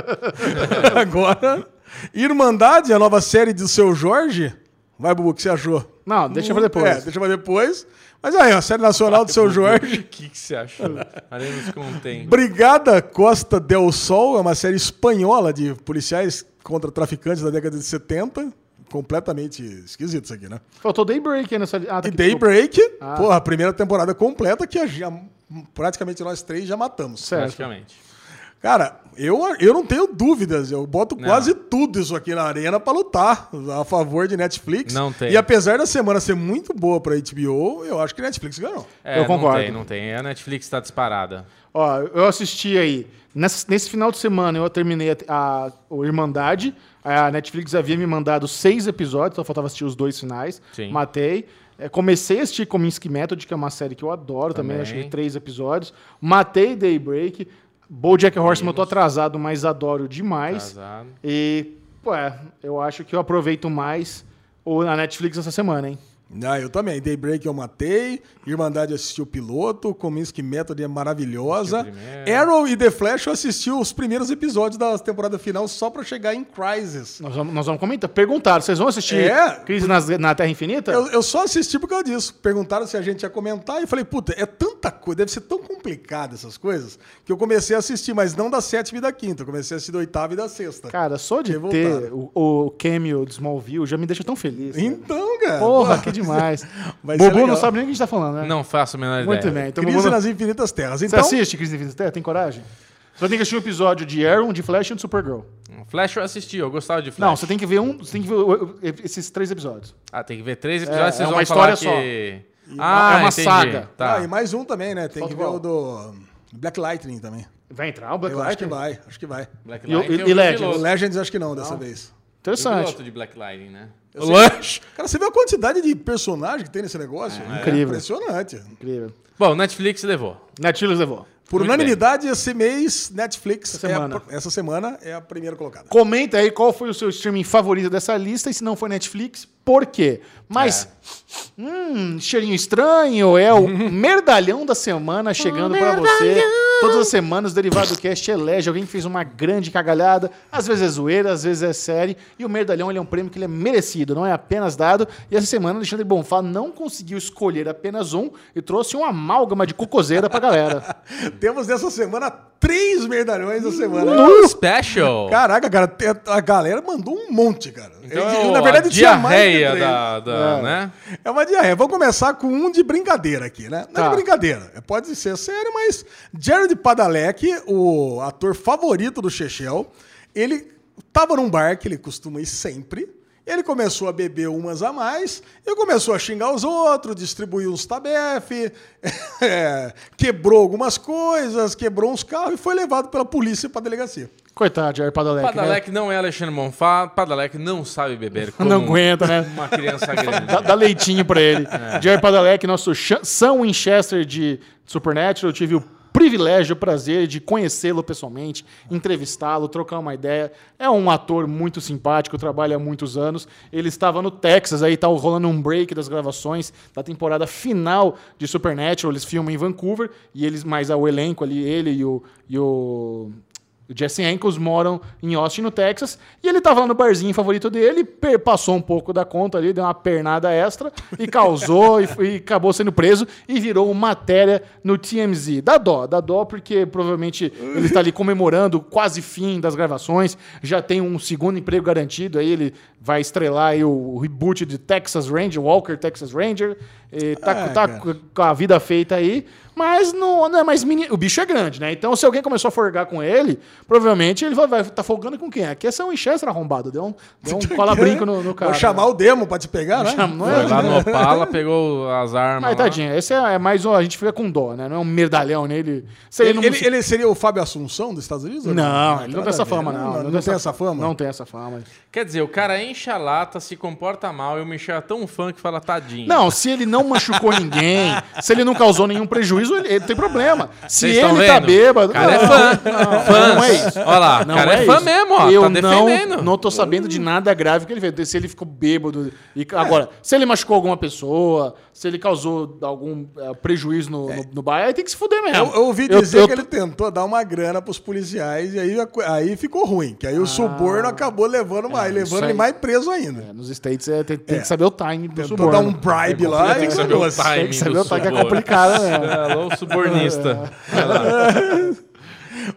[LAUGHS] agora. Irmandade, a nova série do seu Jorge. Vai, Bubu, o que você achou? Não, deixa pra depois. É, deixa pra depois. Mas aí, a série nacional do seu Jorge. [LAUGHS] O que, que você achou? Haremos contém. Brigada Costa del Sol é uma série espanhola de policiais contra traficantes da década de 70. Completamente esquisito isso aqui, né? Faltou Daybreak aí nessa. Ah, tá E aqui, Daybreak, Ah. porra, a primeira temporada completa que já, praticamente nós três já matamos. Certo. Praticamente. Cara, eu, eu não tenho dúvidas. Eu boto Não. quase tudo isso aqui na arena pra lutar a favor de Netflix. Não tem. E apesar da semana ser muito boa pra HBO, eu acho que Netflix ganhou. É, Eu concordo. Não tem, não tem. A Netflix tá disparada. Ó, eu assisti aí. Nesse, nesse final de semana eu terminei a, a- o Irmandade. A Netflix havia me mandado seis episódios, só faltava assistir os dois finais. Sim. Matei. É, comecei a assistir Cominsky Method, que é uma série que eu adoro também. Também. Achei três episódios. Matei Daybreak. Bojack Horseman eu tô atrasado, mas adoro demais. Atrasado. E, pô, é, eu acho que eu aproveito mais o, a Netflix essa semana, hein? Ah, eu também. Daybreak eu matei. Irmandade assisti o piloto. Cominsky Method é maravilhosa. Assistiu. Arrow e The Flash eu assisti os primeiros episódios da temporada final só pra chegar em Crisis. Nós vamos, nós vamos comentar. Perguntaram, vocês vão assistir É. Crise nas- na Terra Infinita? Eu, eu só assisti por causa disso. Perguntaram se a gente ia comentar e eu falei, puta, é tanta coisa, deve ser tão complicado essas coisas, que eu comecei a assistir, mas não da sétima e da quinta. Eu comecei a assistir da oitava e da sexta. Cara, só de ter o, o cameo de Smallville já me deixa tão feliz. Então, cara. Porra, pô, que demais. [LAUGHS] Bobo não legal. sabe nem o que a gente tá falando, né? Não faço a menor Muito ideia. bem. Então, Crise Bobo, nas Infinitas Terras. Você Então, assiste Crise Infinita Terra? Tem coragem? Você ter que assistir um episódio de Arrow, de Flash e de Supergirl. Flash eu assisti, eu gostava de Flash. Não, você tem que ver um, você tem que ver esses três episódios. Ah, tem que ver três episódios, É, vocês é uma vão história falar só. que... é Ah, uma entendi. saga. Tá. ah, e mais um também, né? Tem Falta que ver qual? o do Black Lightning também. Vai entrar o Black eu acho que Lightning? vai, acho que vai. Black E Lightning, e- e o Legends? Legends acho que não, dessa vez. Eu Interessante. piloto de Black Lightning, né? Eu sei- Lush! Cara, você vê a quantidade de personagem que tem nesse negócio? É incrível. impressionante. Incrível. Bom, Netflix levou. Netflix levou. Por Muito unanimidade, esse mês, Netflix, Essa é a semana. pr- essa semana é a primeira colocada. Comenta aí qual foi o seu streaming favorito dessa lista e se não foi Netflix, por quê? Mas, hum, cheirinho estranho, é o [LAUGHS] merdalhão da semana chegando pra você. Todas as semanas o Derivado Cast elege alguém que fez uma grande cagalhada, às vezes é zoeira, às vezes é série, e o merdalhão ele é um prêmio que ele é merecido, não é apenas dado. E essa semana o Alexandre Bonfá não conseguiu escolher apenas um e trouxe um amálgama de cocoseira pra galera. [LAUGHS] Temos essa semana três merdalhões da semana. Uh, special! Caraca, cara, a galera mandou um monte, cara. Então, E- e, a tinha diarreia da, da É. né? É uma diarreia. Vamos começar com um de brincadeira aqui, né? Não Tá. é de brincadeira. É, Pode ser sério, mas Jared Padalecki, o ator favorito do Chechel, ele tava num bar que ele costuma ir sempre. Ele começou a beber umas a mais e começou a xingar os outros, distribuiu uns tabefe, [LAUGHS] é, quebrou algumas coisas, quebrou uns carros e foi levado pela polícia para delegacia. Coitado, Jair Padalec. né? Padalec não é Alexandre Monfá, Padalec não sabe beber [LAUGHS] como Não aguenta, né? uma criança grande. Dá, dá leitinho pra ele. Jair Padalecki, nosso São Winchester de Supernatural, eu tive o privilégio, prazer de conhecê-lo pessoalmente, entrevistá-lo, trocar uma ideia. É um ator muito simpático, trabalha há muitos anos. Ele estava no Texas, aí tá rolando um break das gravações da temporada final de Supernatural. Eles filmam em Vancouver, e eles, mais o elenco ali, ele e o. E o o Jesse Ankles moram em Austin, no Texas, e ele tava lá no barzinho favorito dele, passou um pouco da conta ali, deu uma pernada extra e causou [LAUGHS] e, e acabou sendo preso e virou matéria no TMZ. Dá dó, dá dó porque provavelmente ele está ali comemorando quase fim das gravações, já tem um segundo emprego garantido, aí ele vai estrelar aí o, reboot de Texas Ranger, Walker Texas Ranger, e tá, É, tá com a vida feita aí. Mas não, não é mais mini. O bicho é grande, né? Então, se alguém começou a forgar com ele, provavelmente ele vai estar tá folgando com quem? Aqui é São Winchester arrombado. Deu um, deu um [LAUGHS] cola-brinco no, no cara. Vou chamar o demo pra te pegar, né? Chama- não Foi é, lá no Opala, [LAUGHS] pegou as armas. Mas lá. tadinho, esse é, é mais um. A gente fica com dó, né? Não é um merdalhão nele. Se Ele, não- ele- ele seria o Fábio Assunção dos Estados Unidos? ou Não, ele não nada tem essa a ver, fama, né? não. Não, tem essa fama? Não tem essa fama. Quer dizer, o cara enche a lata, se comporta mal e o Michel é tão fã que fala tadinho. Não, se ele não machucou [LAUGHS] ninguém, se ele não causou nenhum prejuízo, ele, ele tem problema. Se Vocês ele tá bêbado. O cara é não, fã. Não, Fãs. não é isso. Olha lá, o Não cara é, fã isso. mesmo, ó. Eu tá defendendo. não, não tô sabendo de nada grave que ele fez. Se ele ficou bêbado. E, agora, se ele machucou alguma pessoa, se ele causou algum eh, prejuízo no, no, no bairro, aí tem que se fuder mesmo. Eu, eu ouvi Eu- dizer eu que tô- ele tentou dar uma grana pros policiais e aí, aí ficou ruim. Que aí o suborno acabou levando mais, Ah. É, isso levando ele mais preso ainda. É, nos States é, tem, tem É. que saber o time do Tentou suborno. dar um bribe lá Tem que saber o timing Tem que saber o time, que é complicado, né? [LAUGHS] É, alô, subornista.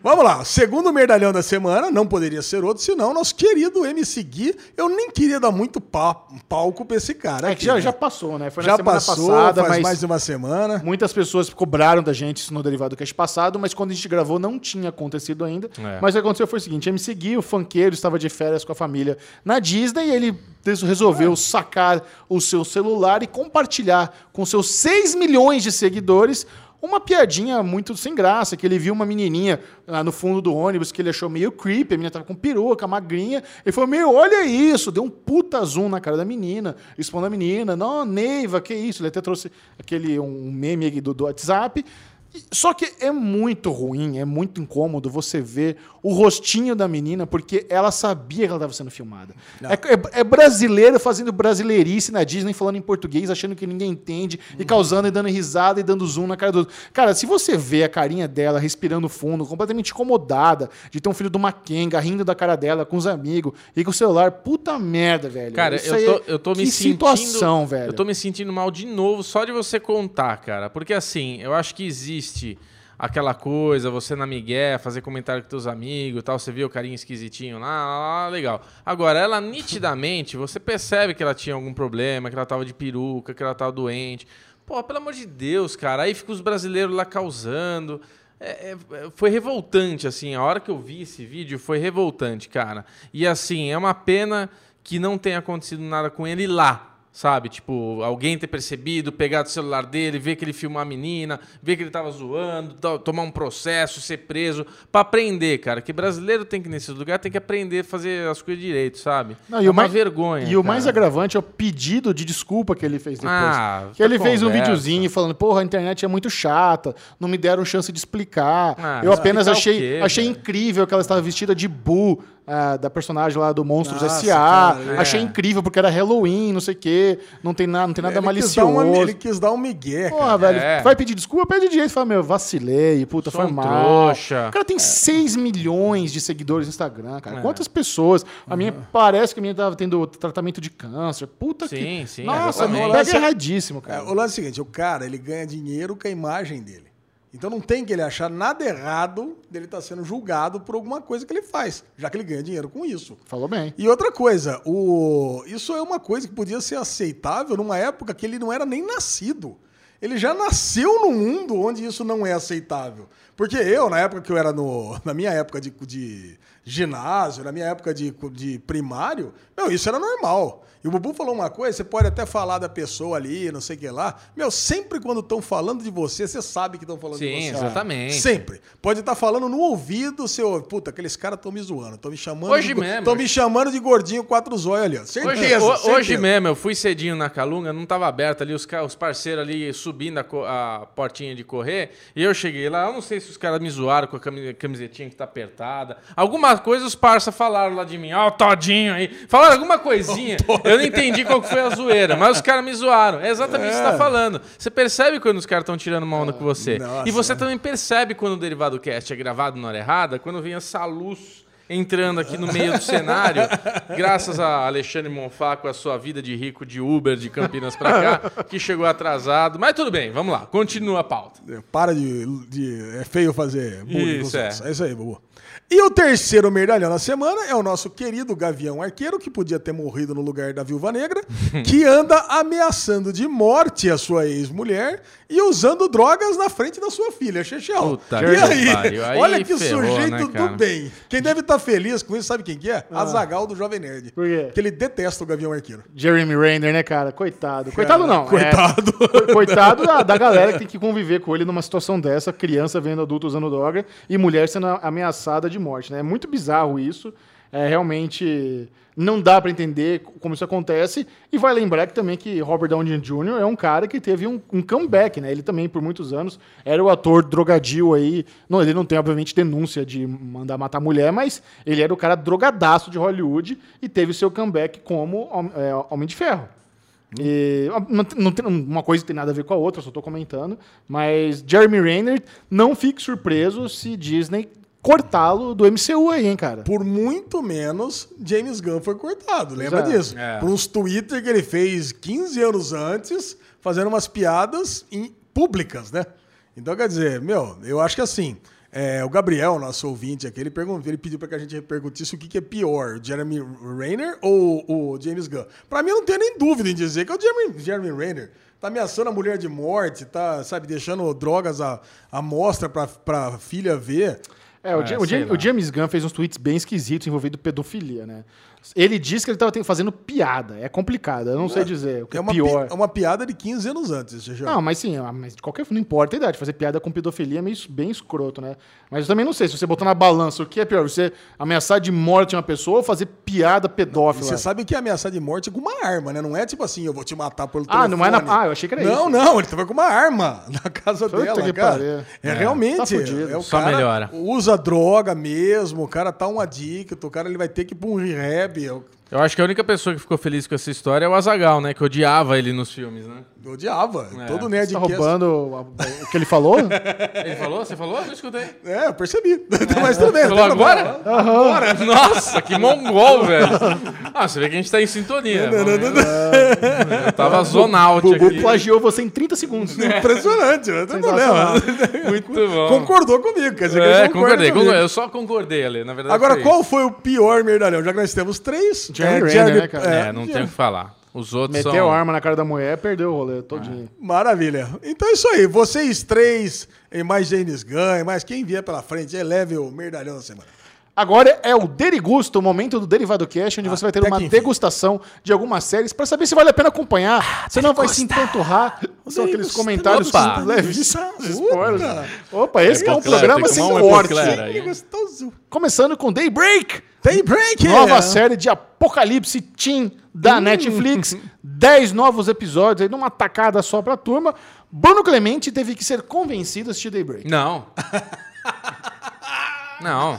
Vamos lá, segundo merdalhão da semana, não poderia ser outro, senão nosso querido MC Gui. Eu nem queria dar muito pa- palco pra esse cara. É aqui, que já, né? já passou, né? Foi Já na semana passou, passada, faz mas mais de uma semana. muitas pessoas cobraram da gente isso no Derivado Cast passado, mas quando a gente gravou não tinha acontecido ainda. É. Mas o que aconteceu foi o seguinte, MC Gui, o funkeiro, estava de férias com a família na Disney e ele resolveu sacar o seu celular e compartilhar com seus 6 milhões de seguidores uma piadinha muito sem graça, que ele viu uma menininha lá no fundo do ônibus que ele achou meio creepy, a menina tava com peruca, magrinha, ele falou, meu, olha isso, deu um puta zoom na cara da menina, expondo a menina, não, Neiva, que isso, ele até trouxe aquele, um meme do, do WhatsApp, só que é muito ruim, é muito incômodo você ver o rostinho da menina, porque ela sabia que ela estava sendo filmada. É, é- é brasileiro fazendo brasileirice na Disney, falando em português, achando que ninguém entende, e causando e dando risada e dando zoom na cara do outro. Cara, se você vê a carinha dela respirando fundo, completamente incomodada de ter um filho do Makenga rindo da cara dela com os amigos e com o celular, puta merda, velho. Cara, Isso eu tô, é- eu tô me sentindo. situação, velho. Eu tô me sentindo mal de novo só de você contar, cara. Porque assim, eu acho que existe aquela coisa, você na migué, fazer comentário com teus amigos tal, você viu o carinha esquisitinho lá, lá, lá, legal. Agora, ela [LAUGHS] nitidamente, você percebe que ela tinha algum problema, que ela tava de peruca, que ela tava doente. Pô, pelo amor de Deus, cara. Aí fica os brasileiros lá causando. É, é, foi revoltante, assim. A hora que eu vi esse vídeo foi revoltante, cara. E assim, é uma pena que não tenha acontecido nada com ele lá. Sabe? Tipo, alguém ter percebido, pegado o celular dele, ver que ele filmou a menina, ver que ele tava zoando, to- tomar um processo, ser preso. Pra aprender, cara. Que brasileiro tem que, nesse lugar, tem que aprender a fazer as coisas direito, sabe? Não, é e o uma mais- vergonha. E o cara. mais agravante é o pedido de desculpa que ele fez depois. Ah, que ele tá fez um conversa. videozinho falando, porra, a internet é muito chata, não me deram chance de explicar. Ah, eu apenas o achei, quê, achei incrível que ela estava vestida de Boo, ah, da personagem lá do Monstros S.A. cara, Achei é. incrível porque era Halloween, não sei o quê. Não tem, na, não tem nada ele, quis malicioso. uma, ele quis dar um migué, cara. Porra, velho, É. vai pedir desculpa, pede direito. Fala, meu, vacilei, puta, Sou foi um mal. trouxa. O cara tem 6 milhões de seguidores no Instagram, cara. É. Quantas pessoas? A minha parece que a minha tava tendo tratamento de câncer. Puta que. Sim, sim, Nossa, exatamente. pega erradíssimo, É, cara. o lance é o seguinte, o cara, ele ganha dinheiro com a imagem dele. Então não tem que ele achar nada errado dele estar sendo julgado por alguma coisa que ele faz, já que ele ganha dinheiro com isso. Falou bem. E outra coisa, o... isso é uma coisa que podia ser aceitável numa época que ele não era nem nascido. Ele já nasceu num mundo onde isso não é aceitável. Porque eu, na época que eu era no. [LAUGHS] Na minha época de, de ginásio, na minha época de, de primário, meu, isso era normal. E o Bubu falou uma coisa, você pode até falar da pessoa ali, não sei o que lá. Meu, sempre quando estão falando de você, você sabe que estão falando de Sim, você. exatamente. Sempre. Pode estar falando no ouvido, seu. Puta, aqueles caras estão me zoando. Estão me chamando. Hoje de, mesmo. Estão me chamando de gordinho quatro zóio ali, ó. Certeza. Hoje, ho- certeza. hoje mesmo, eu fui cedinho na Calunga, não tava aberto ali, os, os parceiros ali subindo a, a portinha de correr, e eu cheguei lá, eu não sei se os caras me zoaram com a cami- camisetinha que tá apertada. Alguma coisa os parça falaram lá de mim, ó, o Todinho aí. Falaram alguma coisinha, [LAUGHS] eu não entendi qual que foi a zoeira, mas os caras me zoaram. É exatamente isso que você tá falando. Você percebe quando os caras estão tirando uma onda com você. Nossa. E você também percebe quando o Derivado Cast é gravado na hora errada, quando vem essa luz entrando aqui no meio do cenário, graças a Alexandre Monfá com a sua vida de rico de Uber de Campinas pra cá, que chegou atrasado. Mas tudo bem, vamos lá, continua a pauta. Para de, de- É feio fazer bullying Isso, é. É isso aí, Bubu. E o terceiro merdalhão da semana é o nosso querido Gavião Arqueiro, que podia ter morrido no lugar da Viúva Negra, [LAUGHS] que anda ameaçando de morte a sua ex-mulher e usando drogas na frente da sua filha, Chechel. Puta e aí? pariu. Aí Olha que ferrou, sujeito né, do bem. Quem deve estar feliz com isso, sabe quem que é? Azagal do Jovem Nerd. Ah. Por quê? Porque ele detesta o Gavião Arqueiro. Jeremy Renner, né, cara? Coitado. Coitado não. é- Coitado. coitado da, da galera que tem que conviver com ele numa situação dessa, criança vendo adulto usando droga e mulher sendo ameaçada de morte, né? É muito bizarro isso. É, realmente não dá pra entender como isso acontece. E vai lembrar que também que Robert Downey Jr. é um cara que teve um, um comeback, né? Ele também, por muitos anos, era o ator drogadio aí. Não, ele não tem, obviamente, denúncia de mandar matar mulher, mas ele era o cara drogadaço de Hollywood e teve seu comeback como é, Homem de Ferro. E, não, tem, uma coisa tem nada a ver com a outra, só estou comentando. Mas Jeremy Renner, não fique surpreso se Disney cortá-lo do MCU aí, hein, cara. Por muito menos, James Gunn foi cortado. Lembra Exato. disso? É. Por uns Twitter que ele fez 15 anos antes, fazendo umas piadas em- públicas, né? Então, quer dizer, meu, eu acho que assim, é, o Gabriel, nosso ouvinte aqui, ele, perguntou, ele pediu pra que a gente repercutisse o que, que é pior, o Jeremy Renner ou o James Gunn. Pra mim, eu não tenho nem dúvida em dizer que é o Jeremy, Jeremy Renner. Tá ameaçando a mulher de morte, tá, sabe, deixando drogas à, à mostra pra, pra filha ver. É, o, É, Ja- o sei Ja- lá. o James Gunn fez uns tweets bem esquisitos envolvendo pedofilia, né? Ele disse que ele estava fazendo piada. É complicado, eu não sei dizer o que é, É uma, pi- pior. é uma piada de 15 anos antes, Xixi. Não, mas sim, ah, mas de qualquer forma, não importa a idade. Fazer piada com pedofilia é meio, bem escroto, né? Mas eu também não sei, se você botar na balança, o que é pior? Você ameaçar de morte uma pessoa ou fazer piada pedófila? Você sabe que é ameaçar de morte com uma arma, né? Não é tipo assim, eu vou te matar pelo Ah, telefone. não é na- ah, eu achei que era não, isso. Não, ele tava com uma arma [LAUGHS] na casa Puta dela, que cara. É, É, realmente. tá fudido. É o Só cara melhora. Usa droga mesmo, o cara tá um adicto, o cara ele vai ter que ir pra um rehab. Eu, Eu acho que a única pessoa que ficou feliz com essa história é o Azagal, né? Que odiava ele nos filmes, né? eu odiava. É. Todo Você nerd tá que é- roubando o que ele falou? [LAUGHS] Ele falou? Você falou? Eu não escutei. É, eu percebi. [LAUGHS] Mas tudo bem. Falou não tem problema. agora? Agora? Nossa, que mongol, velho. Ah, você vê que a gente tá em sintonia. Eu tava zonaut Bubu aqui. plagiou você em 30 segundos. [LAUGHS] Impressionante, não tem problema. Muito bom. Concordou comigo, quer dizer que É, concorda concordei. comigo. Eu só concordei ali, na verdade. Agora, foi qual foi o pior merdalhão? Já que nós temos três. Jeremy é, Renner, né, cara? É, não tem o que falar. Os outros Meteu são... a arma na cara da mulher, perdeu o rolê todinho. Maravilha. Então é isso aí. Vocês três, e mais James Gunn, e mais quem vier pela frente, eleve o merdalhão da semana. Agora é o Derigusto, o momento do Derivado Cash, onde você vai ter uma degustação de algumas séries pra saber se vale a pena acompanhar. você não vai se empanturrar. São aqueles comentários [LAUGHS] Opa. levíssimos. spoilers. Opa, esse que é um programa sem corte. Gostoso. Começando com Daybreak. Daybreak! Nova série de apocalipse teen da Netflix. Dez novos episódios aí numa tacada só pra turma. Bruno Clemente teve que ser convencido a assistir Daybreak. Não. Não,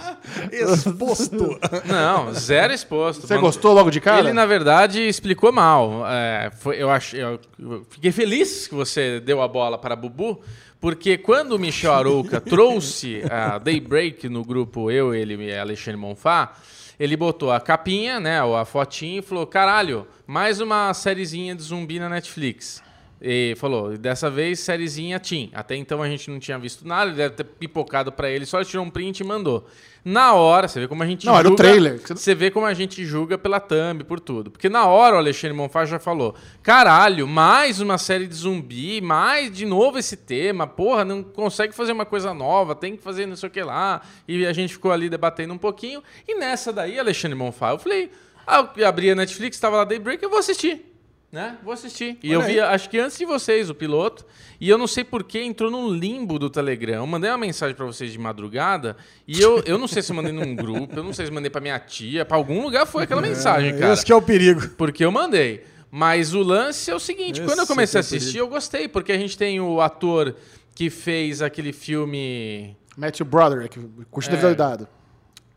Exposto. não, zero exposto. Você Mano, gostou logo de cara? Ele, na verdade, explicou mal. É, foi, eu, acho, eu, eu fiquei feliz que você deu a bola para Bubu, porque quando o Michel Arouca trouxe a Daybreak no grupo Eu, ele e Alexandre Monfá, ele botou a capinha, né, a fotinha e falou, caralho, mais uma sériezinha de zumbi na Netflix. E falou, dessa vez sériezinha Tim. Até então a gente não tinha visto nada, ele deve ter pipocado pra ele, só ele tirou um print e mandou. Na hora, você vê como a gente Não, era o trailer. Você vê como a gente julga pela thumb, por tudo. Porque na hora o Alexandre Monfá já falou: caralho, mais uma série de zumbi, mais de novo esse tema, porra, não consegue fazer uma coisa nova, tem que fazer não sei o que lá. E a gente ficou ali debatendo um pouquinho. E nessa daí, Alexandre Monfá, eu falei: ah, abri a Netflix, tava lá Daybreak, eu vou assistir. Né? Vou assistir. E Olha eu aí. vi, acho que antes de vocês, o piloto. E eu não sei por que entrou num limbo do Telegram. Eu mandei uma mensagem pra vocês de madrugada. E eu, eu não sei se eu mandei num grupo, eu não sei se mandei pra minha tia. Pra algum lugar foi aquela mensagem, cara. Esse que é o perigo. Porque eu mandei. Mas o lance é o seguinte: Esse quando eu comecei a é o assistir, eu gostei. Porque a gente tem o ator que fez aquele filme. Matthew Broderick, curtido É. é.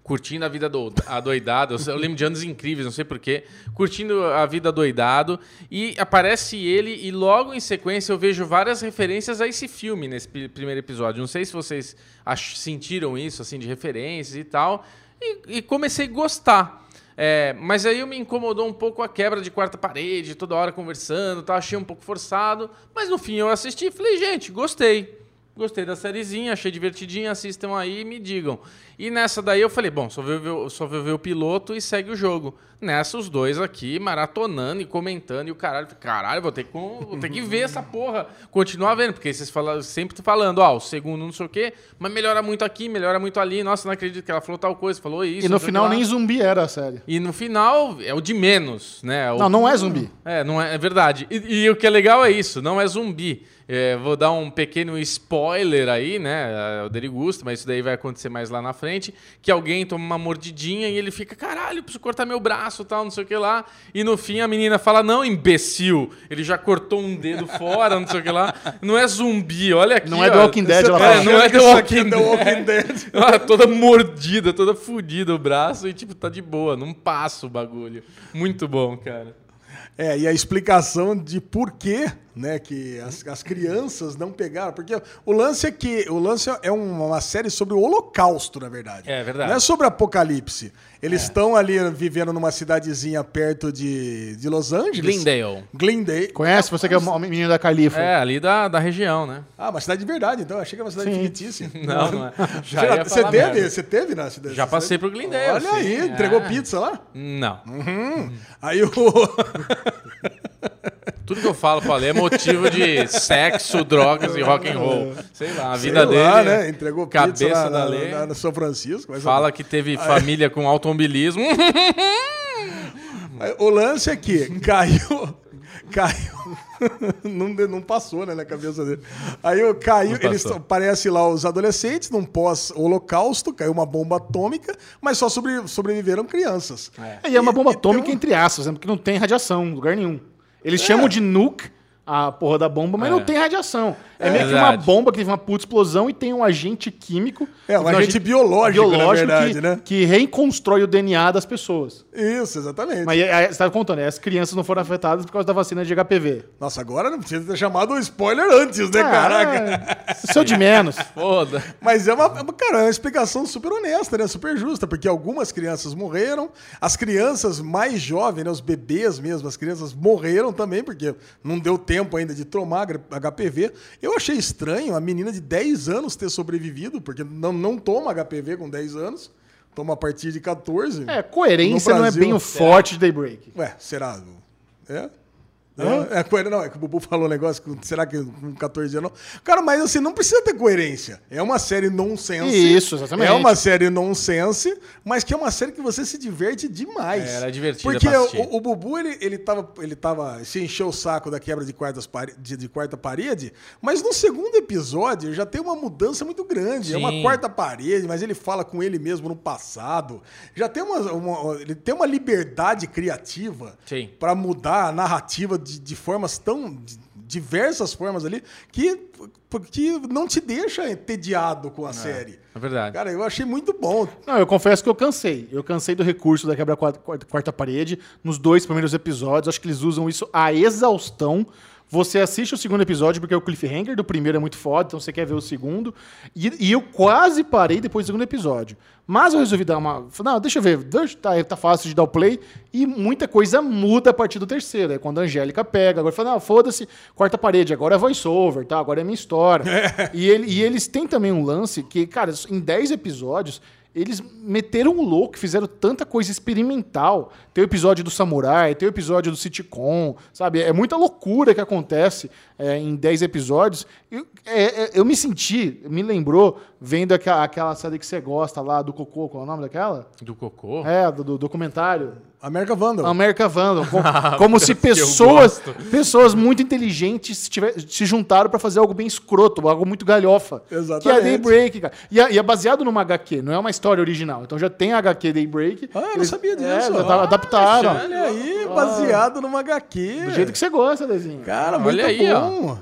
Curtindo a vida do, adoidado. Eu, lembro de anos incríveis, não sei porquê. Curtindo a vida doidado. E aparece ele, e logo em sequência eu vejo várias referências a esse filme nesse primeiro episódio. Não sei se vocês sentiram isso, assim, de referências e tal. E, e comecei a gostar. É, mas aí me incomodou um pouco a quebra de quarta parede, toda hora conversando, tá? achei um pouco forçado. Mas no fim eu assisti e falei, gente, gostei. Gostei da sériezinha, achei divertidinha, assistam aí e me digam. E nessa daí eu falei, bom, só vou, ver, só vou ver o piloto e segue o jogo. Nessa, os dois aqui maratonando e comentando, e o caralho, caralho, vou ter que, vou ter que ver essa porra. Continuar vendo, porque vocês falam, sempre falando, ó, o segundo não sei o quê, mas melhora muito aqui, melhora muito ali. Nossa, não acredito que ela falou tal coisa, falou isso. E no final nem zumbi era a série. E no final é o de menos, né? O- Não, não é zumbi. é, não é, é verdade. E, e o que é legal é isso, não é zumbi. É, vou dar um pequeno spoiler aí, né? É O Derigusto, mas isso daí vai acontecer mais lá na frente. Que alguém toma uma mordidinha e ele fica, caralho, preciso cortar meu braço tal, não sei o que lá. E no fim a menina fala, não, imbecil. Ele já cortou um dedo [LAUGHS] fora, não sei o que lá. Não é zumbi, olha aqui. Não é ó. The Walking Dead, ela tá fala. É, não é The Walking The Walking Dead. [LAUGHS] Ah, toda mordida, toda fodida o braço e, tipo, tá de boa, não passa o bagulho. Muito bom, cara. É, e a explicação de por que, né, que as, as crianças não pegaram, porque o lance é que o lance é uma, uma série sobre o Holocausto, na verdade. É verdade. Não é sobre Apocalipse. Eles estão ali vivendo numa cidadezinha perto de, de Los Angeles. Glendale. Glendale. Conhece? Você que é o menino da Califa. É, ali da, da região, né? Ah, uma cidade de verdade, então. Eu achei que era uma cidade Sim. fictícia. [LAUGHS] Não, [LAUGHS] não é. Já Você, ia você falar teve? merda. Você teve na cidade? Já passei pro Glendale, Olha sim. aí, entregou É. pizza lá? Não. Aí o. [LAUGHS] Tudo que eu falo pra ler é motivo de sexo, drogas e rock and roll. Sei lá, a vida sei dele. lá, né? Entregou pizza cabeça na, da na, lei. na- na São Francisco. mas- Fala que teve família com automobilismo. O lance é que caiu. Caiu. não, não passou, né, na cabeça dele. Aí eu- caiu, eles parecem lá os adolescentes, num pós-holocausto, caiu uma bomba atômica, mas só sobre- sobreviveram crianças. E é uma bomba E- atômica, então- entre aspas, né? porque não tem radiação em lugar nenhum. Eles chamam de nuke a porra da bomba, mas É. não tem radiação. É, meio que uma bomba que teve uma puta explosão e tem um agente químico. É, um um agente biológico, na verdade, que, né? que reconstrói o DNA das pessoas. Isso, exatamente. Mas é, é, você estava contando, é, as crianças não foram afetadas por causa da vacina de HPV. Nossa, agora não precisa ter chamado o spoiler antes, né, caraca? Ah, Isso é o de menos. [LAUGHS] Foda. Mas é uma, é uma- cara, é uma explicação super honesta, né? Super justa, porque algumas crianças morreram, as crianças mais jovens, né? Os bebês mesmo, as crianças morreram também, porque não deu tempo ainda de tomar HPV. Eu achei estranho a menina de 10 anos ter sobrevivido, porque não, não toma HPV com 10 anos, toma a partir de 14. É, coerência não é bem o forte de Daybreak. Ué, será? É? É, é coerente, não, é que o Bubu falou um negócio, que, será que com 14 anos não? Cara, mas assim, não precisa ter coerência. É uma série nonsense. Isso, exatamente. É uma série nonsense, mas que é uma série que você se diverte demais. É, ela é divertida Porque o, o Bubu, ele, ele, tava, ele tava, se encheu o saco da quebra de, quartas de, de quarta parede, mas no segundo episódio já tem uma mudança muito grande. É uma Sim. quarta parede, mas ele fala com ele mesmo no passado. Já tem uma, uma- ele tem uma liberdade criativa Sim. para mudar a narrativa de, de formas tão de diversas formas ali que que não te deixa entediado com a série. É verdade. Cara, eu achei muito bom. Não, eu confesso que eu cansei. Eu cansei do recurso da quebra quarta, quarta- quarta parede nos dois primeiros episódios. Acho que eles usam isso à exaustão. Você assiste o segundo episódio porque o cliffhanger do primeiro é muito foda, então você quer ver o segundo. E, e eu quase parei depois do segundo episódio. Mas eu resolvi dar uma. Não, deixa eu ver, deixa, tá, tá fácil de dar o play. E muita coisa muda a partir do terceiro. É quando a Angélica pega. Agora fala, não, foda-se, quarta parede, agora é voice-over, tá? Agora é minha história. [LAUGHS] E, ele- e eles têm também um lance que, cara, em 10 episódios. Eles meteram o louco, fizeram tanta coisa experimental. Tem o episódio do Samurai, tem o episódio do sitcom, sabe? É muita loucura que acontece é, em 10 episódios. Eu, é, é, eu me senti, me lembrou, vendo aquela, aquela série que você gosta lá do Cocô, qual é o nome daquela? Do cocô? É, do, do documentário. América Vandal. America Vandal. Com- [LAUGHS] como se [LAUGHS] pessoas, pessoas muito inteligentes tiver- se juntaram pra fazer algo bem escroto, algo muito galhofa. Exatamente. Que é Daybreak, cara. E é, e é baseado numa HQ, não é uma história original. Então já tem a HQ Daybreak. Ah, eu não Eles- sabia disso. É, já Ah, tá- adaptaram. Olha aí, baseado numa HQ. Do jeito que você gosta, Dezinho. Cara, Olha muito aí, ó.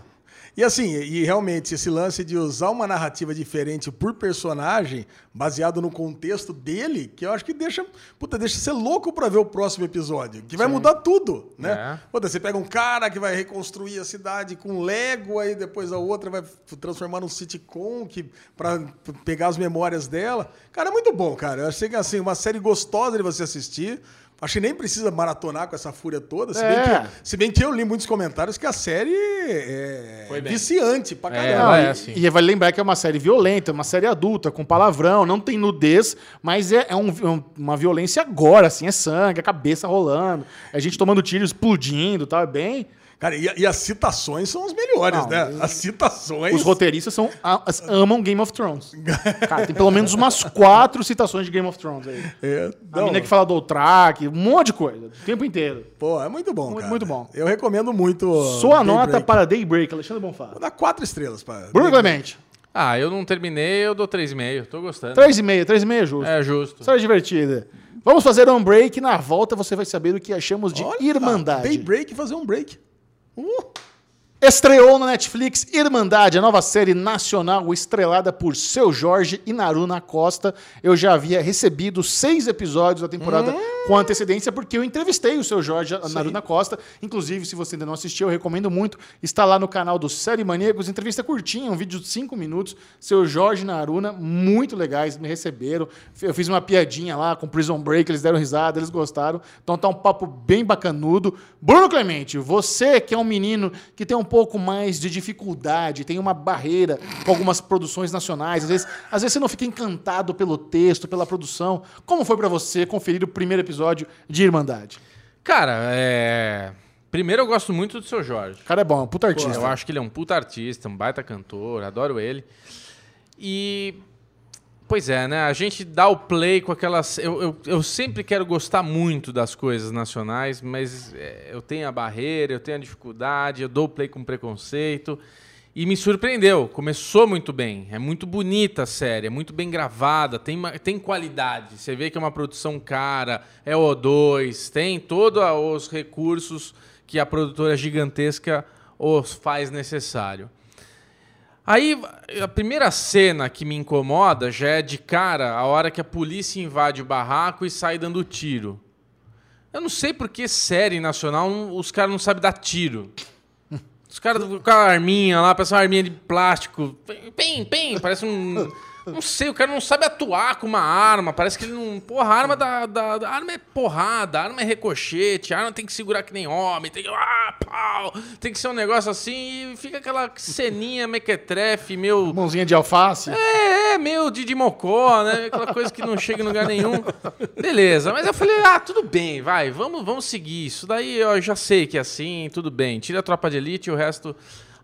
E assim, e realmente, esse lance de usar uma narrativa diferente por personagem, baseado no contexto dele, que eu acho que deixa. Puta, deixa você louco pra ver o próximo episódio. Que vai mudar tudo, né? É. Puta, você pega um cara que vai reconstruir a cidade com Lego, aí depois a outra vai transformar num sitcom que, pra pegar as memórias dela. Cara, é muito bom, cara. Eu achei que assim, uma série gostosa de você assistir. Acho que nem precisa maratonar com essa fúria toda, se, É. bem, que, se bem que eu li muitos comentários que a série é Foi bem. viciante pra É, caramba. e, é assim. e vale lembrar que é uma série violenta, uma série adulta, com palavrão, não tem nudez, mas é, é um- um- uma violência agora, assim, é sangue, a cabeça rolando, é gente tomando tiro, explodindo, tal, é bem... Cara, e, e as citações são as melhores, Não, né? As citações. Os roteiristas são, amam Game of Thrones. Cara, tem pelo menos umas quatro citações de Game of Thrones aí. É, A menina que fala do Outrak, um monte de coisa, o tempo inteiro. Pô, é muito bom, Muito- cara. muito bom. Eu recomendo muito. Sua Daybreak. nota para Daybreak, Alexandre Bonfá. Vou dar quatro estrelas para. Bruno Clemente, Ah, eu não terminei, eu dou 3,5. Tô gostando. 3,5, 3,5 é justo. É justo. Série divertida. Vamos fazer um break. Na volta você vai saber o que achamos de Irmandade. Daybreak e fazer um break. Uh, Estreou na Netflix Irmandade, a nova série nacional estrelada por Seu Jorge e Naruna Costa. Eu já havia recebido seis episódios da temporada com antecedência, porque eu entrevistei o Seu Jorge e a Naruna Costa. Inclusive, se você ainda não assistiu, eu recomendo muito. Está lá no canal do Série Maníacos. Entrevista curtinha, um vídeo de cinco minutos. Seu Jorge e Naruna, muito legais, me receberam. Eu fiz uma piadinha lá com Prison Break, eles deram risada, eles gostaram. Então tá um papo bem bacanudo. Bruno Clemente, você que é um menino que tem um pouco mais de dificuldade, tem uma barreira com algumas produções nacionais, às vezes, às vezes você não fica encantado pelo texto, pela produção. Como foi pra você conferir o primeiro episódio de Irmandade? Cara, é. Primeiro eu gosto muito do seu Jorge. O cara é bom, é um puta artista. Eu acho que ele é um puta artista, um baita cantor, adoro ele. E. Pois é, né? A gente dá o play com aquelas. Eu, eu, eu sempre quero gostar muito das coisas nacionais, mas é, eu tenho a barreira, eu tenho a dificuldade, eu dou o play com preconceito. E me surpreendeu, começou muito bem. É muito bonita a série, é muito bem gravada, tem, tem qualidade. Você vê que é uma produção cara, é O2, tem todos os recursos que a produtora gigantesca os faz necessário. Aí, a primeira cena que me incomoda já é de cara a hora que a polícia invade o barraco e sai dando tiro. Eu não sei por que série nacional os caras não sabem dar tiro. Os caras com a arminha lá, parece uma arminha de plástico. Pem, pem, parece um. [LAUGHS] Não sei, o cara não sabe atuar com uma arma. Parece que ele não. Porra, a arma da, da, da arma é porrada, a arma é ricochete, a arma tem que segurar que nem homem, tem que. Ah, pau! Tem que ser um negócio assim e fica aquela ceninha mequetrefe, meu. Mãozinha de alface. É, é, meio de, de mocó, né? Aquela coisa que não chega em lugar nenhum. Beleza, mas eu falei, ah, tudo bem, vai, vamos, vamos seguir. Isso daí eu já sei que é assim, tudo bem. Tira a tropa de elite e o resto.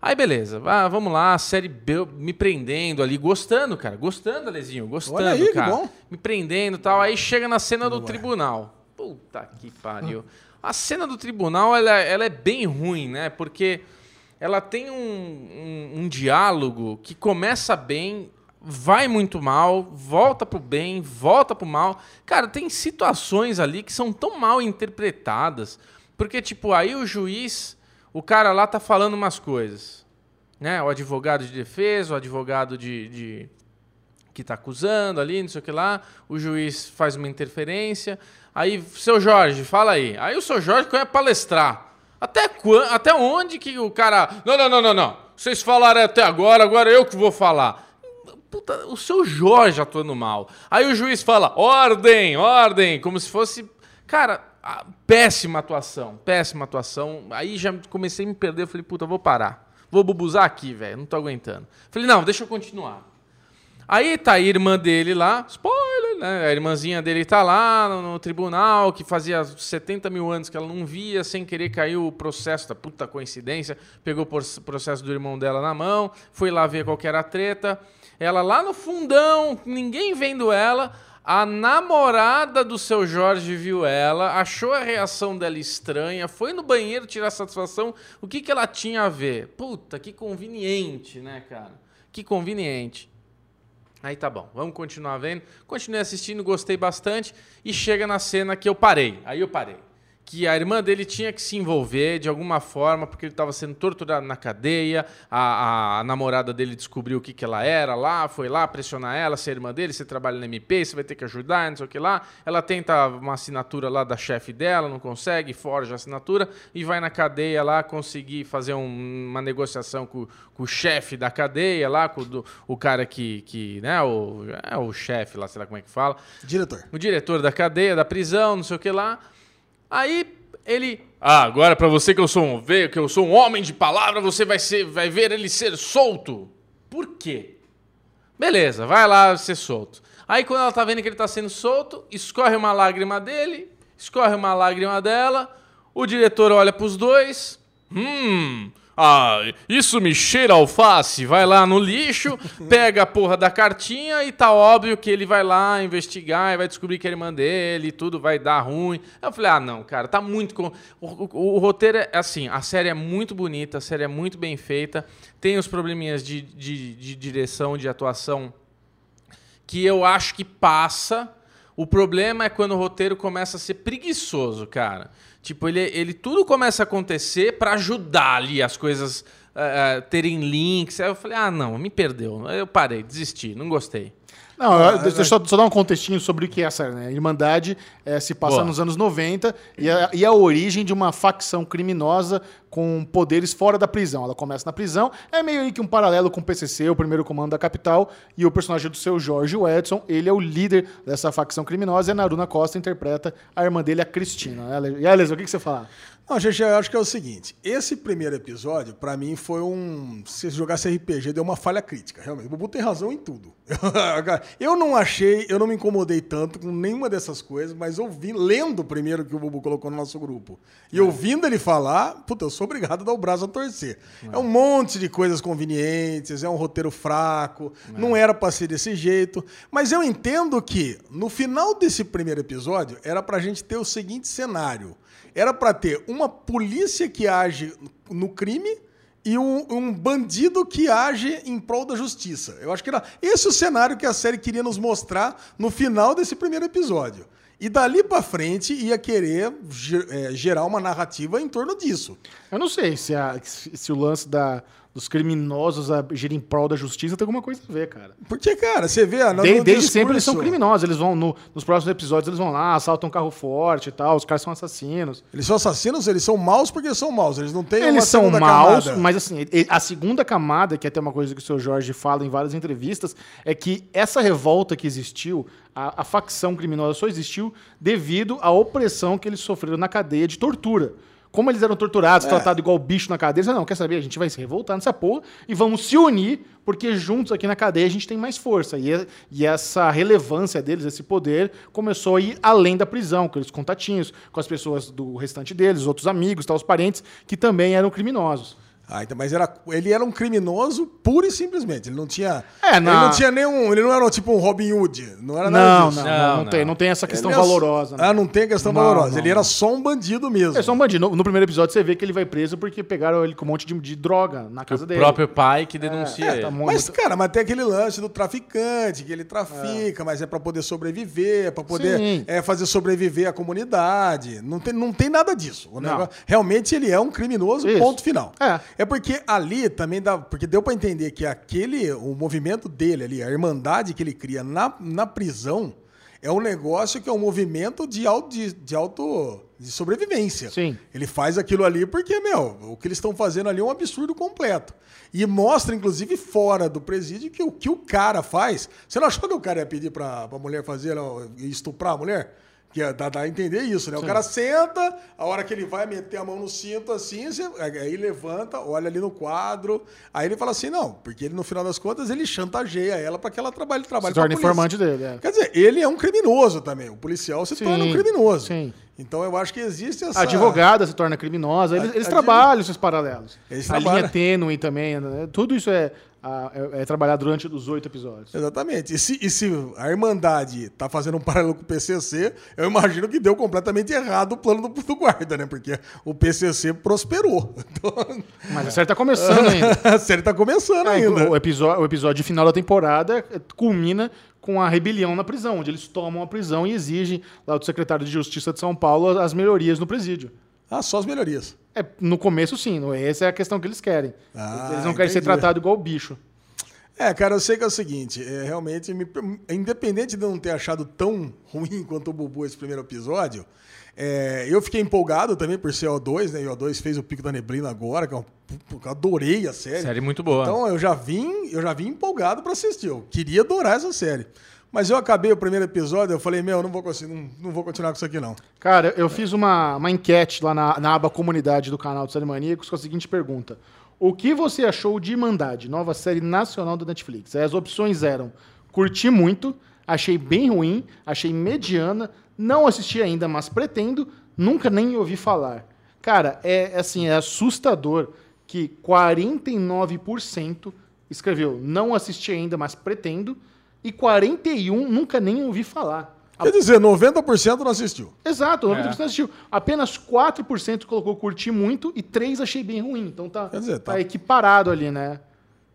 Aí beleza, vá, vamos lá, série be- me prendendo ali, gostando, cara, gostando, Alezinho, gostando, Olha aí, que cara. bom. Me prendendo e tal. Aí chega na cena do tribunal. Puta que pariu. A cena do tribunal, ela, ela é bem ruim, né? Porque ela tem um, um, um diálogo que começa bem, vai muito mal, volta pro bem, volta pro mal. Cara, tem situações ali que são tão mal interpretadas. Porque, tipo, aí o juiz, o cara lá tá falando umas coisas. Né? O advogado de defesa, o advogado de- de, que está acusando ali, não sei o que lá, o juiz faz uma interferência, aí, seu Jorge, fala aí. Aí o seu Jorge quer palestrar. Até, quan- até onde que o cara... Não, não, não, não, não. Vocês falaram até agora, agora eu que vou falar. Puta, o seu Jorge atuando mal. Aí o juiz fala, ordem, ordem, como se fosse... Cara, péssima atuação, péssima atuação. Aí já comecei a me perder, falei, puta, vou parar. Vou bubuzar aqui, velho, não tô aguentando. Falei, não, deixa eu continuar. Aí tá a irmã dele lá, spoiler, né? A irmãzinha dele tá lá no, no tribunal, que fazia 70 mil anos que ela não via, sem querer caiu o processo, da puta coincidência, pegou o proce- processo do irmão dela na mão, foi lá ver qual era a treta. Ela lá no fundão, ninguém vendo ela, a namorada do seu Jorge viu ela, achou a reação dela estranha, foi no banheiro tirar satisfação. O que, que ela tinha a ver? Puta, que conveniente, né, cara? Que conveniente. Aí tá bom, vamos continuar vendo. Continuei assistindo, gostei bastante. E chega na cena que eu parei. Aí eu parei. Que a irmã dele tinha que se envolver de alguma forma, porque ele estava sendo torturado na cadeia. A, a- a namorada dele descobriu o que, que ela era lá, foi lá pressionar ela, ser irmã dele, você trabalha no MP, você vai ter que ajudar, não sei o que lá. Ela tenta uma assinatura lá da chefe dela, não consegue, forja a assinatura e vai na cadeia lá conseguir fazer um- uma negociação com, com o chefe da cadeia lá, com o, do- o cara que, que né, o, é o chefe lá, sei lá como é que fala Diretor. o diretor da cadeia, da prisão, não sei o que lá. Aí ele. Ah, agora pra você que eu sou um que eu sou um homem de palavra, você vai, ser, vai ver ele ser solto. Por quê? Beleza, vai lá ser solto. Aí quando ela tá vendo que ele tá sendo solto, escorre uma lágrima dele, escorre uma lágrima dela, o diretor olha pros dois. Hum. Ah, isso me cheira alface. Vai lá no lixo, [LAUGHS] pega a porra da cartinha e tá óbvio que ele vai lá investigar e vai descobrir que a irmã dele e tudo vai dar ruim. Eu falei, ah, não, cara, tá muito. Com... O, o, o, roteiro é assim, a série é muito bonita, a série é muito bem feita, tem os probleminhas de, de, de direção, de atuação que eu acho que passa. O problema é quando o roteiro começa a ser preguiçoso, cara. Tipo, ele, ele tudo começa a acontecer para ajudar ali as coisas uh, terem links. Aí eu falei, ah, não, me perdeu. Eu parei, desisti, não gostei. Não, ah, deixa eu só, só, dar um contextinho sobre o que é essa, né? Irmandade é, se passa Boa. nos anos 90 e a, e a origem de uma facção criminosa com poderes fora da prisão. Ela começa na prisão, é meio que um paralelo com o PCC, o primeiro comando da capital, e o personagem do seu Jorge Edson, ele é o líder dessa facção criminosa e a Naruna Costa interpreta a irmã dele, a Cristina. E Aliás, o que, que você fala? Não, gente, eu acho que é o seguinte: esse primeiro episódio, para mim, foi um. Se jogasse RPG, deu uma falha crítica, realmente. O Bubu tem razão em tudo. [LAUGHS] eu não achei, eu não me incomodei tanto com nenhuma dessas coisas, mas ouvi, lendo o primeiro que o Bubu colocou no nosso grupo, e é. ouvindo ele falar, puta, eu sou obrigado a dar o braço a torcer. É, é um monte de coisas convenientes, é um roteiro fraco, é. não era pra ser desse jeito. Mas eu entendo que, no final desse primeiro episódio, era pra gente ter o seguinte cenário era para ter uma polícia que age no crime e um, um, bandido que age em prol da justiça. Eu acho que era esse o cenário que a série queria nos mostrar no final desse primeiro episódio. E dali para frente ia querer é, gerar uma narrativa em torno disso. Eu não sei se, a, se o lance da, dos criminosos agirem em prol da justiça tem alguma coisa a ver, cara. Porque, cara, você vê... No, desde, desde sempre eles são criminosos. Eles vão, no, nos próximos episódios, eles vão lá, assaltam um carro forte e tal. Os caras são assassinos. Eles são assassinos, eles são maus porque são maus. Eles não têm Eles são maus, camada. mas assim, a segunda camada, que é até uma coisa que o seu Jorge fala em várias entrevistas, é que essa revolta que existiu, a, a facção criminosa só existiu devido à opressão que eles sofreram na cadeia de tortura como eles eram torturados, é. tratados igual bicho na cadeia, eles não, quer saber? A gente vai se revoltar nessa porra e vamos se unir, porque juntos aqui na cadeia a gente tem mais força. E, e essa relevância deles, esse poder, começou a ir além da prisão, com os contatinhos, com as pessoas do restante deles, os outros amigos, tal, os parentes, que também eram criminosos. Ah, então, mas era, ele era um criminoso pura e simplesmente. Ele não tinha. É, não. Ele não tinha nenhum. Ele não era tipo um Robin Hood. Não era nada não, disso. Não, não, não, não, tem. Não tem essa questão valorosa. Né? Ah, não tem questão valorosa. ele era só um bandido mesmo. É só um bandido. No, no, primeiro episódio você vê que ele vai preso porque pegaram ele com um monte de, de droga na casa o dele. O próprio pai que denuncia é, é, tá Mas, cara, mas tem aquele lance do traficante, que ele trafica, é. mas é para poder sobreviver, para poder é, fazer sobreviver a comunidade. Não tem, não tem nada disso. O negócio, realmente ele é um criminoso, Isso. ponto final. É. é porque ali também dá. Porque deu para entender que aquele. O movimento dele ali, a irmandade que ele cria na, na prisão, é um negócio que é um movimento de auto. De, de auto de sobrevivência. Sim. Ele faz aquilo ali porque, meu, o que eles estão fazendo ali é um absurdo completo. E mostra, inclusive, fora do presídio, que o que o cara faz. Você não achou que o cara ia pedir pra, pra mulher fazer, estuprar a mulher? Que dá, dá a entender isso, né? Sim. O cara senta, a hora que ele vai meter a mão no cinto assim, você, aí levanta, olha ali no quadro, aí ele fala assim, não, porque ele no final das contas ele chantageia ela para que ela trabalhe, trabalhe se torna informante dele. É. Quer dizer, ele é um criminoso também. O policial se sim, torna um criminoso. Sim. Então eu acho que existe essa. A advogada se torna criminosa. Eles, eles trabalham esses paralelos. Eles a trabalham. linha tênue também. Né? Tudo isso é a, é, é trabalhar durante os oito episódios. Exatamente. E se, e se a Irmandade tá fazendo um paralelo com o PCC, eu imagino que deu completamente errado o plano do, do guarda, né? Porque o PCC prosperou. [LAUGHS] Então... Mas a série tá começando ainda. [LAUGHS] a série tá começando é, ainda. O episódio, o episódio final da temporada culmina com a rebelião na prisão, onde eles tomam a prisão e exigem lá do secretário de Justiça de São Paulo as melhorias no presídio. Ah, só as melhorias. É, no começo, sim. Essa é a questão que eles querem. Ah, eles não querem ser tratados igual bicho. É, cara, eu sei que é o seguinte, é, realmente, me, independente de eu não ter achado tão ruim quanto o Bubu esse primeiro episódio, é, eu fiquei empolgado também por ser O2, né? E o O2 fez o Pico da Neblina agora, que eu, eu adorei a série. Série muito boa. Então eu já vim, eu já vim empolgado para assistir. Eu queria adorar essa série. Mas eu acabei o primeiro episódio, eu falei, meu, não vou, não, não vou continuar com isso aqui, não. Cara, eu fiz uma, uma enquete lá na, na aba comunidade do canal do Série Maníacos com a seguinte pergunta. O que você achou de Irmandade, nova série nacional da Netflix? As opções eram curti muito, achei bem ruim, achei mediana, não assisti ainda, mas pretendo, nunca nem ouvi falar. Cara, é assim, é assustador que 49% escreveu não assisti ainda, mas pretendo, e 41 nunca nem ouvi falar. Quer dizer, 90% não assistiu. Exato, 90% é. assistiu. Apenas 4% colocou curti muito e 3% achei bem ruim. Então tá, Quer dizer, tá... tá equiparado ali, né?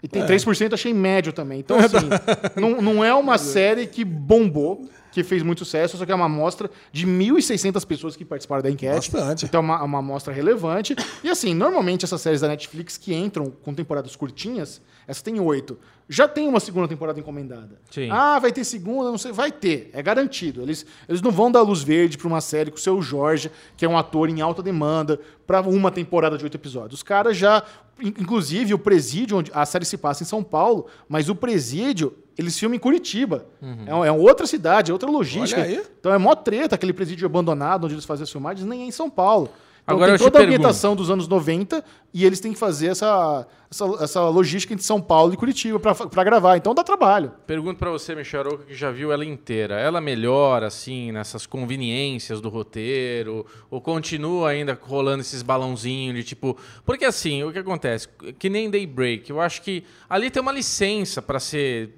E tem é. 3% achei médio também. Então, assim, [LAUGHS] não, não é uma série que bombou que fez muito sucesso, só que é uma amostra de 1.600 pessoas que participaram da enquete. Bastante. Então é uma, uma amostra relevante. E assim, normalmente essas séries da Netflix que entram com temporadas curtinhas, essa tem oito. Já tem uma segunda temporada encomendada. Sim. Ah, vai ter segunda, não sei. Vai ter, é garantido. Eles, eles não vão dar luz verde para uma série com o seu Jorge, que é um ator em alta demanda, para uma temporada de oito episódios. Os caras já. Inclusive, o presídio, onde a série se passa em São Paulo, mas o presídio eles filmam em Curitiba. Uhum. É, é, outra cidade, é outra logística. Então é mó treta aquele presídio abandonado onde eles fazem as filmagens, nem é em São Paulo. Então Agora tem toda a ambientação dos anos 90 e eles têm que fazer essa, essa, essa logística entre São Paulo e Curitiba para gravar. Então dá trabalho. Pergunto para você, Micharoca, que já viu ela inteira. Ela melhora, assim, nessas conveniências do roteiro? Ou continua ainda rolando esses balãozinhos de tipo... Porque assim, o que acontece? Que nem Daybreak. Eu acho que ali tem uma licença para ser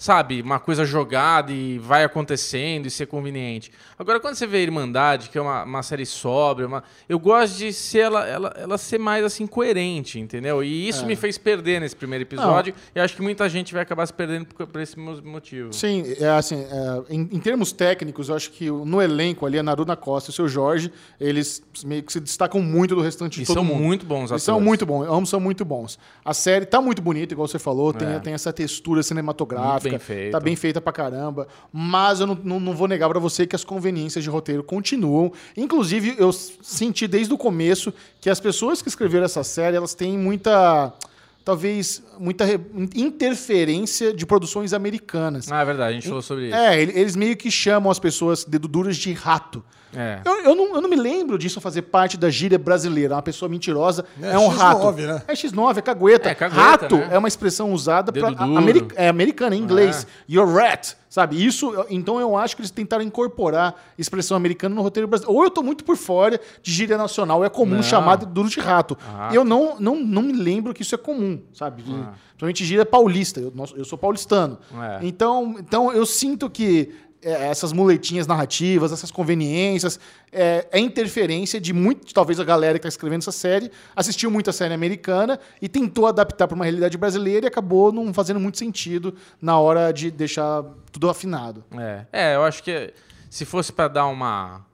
sabe, uma coisa jogada e vai acontecendo e ser conveniente. Agora, quando você vê Irmandade, que é uma, uma série sóbria, uma, eu gosto de ser ela, ela, ela ser mais assim coerente, entendeu? E isso é. me fez perder nesse primeiro episódio. Não. E acho que muita gente vai acabar se perdendo por, por esse motivo. Sim, é assim, é, em, em, termos técnicos, eu acho que no elenco ali, a Naruna Costa e o seu Jorge, eles meio que se destacam muito do restante de e todo são mundo. muito bons Eles são muito bons, ambos são muito bons. A série tá muito bonita, igual você falou, tem, é. tem essa textura cinematográfica bem feita. Tá bem feita pra caramba. Mas eu não, não, não vou negar para você que as conveniências de roteiro continuam. Inclusive, eu senti desde o começo que as pessoas que escreveram essa série, elas têm muita talvez muita interferência de produções americanas. Ah, é verdade, a gente falou sobre isso. É, eles meio que chamam as pessoas dedo duras de rato. É. Eu, eu, não, eu não me lembro disso fazer parte da gíria brasileira. Uma pessoa mentirosa é, é um X9, rato. Né? É X9, é cagueta. É, cagueta rato né? é uma expressão usada para americ, é americana, em inglês. É. You're rat. Sabe? Isso, então eu acho que eles tentaram incorporar expressão americana no roteiro brasileiro. Ou eu estou muito por fora de gíria nacional, é comum não. chamar de duro de rato. Ah. Eu não, não, não me lembro que isso é comum, sabe? Ah. Principalmente gíria paulista. Eu, eu sou paulistano. É. Então, então eu sinto que é, essas muletinhas narrativas, essas conveniências, é, é, interferência de muito, talvez a galera que está escrevendo essa série assistiu muita série americana e tentou adaptar para uma realidade brasileira e acabou não fazendo muito sentido na hora de deixar tudo afinado. É, é eu acho que se fosse para dar uma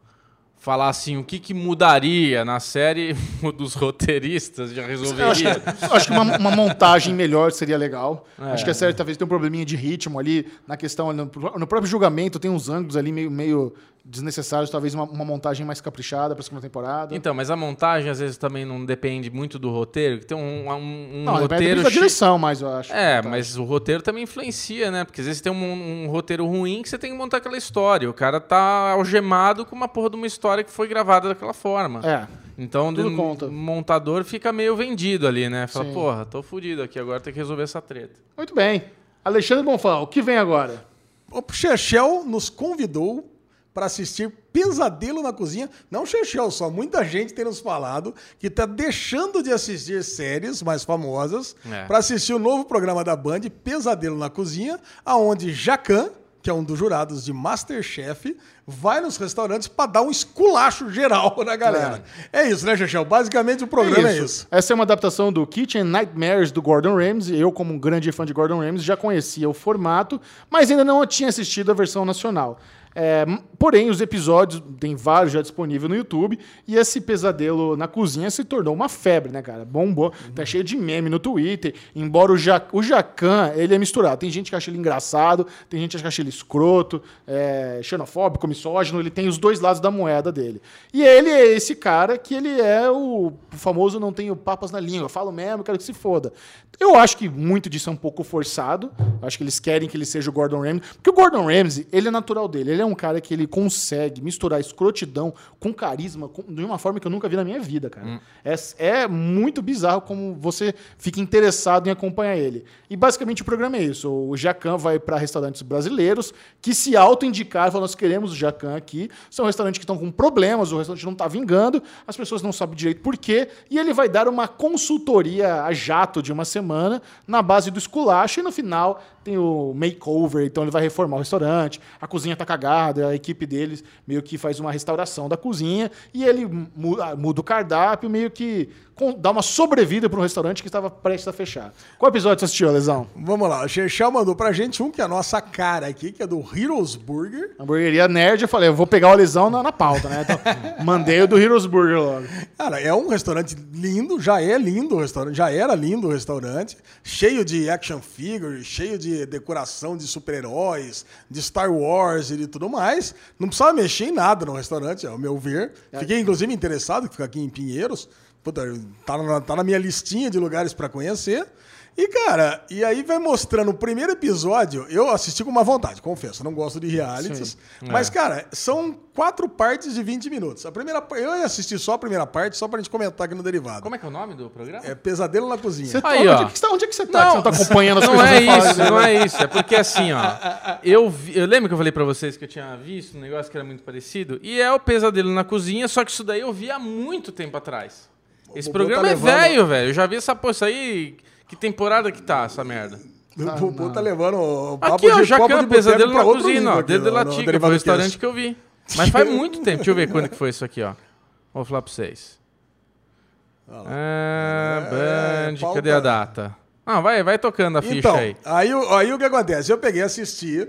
falar assim, o que, que mudaria na série [LAUGHS] dos roteiristas já resolveria. Acho que, acho que uma, uma, montagem melhor seria legal. É, acho que a série talvez tenha um probleminha de ritmo ali, na questão, no, no próprio julgamento, tem uns ângulos ali meio, meio desnecessários, talvez uma, uma, montagem mais caprichada para a segunda temporada. Então, mas a montagem às vezes também não depende muito do roteiro, que tem um, um, um não, roteiro da direção, mais eu acho. É, mas o roteiro também influencia, né? Porque às vezes tem um, um, roteiro ruim que você tem que montar aquela história. O cara tá algemado com uma porra de uma história que foi gravada daquela forma. É. Então, o montador fica meio vendido ali, né? Fala, Sim. porra, tô fudido aqui, agora tem que resolver essa treta. Muito bem. Alexandre Bonfal, o que vem agora? O Chechel nos convidou para assistir Pesadelo na Cozinha. Não Chechel só, muita gente tem nos falado que está deixando de assistir séries mais famosas é. para assistir o novo programa da Band, Pesadelo na Cozinha, aonde Jacan, que é um dos jurados de Masterchef, vai nos restaurantes para dar um esculacho geral na galera. É, é isso, né, Chechel? Basicamente o programa é isso. é isso. Essa é uma adaptação do Kitchen Nightmares do Gordon Ramsay. Eu, como um grande fã de Gordon Ramsay, já conhecia o formato, mas ainda não tinha assistido a versão nacional. É, porém, os episódios, tem vários já disponíveis no YouTube, e esse pesadelo na cozinha se tornou uma febre, né, cara? Bombou. Tá cheio de meme no Twitter. Embora o, ja o Jacan, ele é misturado. Tem gente que acha ele engraçado, tem gente que acha ele escroto, é, xenofóbico, misógino, ele tem os dois lados da moeda dele. E ele é esse cara que ele é o famoso não tenho papas na língua, falo mesmo, quero que se foda. Eu acho que muito disso é um pouco forçado. Acho que eles querem que ele seja o Gordon Ramsay. Porque o Gordon Ramsay, ele é natural dele. Ele é um cara que ele consegue misturar escrotidão com carisma com- de uma forma que eu nunca vi na minha vida, cara. É, é muito bizarro como você fica interessado em acompanhar ele. E basicamente o programa é isso. O Jacan vai para restaurantes brasileiros que se auto-indicaram, falam, nós queremos o Jacan aqui. São restaurantes que estão com problemas, o restaurante não está vingando, as pessoas não sabem direito por quê. E ele vai dar uma consultoria a jato de uma semana na base do esculacho e no final tem o makeover, então ele vai reformar o restaurante, a cozinha tá cagada, a equipe deles meio que faz uma restauração da cozinha e ele ah, muda o cardápio, meio que dá uma sobrevida para um restaurante que estava prestes a fechar. Qual episódio você assistiu, Lesão? Vamos lá, o Xerxel mandou pra gente um que é a nossa cara aqui, que é do Heroes Burger. Hamburgueria Nerd, eu falei, eu vou pegar o Lesão na, na pauta, né? Então, [LAUGHS] mandei o do Heroes Burger logo. Cara, é um restaurante lindo, já é lindo o restaurante, já era lindo o restaurante, cheio de action figures, cheio de decoração de super-heróis, de Star Wars e de tudo mais. Não precisava mexer em nada no restaurante, ao meu ver. Fiquei, inclusive, interessado, que fica aqui em Pinheiros. Puta, tá na, tá na minha listinha de lugares para conhecer. E, cara, e aí vai mostrando o primeiro episódio. Eu assisti com uma vontade, confesso. Não gosto de realities. Mas, cara, são quatro partes de 20 minutos. A primeira Eu ia assistir só a primeira parte, só pra gente comentar aqui no Derivado. Como é que é o nome do programa? É Pesadelo na Cozinha. Você tá- Aí, onde, ó. é que você tá, onde é que você tá? que você não tá acompanhando as não coisas é eu falo, isso, não é isso. É porque assim, ó. Eu, vi- eu lembro que eu falei pra vocês que eu tinha visto um negócio que era muito parecido. E é o Pesadelo na Cozinha, só que isso daí eu vi há muito tempo atrás. Esse programa tá é levando- velho, velho. Eu já vi essa poça aí. Que temporada que tá essa merda? O Bubu tá levando o papo Aqui, ó, de Jacan, copo de Pesadelo na outro Cozinha, ó. Dedo no Tica, foi o restaurante que eu vi. Mas faz muito tempo. Deixa eu ver quando que foi isso aqui, ó. Vou falar pra vocês. Ah, É, Band, pauta- cadê a data? Ah, vai, vai tocando a ficha Então, aí. aí, o- aí o que acontece? Eu peguei e assisti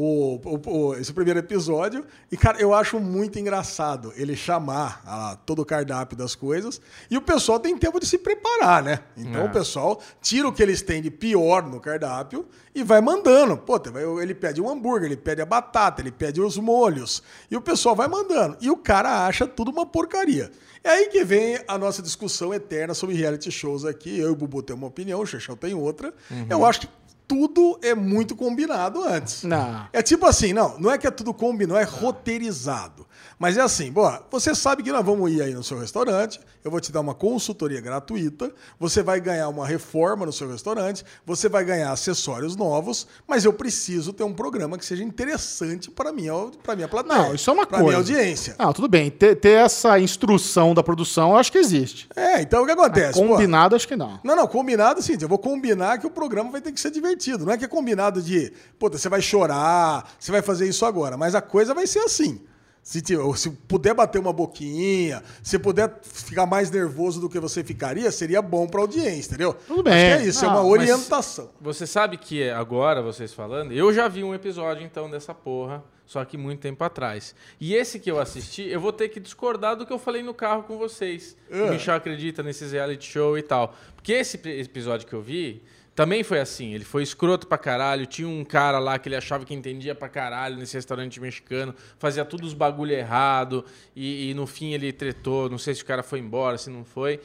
o, o- o- esse primeiro episódio e, cara, eu acho muito engraçado ele chamar ah, todo o cardápio das coisas e o pessoal tem tempo de se preparar, né? Então É. o pessoal tira o que eles têm de pior no cardápio e vai mandando. Pô, tem- ele pede um hambúrguer, ele pede a batata, ele pede os molhos e o pessoal vai mandando. E o cara acha tudo uma porcaria. É aí que vem a nossa discussão eterna sobre reality shows aqui. Eu e o Bubu temos uma opinião, o Xexão tem outra. Eu acho que tudo é muito combinado antes. Não. É tipo assim, não, não é que é tudo combinado, é roteirizado. Mas é assim, boa, você sabe que nós vamos ir aí no seu restaurante, eu vou te dar uma consultoria gratuita, você vai ganhar uma reforma no seu restaurante, você vai ganhar acessórios novos, mas eu preciso ter um programa que seja interessante para minha, para minha plateia. Não, isso é uma coisa. minha audiência. Não, tudo bem. Ter, ter essa instrução da produção, eu acho que existe. É, então o que acontece? Pô, Combinado, acho que não. Não, não, combinado sim. Eu vou combinar que o programa vai ter que ser divertido. Não é que é combinado de, puta, você vai chorar, você vai fazer isso agora. Mas a coisa vai ser assim. Se, te- se puder bater uma boquinha, se puder ficar mais nervoso do que você ficaria, seria bom pra audiência, entendeu? Tudo bem. Acho que é isso, é Não, uma mas- orientação. Você sabe que é agora, vocês falando, eu já vi um episódio então dessa porra, só que muito tempo atrás. E esse que eu assisti, eu vou ter que discordar do que eu falei no carro com vocês. É. o Michel acredita nesses reality show e tal. Porque esse episódio que eu vi também foi assim. Ele foi escroto pra caralho. Tinha um cara lá que ele achava que entendia pra caralho nesse restaurante mexicano, fazia tudo os bagulho errado. E, e no fim ele tretou. Não sei se o cara foi embora, se não foi.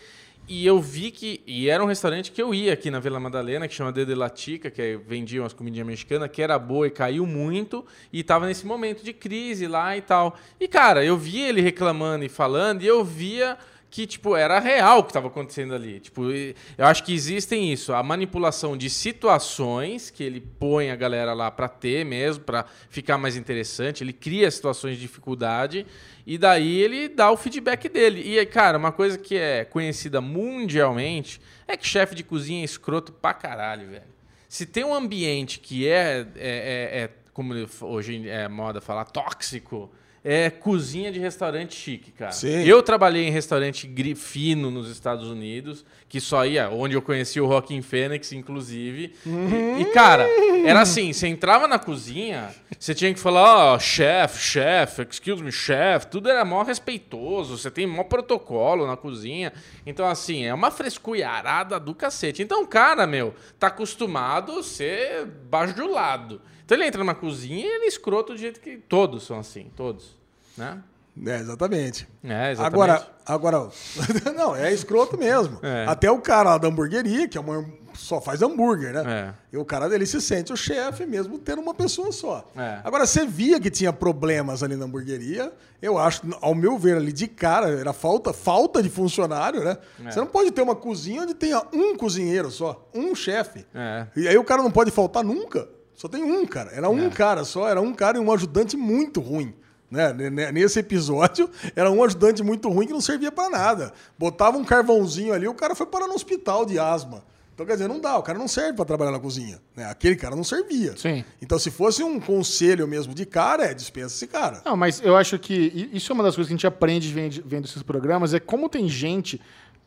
E eu vi que. E era um restaurante que eu ia aqui na Vila Madalena, que chama Dede Latica, que é- vendia umas comidinhas mexicanas, que era boa e caiu muito. E tava nesse momento de crise lá e tal. E, cara, eu via ele reclamando e falando, e eu via que, tipo, era real o que estava acontecendo ali. Tipo, eu acho que existem isso, a manipulação de situações que ele põe a galera lá para ter mesmo, para ficar mais interessante. Ele cria situações de dificuldade e daí ele dá o feedback dele. E, cara, uma coisa que é conhecida mundialmente é que chefe de cozinha é escroto pra caralho, velho. Se tem um ambiente que é, é, é- é, como hoje é moda falar, tóxico, é cozinha de restaurante chique, cara. Sim. Eu trabalhei em restaurante fino nos Estados Unidos, que só ia, onde eu conheci o Rockin' Fênix, inclusive. E- E, cara, era assim, você entrava na cozinha, você tinha que falar, ó, chef, chef, excuse me, chef, tudo era mó respeitoso, você tem mó protocolo na cozinha. Então, assim, é uma frescurada do cacete. Então, cara, meu, tá acostumado a ser bajulado. Então ele entra numa cozinha e ele é escroto do jeito que todos são assim, todos, né? É, exatamente. É, exatamente. Agora, agora, [LAUGHS] não, é escroto mesmo. É. Até o cara lá da hamburgueria, que é uma, só faz hambúrguer, né? É. E o cara dele se sente o chefe mesmo tendo uma pessoa só. É. Agora, você via que tinha problemas ali na hamburgueria, eu acho, ao meu ver ali de cara, era falta, falta de funcionário, né? É. Você não pode ter uma cozinha onde tenha um cozinheiro só, um chefe. É. E aí o cara não pode faltar nunca. Só tem um, cara. Era É. um cara só, era um cara e um ajudante muito ruim. Né? Nesse episódio, [LAUGHS] era um ajudante muito ruim que não servia pra nada. Botava um carvãozinho ali, o cara foi parar no hospital de asma. Então, quer dizer, não dá, o cara não serve pra trabalhar na cozinha. Né? Aquele cara não servia. Sim. Então, se fosse um conselho mesmo de cara, é dispensa esse cara. Não, mas eu acho que isso é uma das coisas que a gente aprende vendo esses programas, é como tem gente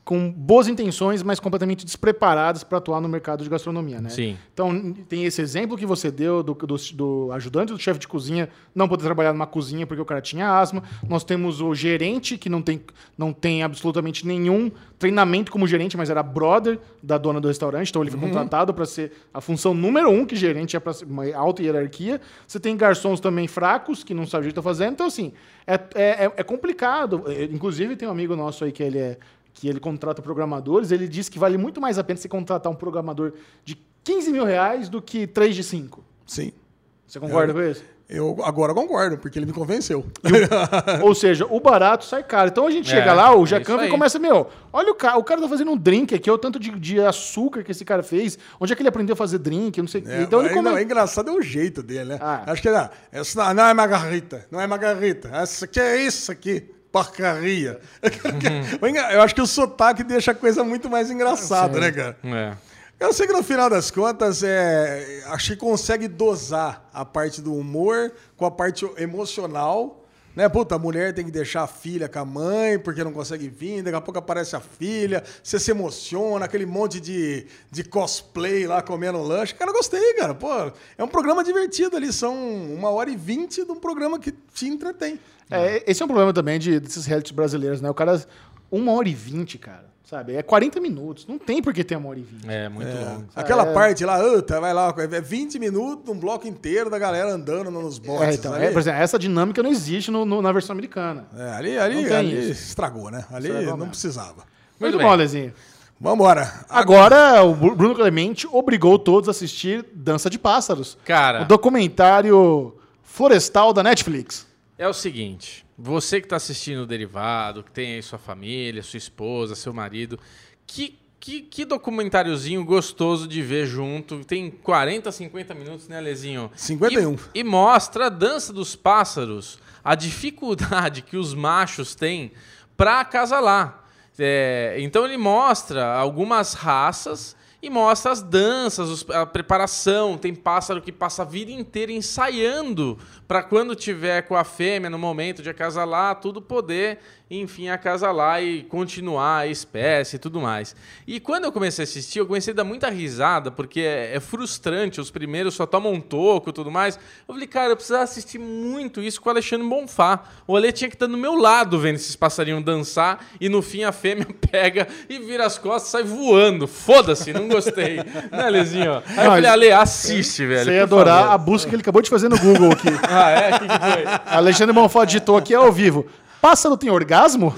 com boas intenções, mas completamente despreparadas para atuar no mercado de gastronomia, né? Sim. Então, tem esse exemplo que você deu do, do, do ajudante do chefe de cozinha não poder trabalhar numa cozinha porque o cara tinha asma. Nós temos o gerente que não tem, não tem absolutamente nenhum treinamento como gerente, mas era brother da dona do restaurante, então ele foi contratado para ser a função número um que gerente é para uma alta hierarquia. Você tem garçons também fracos que não sabem o que estão fazendo. Então, assim, é, é, é complicado. É, Inclusive, tem um amigo nosso aí que ele é que ele contrata programadores, ele diz que vale muito mais a pena você contratar um programador de 15 mil reais do que 3 de 5. Sim. Você concorda com isso? Eu agora concordo, porque ele me convenceu. [LAUGHS] Ou seja, o barato sai caro. Então a gente É, chega lá, o é Jacan e começa, meu, olha o cara, o cara tá fazendo um drink aqui, olha o tanto de, de açúcar que esse cara fez, onde é que ele aprendeu a fazer drink, eu não sei o. É, Então ele come... não, é engraçado é o jeito dele, né? Ah. Acho que é, essa não é margarita, não é margarita. Essa aqui é isso aqui, porcaria. [LAUGHS] Engra- Eu acho que o sotaque deixa a coisa muito mais engraçada, né, cara? É. Eu sei que no final das contas, é, acho que consegue dosar a parte do humor com a parte emocional. Né? Puta, a mulher tem que deixar a filha com a mãe porque não consegue vir, daqui a pouco aparece a filha, você se emociona, aquele monte de, de cosplay lá comendo lanche. Cara, gostei, cara. Pô, é um programa divertido ali, são uma hora e vinte de um programa que te entretém. É, esse é um problema também de, desses realities brasileiros, né? O cara, uma hora e vinte, cara, sabe? É 40 minutos, não tem por que ter uma hora e vinte. É, muito longo. Aquela é. parte lá, "Uta, vai lá, é 20 minutos, um bloco inteiro da galera andando nos boxes. É, então, é, por exemplo, essa dinâmica não existe no- no- na versão americana. É, ali, ali, ali estragou, né? Ali Estragou não mesmo. precisava. Muito bem. bom, Lezinho. Vambora. Agora, o Bru- Bruno Clemente obrigou todos a assistir Dança de Pássaros. Cara. O documentário florestal da Netflix. É o seguinte, você que está assistindo o Derivado, que tem aí sua família, sua esposa, seu marido, que, que, que documentáriozinho gostoso de ver junto. Tem 40, 50 minutos, né, Lezinho? 51. E, e mostra a dança dos pássaros, a dificuldade que os machos têm para acasalar. É, então ele mostra algumas raças e mostra as danças, a preparação. Tem pássaro que passa a vida inteira ensaiando para quando tiver com a fêmea no momento de acasalar, tudo poder, enfim, acasalar e continuar a espécie e tudo mais. E quando eu comecei a assistir, eu comecei a dar muita risada, porque é, é frustrante, os primeiros só tomam um toco e tudo mais. Eu falei, cara, eu precisava assistir muito isso com o Alexandre Bonfá. O Ale tinha que estar do meu lado vendo esses passarinhos dançar e no fim a fêmea [LAUGHS] pega e vira as costas e sai voando. Foda-se, não gostei. [LAUGHS] né, Lezinho? Aí eu Não, falei, Ale, assiste, velho. Você ia adorar favor. a busca que ele acabou de fazer no Google aqui. [LAUGHS] Ah, é? O que, que foi? Alexandre Bonfá digitou aqui ao vivo. Pássaro tem orgasmo?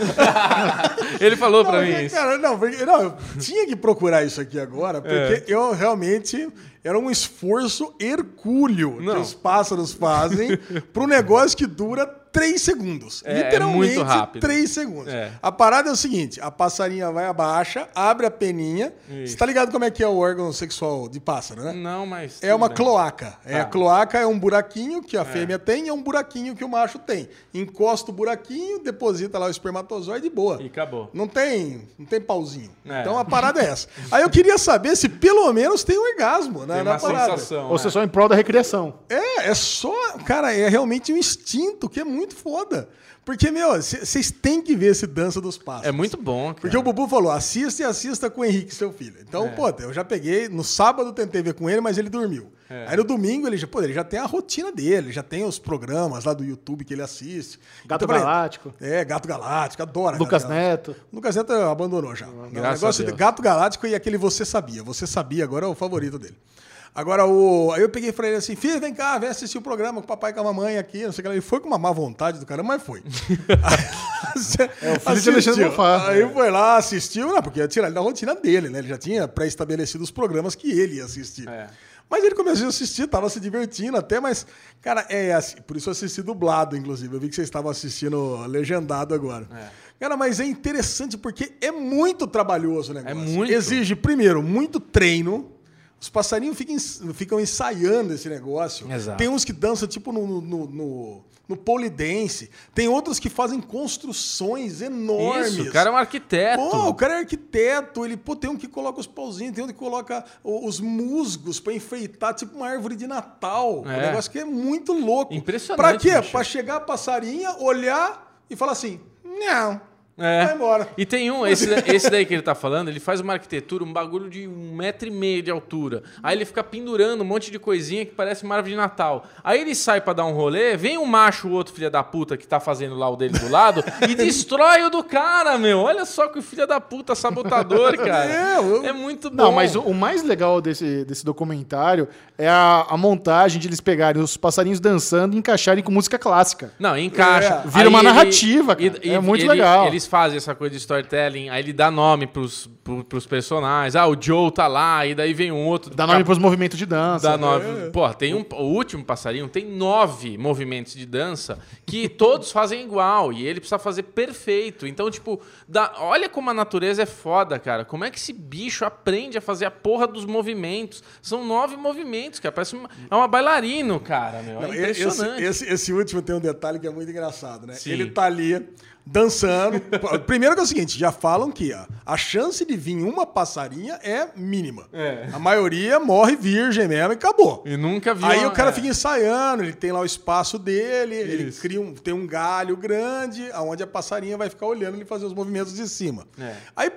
[LAUGHS] Ele falou pra Não, mim porque, isso. Cara, não, porque- não, eu tinha que procurar isso aqui agora, porque É. eu realmente. Era um esforço hercúleo que Não. os pássaros fazem para um negócio que dura três segundos. É, é Literalmente muito rápido. três segundos. É. A parada é o seguinte: a passarinha vai abaixa, abre a peninha. Você tá ligado como é que é o órgão sexual de pássaro, né? Não, mas. É uma bem. cloaca. É, a cloaca é um buraquinho que a fêmea tem e é um buraquinho que o macho tem. Encosta o buraquinho, deposita lá o espermatozoide e boa. E acabou. Não tem, não tem pauzinho. É. Então a parada é essa. Aí eu queria saber se pelo menos tem um orgasmo na, Tem na parada. sensação. Ou né? seja, só em prol da recriação. É, é só. Cara, é realmente um instinto que é muito muito foda. Porque, meu, vocês têm que ver esse Dança dos Passos. É muito bom, cara. Porque o Bubu falou, assista e assista com o Henrique, seu filho. Então, É. pô, eu já peguei, no sábado tentei ver com ele, mas ele dormiu. É. Aí no domingo ele já, pô, ele já tem a rotina dele, já tem os programas lá do YouTube que ele assiste. Gato Então, Galáctico. É, Gato Galáctico, adora. Lucas Gato Galáctico. Neto. Lucas Neto abandonou já. o Graças negócio a de Deus. Gato Galáctico e aquele Você Sabia. Você Sabia agora é o favorito dele. Agora, o... aí eu peguei e falei assim, filho, vem cá, vem assistir o programa com o papai e com a mamãe aqui, não sei o que lá. Ele foi com uma má vontade do cara, mas foi. [LAUGHS] é o filho de Alexandre Bonfá. Aí foi lá, assistiu, não, porque ia tirar ele da rotina dele, né? Ele já tinha pré-estabelecido os programas que ele ia assistir. É. Mas ele começou a assistir, tava se divertindo até, mas, cara, é assim, por isso eu assisti dublado, inclusive. Eu vi que vocês estavam assistindo legendado agora. Cara, mas é interessante porque é muito trabalhoso o negócio. É muito. Exige, primeiro, muito treino. Os passarinhos ficam, ficam ensaiando esse negócio. Exato. Tem uns que dançam, tipo, no, no, no, no pole dance. Tem outros que fazem construções enormes. Isso, o cara é um arquiteto. Pô, o cara é arquiteto, ele pô, tem um que coloca os pauzinhos, tem um que coloca os musgos pra enfeitar, tipo uma árvore de Natal. Um É. negócio que é muito louco. Impressionante, Pra quê? Pra chegar a passarinha, olhar e falar assim: não, É. vai embora. E tem um, esse, esse daí que ele tá falando, ele faz uma arquitetura, um bagulho de um metro e meio de altura. Aí ele fica pendurando um monte de coisinha que parece uma árvore de Natal. Aí ele sai pra dar um rolê, vem um macho, o outro filho da puta que tá fazendo lá o dele do lado e [LAUGHS] destrói o do cara, meu. Olha só que o filho da puta sabotador, [LAUGHS] cara. É, eu- É muito bom. Não, mas o, o mais legal desse, desse documentário é a, a montagem de eles pegarem os passarinhos dançando e encaixarem com música clássica. Não, encaixa. É, vira Aí uma ele- narrativa, cara. É muito legal. Eles fazem essa coisa de storytelling, aí ele dá nome pros, pro, pros personagens. Ah, o Joe tá lá, e daí vem um outro. Dá nome pros movimentos de dança. Dá nove. Pô, tem um, o último passarinho tem nove movimentos de dança que todos fazem igual e ele precisa fazer perfeito. Então, tipo, dá, olha como a natureza é foda, cara. Como é que esse bicho aprende a fazer a porra dos movimentos? São nove movimentos, cara. Parece uma, é uma bailarino, cara. Meu. Não, é esse, impressionante. esse, esse último tem um detalhe que é muito engraçado, né? Sim. Ele tá ali dançando. Primeiro que é o seguinte, já falam que ó, a chance de vir uma passarinha é mínima. É. A maioria morre virgem mesmo e acabou. E nunca viu. Aí uma- o cara é. fica ensaiando, ele tem lá o espaço dele, ele Isso. cria um, tem um galho grande, aonde a passarinha vai ficar olhando ele fazer os movimentos de cima. É. Aí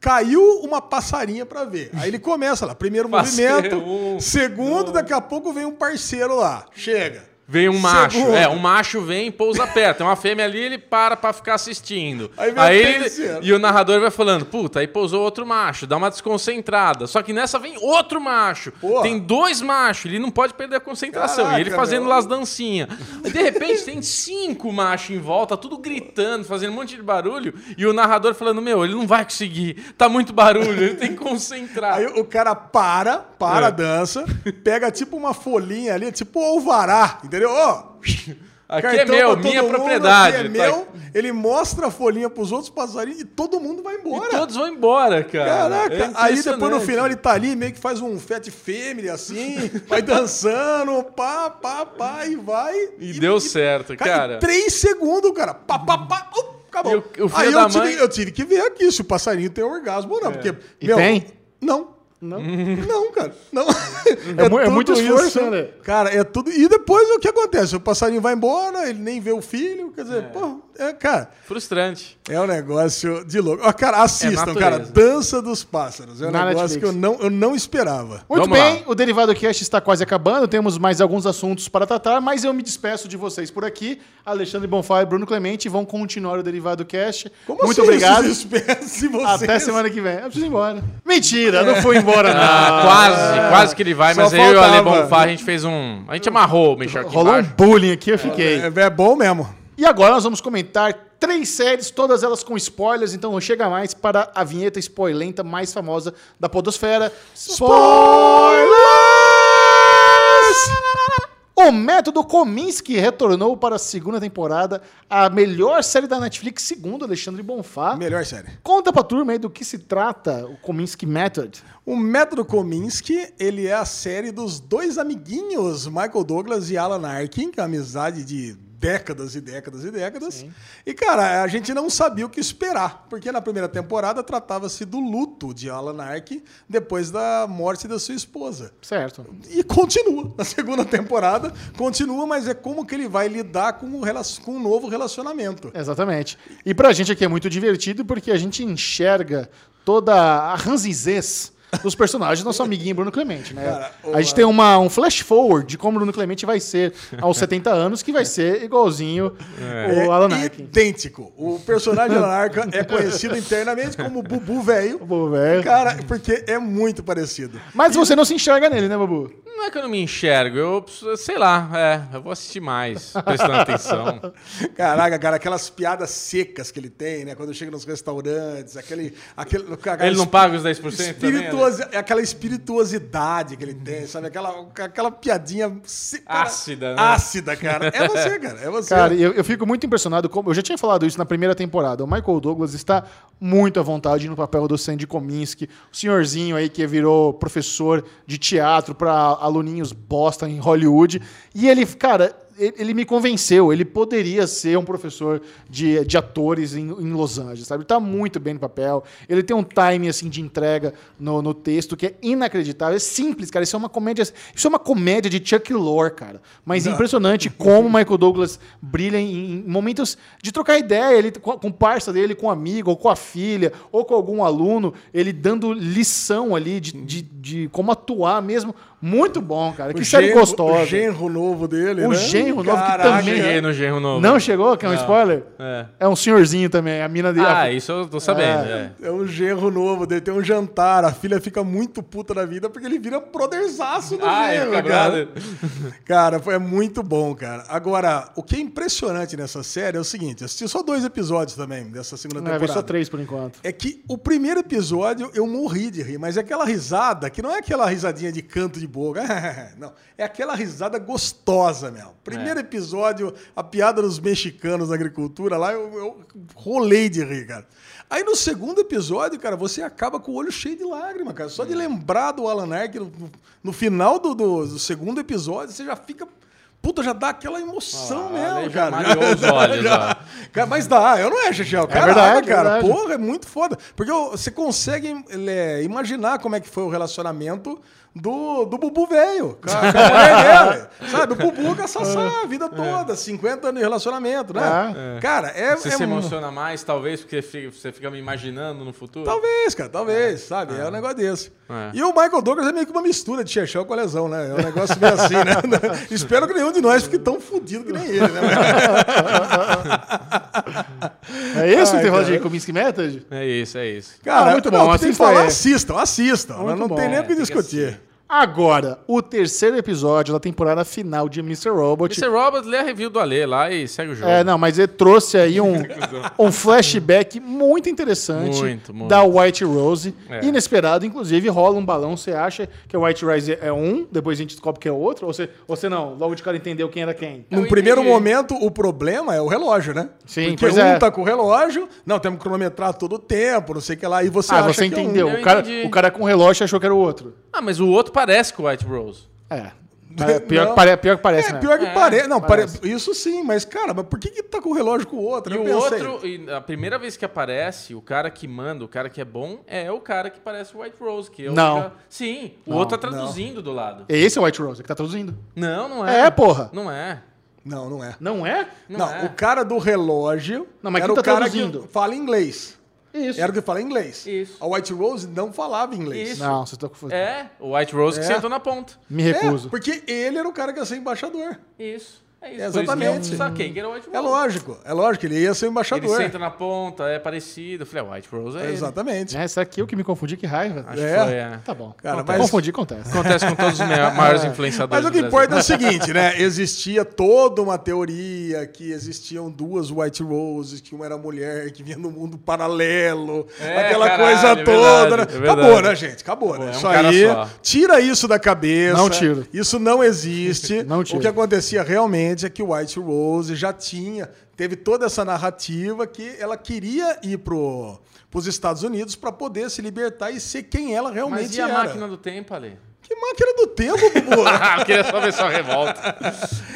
caiu uma passarinha pra ver. Aí ele começa lá, primeiro [LAUGHS] movimento, um, segundo, daqui a pouco vem um parceiro lá. Chega. Vem um macho, Segundo. é, um macho vem e pousa perto. Tem uma fêmea ali, ele para pra ficar assistindo. Aí vem o ele- e o narrador vai falando, puta, aí pousou outro macho, dá uma desconcentrada. Só que nessa vem outro macho. Porra. Tem dois machos, ele não pode perder a concentração. Caraca, e ele fazendo meu. lá as dancinhas. Aí, de repente tem cinco machos em volta, tudo gritando, fazendo um monte de barulho. E o narrador falando, meu, ele não vai conseguir, tá muito barulho, ele tem que concentrar. Aí o cara para, para É. a dança, pega tipo uma folhinha ali, tipo o alvará, entendeu? Ó, [LAUGHS] Aqui cartão é meu, minha mundo, propriedade. aqui é Tá- meu, ele mostra a folhinha pros outros passarinhos e todo mundo vai E embora. todos vão embora, cara. Caraca, É aí depois no final ele tá ali, meio que faz um fat family assim, vai dançando, pá, pá, pá, e vai. E deu certo, cara. em Três segundos, cara. Pá, pá, pá, uh, acabou. E o- o filho aí eu tive, mãe- eu tive que ver aqui se o passarinho tem orgasmo ou não. Porque, E tem? Não. Não. Não, cara. Não. É é [LAUGHS] tudo muito esforço, isso. né? Cara, é tudo. E depois o que acontece? O passarinho vai embora, ele nem vê o filho. Quer dizer, pô, é, cara, Frustrante. é um negócio de louco. Ó, cara, assistam, natureza. cara. Dança dos Pássaros. É um Na negócio Netflix. que eu não, eu não esperava. Muito Vamos bem, lá. o Derivado Cast está quase acabando. Temos mais alguns assuntos para tratar, mas eu me despeço de vocês por aqui. Alexandre Bonfá e Bruno Clemente vão continuar o Derivado Cast. Como Muito assim, obrigado. se vocês? Até semana que vem. Eu preciso ir embora. Mentira, não fui embora, [LAUGHS] não. Ah, quase, quase que ele vai, Só mas aí eu e o Ale faltava. Bonfá, a gente fez um. A gente amarrou o Michel aqui Rolou um embaixo. bullying aqui, eu fiquei. É, é bom mesmo. E agora nós vamos comentar três séries, todas elas com spoilers, então chega mais para a vinheta spoilenta mais famosa da podosfera. Spoilers! O método Kominsky retornou para a segunda temporada, a melhor série da Netflix, segundo Alexandre Bonfá. Melhor série. Conta pra turma aí do que se trata o Kominsky Method. O Método Kominsky, ele é a série dos dois amiguinhos, Michael Douglas e Alan Arkin, que é uma amizade de décadas e décadas e décadas. E, cara, a gente não sabia o que esperar, porque na primeira temporada tratava-se do luto de Alan Arkin depois da morte da sua esposa. Certo. E continua. Na segunda temporada, continua, mas é como que ele vai lidar com o, com o novo relacionamento. Exatamente. E pra gente aqui é muito divertido porque a gente enxerga toda a ranzizez dos personagens do nosso amiguinho Bruno Clemente, né? Cara, a gente tem uma, um flash forward de como o Bruno Clemente vai ser aos 70 anos, que vai ser igualzinho o Alan é Arkin. idêntico. O personagem Alan Arkin é conhecido internamente como Bubu Velho. [LAUGHS] Bubu Velho. Cara, porque é muito parecido. Mas você não se enxerga nele, né, Babu? Não é que eu não me enxergo, eu sei lá, é, eu vou assistir mais, prestando atenção. [LAUGHS] Caraca, cara, aquelas piadas secas que ele tem, né? Quando chega nos restaurantes, aquele. aquele aquela Ele não paga os 10% também? Espirituosi- Aquela espirituosidade que ele tem, sabe? Aquela, aquela piadinha cara, Ácida, né? Ácida, cara. É você, cara. É você. Cara, eu, eu fico muito impressionado como. Eu já tinha falado isso na primeira temporada. O Michael Douglas está muito à vontade no papel do Sandy Kominsky, o senhorzinho aí que virou professor de teatro para aluninhos bosta em Hollywood. E ele, cara. Ele me convenceu, ele poderia ser um professor de, de atores em, em Los Angeles, sabe? Ele tá muito bem no papel, ele tem um timing assim de entrega no, no texto que é inacreditável, é simples, cara, isso é uma comédia, isso é uma comédia de Chuck Lorre, cara, mas impressionante [LAUGHS] como Michael Douglas brilha em, em momentos de trocar ideia, ele com, com o parça dele, com um amigo, ou com a filha, ou com algum aluno, ele dando lição ali de, de, de como atuar mesmo, muito bom, cara, que O série genro- gostosa. O genro novo dele, O né? genro novo que Caraca, também Cheguei no genro novo. Não chegou? Que é um spoiler? É. É um senhorzinho também, a mina dele. Ah, isso eu tô sabendo. é. É um genro novo dele, tem um jantar, a filha fica muito puta da vida porque ele vira brotherzaço do Ah, é, genro, fica cara. [LAUGHS] Cara, foi é muito bom, cara. Agora, o que é impressionante nessa série é o seguinte, eu assisti só dois episódios também dessa segunda É, temporada. vi só três por enquanto. É que o primeiro episódio eu morri de rir, mas é aquela risada que não é aquela risadinha de canto de boca. [LAUGHS] não, é aquela risada gostosa, meu. Primeiro episódio, a piada dos mexicanos na agricultura lá, eu, eu rolei de rir, cara. Aí no segundo episódio, cara, você acaba com o olho cheio de lágrima, cara. Só de lembrar do Alan Arkin no, no- final do, do- do segundo episódio, você já fica. Puta, já dá aquela emoção Ah, mesmo, já cara. mareou os [LAUGHS] olhos, Já. Cara, mas dá, eu não é, Chechel. Caraca, verdade, é cara. verdade. Porra, é muito foda. Porque você consegue é, imaginar como é que foi o relacionamento do, do Bubu velho. Dele. [LAUGHS] Sabe? O Bubu com a Sassá a vida toda. 50 anos de relacionamento, né? Cara, é. Você é se emociona mais, talvez, porque você fica me imaginando no futuro? Talvez, cara, talvez, sabe? É um negócio desse. É. E o Michael Douglas é meio que uma mistura de Chechel com a lesão, né? É um negócio meio assim, né? [LAUGHS] Espero que nenhum de nós fique tão fudido que nem ele, né? [LAUGHS] É esse Ai, o terror cara. de Cominsky Method? É isso, é isso. Cara, Ah, muito bom, que tem assista que falar, assistam, assistam. Muito não bom. tem nem o que É, tem que discutir. Agora, o terceiro episódio da temporada final de Mr. Robot. Mr. Robert lê a review do Ale lá e segue o jogo. É, não, mas ele trouxe aí um, [LAUGHS] um flashback muito interessante Muito, muito. da White Rose. É. Inesperado, inclusive, rola um balão. Você acha que a White Rose é um, depois a gente descobre que é outro? Ou você, ou você não? Logo de cara entendeu quem era quem? Eu Num primeiro momento, o problema é o relógio, né? Sim, Porque pois um é. tá com o relógio, não, temos que cronometrar todo o tempo, não sei o que lá, e você ah, acha você que é um. entendeu. Eu o, cara, o cara com o relógio achou que era o outro. Ah, mas o outro parece com o White Rose. É. [LAUGHS] É, pior, Não. que pare, pior que parece, É, né? pior que É, parece. Não, parece. pare... isso sim, mas cara, mas por que, que tá com o relógio com o outro? E Eu o pensei. outro, e a primeira vez que aparece, o cara que manda, o cara que é bom, é o cara que parece o White Rose. Que é o Não. que- Sim, o Não, outro tá traduzindo do lado. Esse é o White Rose que tá traduzindo. Não, não é. É, porra. Não é. Não, não é. Não é? Não, Não, é. o cara do relógio Não, mas era quem o tá cara traduzindo? que fala inglês. Isso. Era o que fala inglês. Isso. A White Rose não falava inglês. Isso. Não, você tá confuso. É, o White Rose que É. sentou na ponta. Me É, recuso. porque ele era o cara que ia ser embaixador. Isso. É isso. Exatamente. Por isso que eu saquei que era o White Rose. É lógico, é lógico, ele ia ser o Ele embaixador. senta na ponta, é parecido. Eu falei, ah, White Rose é ele. Exatamente. Essa aqui é o que me confundi, que raiva. Acho É. que foi, é. Tá bom. Cara, Acontece. mas- Confundi, acontece. Acontece com todos os [LAUGHS] maiores influenciadores Mas o que importa é o seguinte, né? Existia toda uma teoria que existiam duas White Roses, que uma era mulher, que vinha no mundo paralelo, É, aquela caralho, coisa é toda. verdade, né? é Acabou, né, gente? Acabou, né? é um isso cara aí, só. tira isso da cabeça. Não tiro. Isso não existe. [LAUGHS] Não tiro. O que acontecia realmente é que o White Rose já tinha, teve toda essa narrativa que ela queria ir pro, pros Estados Unidos para poder se libertar e ser quem ela realmente Mas e a era. máquina do tempo, Ale? Que máquina do tempo, pô! [LAUGHS] Queria só ver sua revolta.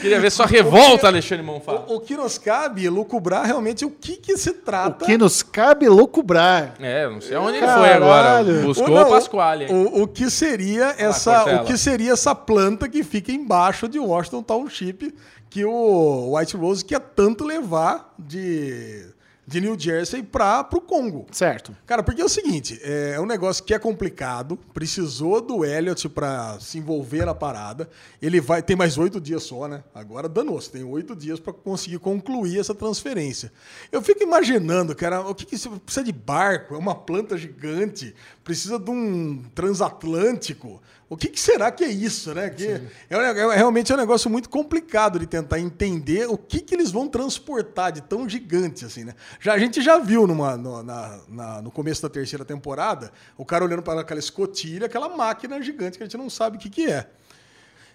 Queria ver sua revolta, Alexandre Monfá. o, o que nos cabe lucubrar realmente o que que se O trata. que nos cabe loucubrar. É, não sei aonde ele foi Caralho. agora. Buscou Ou não, o Pasquale. O, o que seria essa, o que seria essa planta que fica embaixo de Washington Township que o White Rose quer tanto levar de, de New Jersey para o Congo. Certo. Cara, porque é o seguinte, é um negócio que é complicado, precisou do Elliot para se envolver na parada. Ele vai tem mais oito dias só, né? Agora danou-se, tem oito dias para conseguir concluir essa transferência. Eu fico imaginando, cara, o que, que isso precisa de barco? É uma planta gigante, precisa de um transatlântico. O que, que será que é isso, né? Que é, é realmente é um negócio muito complicado de tentar entender o que, que eles vão transportar de tão gigante assim, né? Já, a gente já viu numa, no, na- na- no começo da terceira temporada o cara olhando para aquela escotilha, aquela máquina gigante que a gente não sabe o que, que é.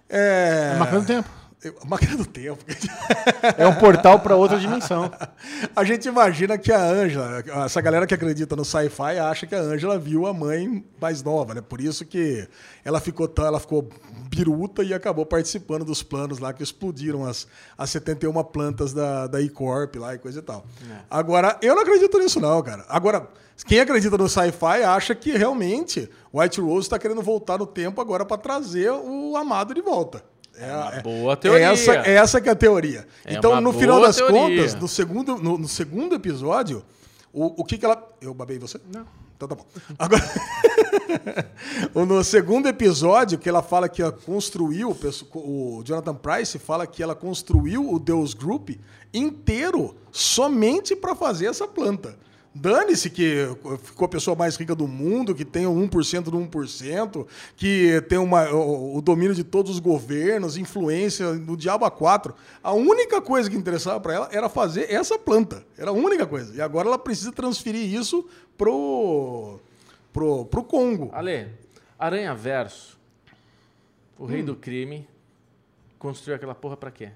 É... Máquina do tempo. A máquina do tempo. É um portal para outra dimensão. A gente imagina que a Ângela, essa galera que acredita no sci-fi, acha que a Ângela viu a mãe mais nova, né? Por isso que ela ficou tão, ela ficou biruta e acabou participando dos planos lá que explodiram as, as 71 plantas da, da E-Corp lá e coisa e tal. Agora, eu não acredito nisso não, cara. Agora, quem acredita no sci-fi acha que realmente White Rose está querendo voltar no tempo agora para trazer o amado de volta. É, uma é- boa teoria. Essa, essa que é a teoria. É então, no final das teoria. contas, no segundo, no, no segundo episódio, o, o que que ela... Eu babei você? Não. Então tá bom. [LAUGHS] Agora, [LAUGHS] no segundo episódio, que ela fala que ela construiu, o Jonathan Price fala que ela construiu o Deus Group inteiro somente para fazer essa planta. Dane-se que ficou a pessoa mais rica do mundo, que tem o 1% do 1%, que tem uma, o, o domínio de todos os governos, influência no diabo a quatro. A única coisa que interessava para ela era fazer essa planta. Era a única coisa. E agora ela precisa transferir isso pro, pro, pro Congo. Ale, Aranha Verso, o Hum. rei do crime, construiu aquela porra pra quê?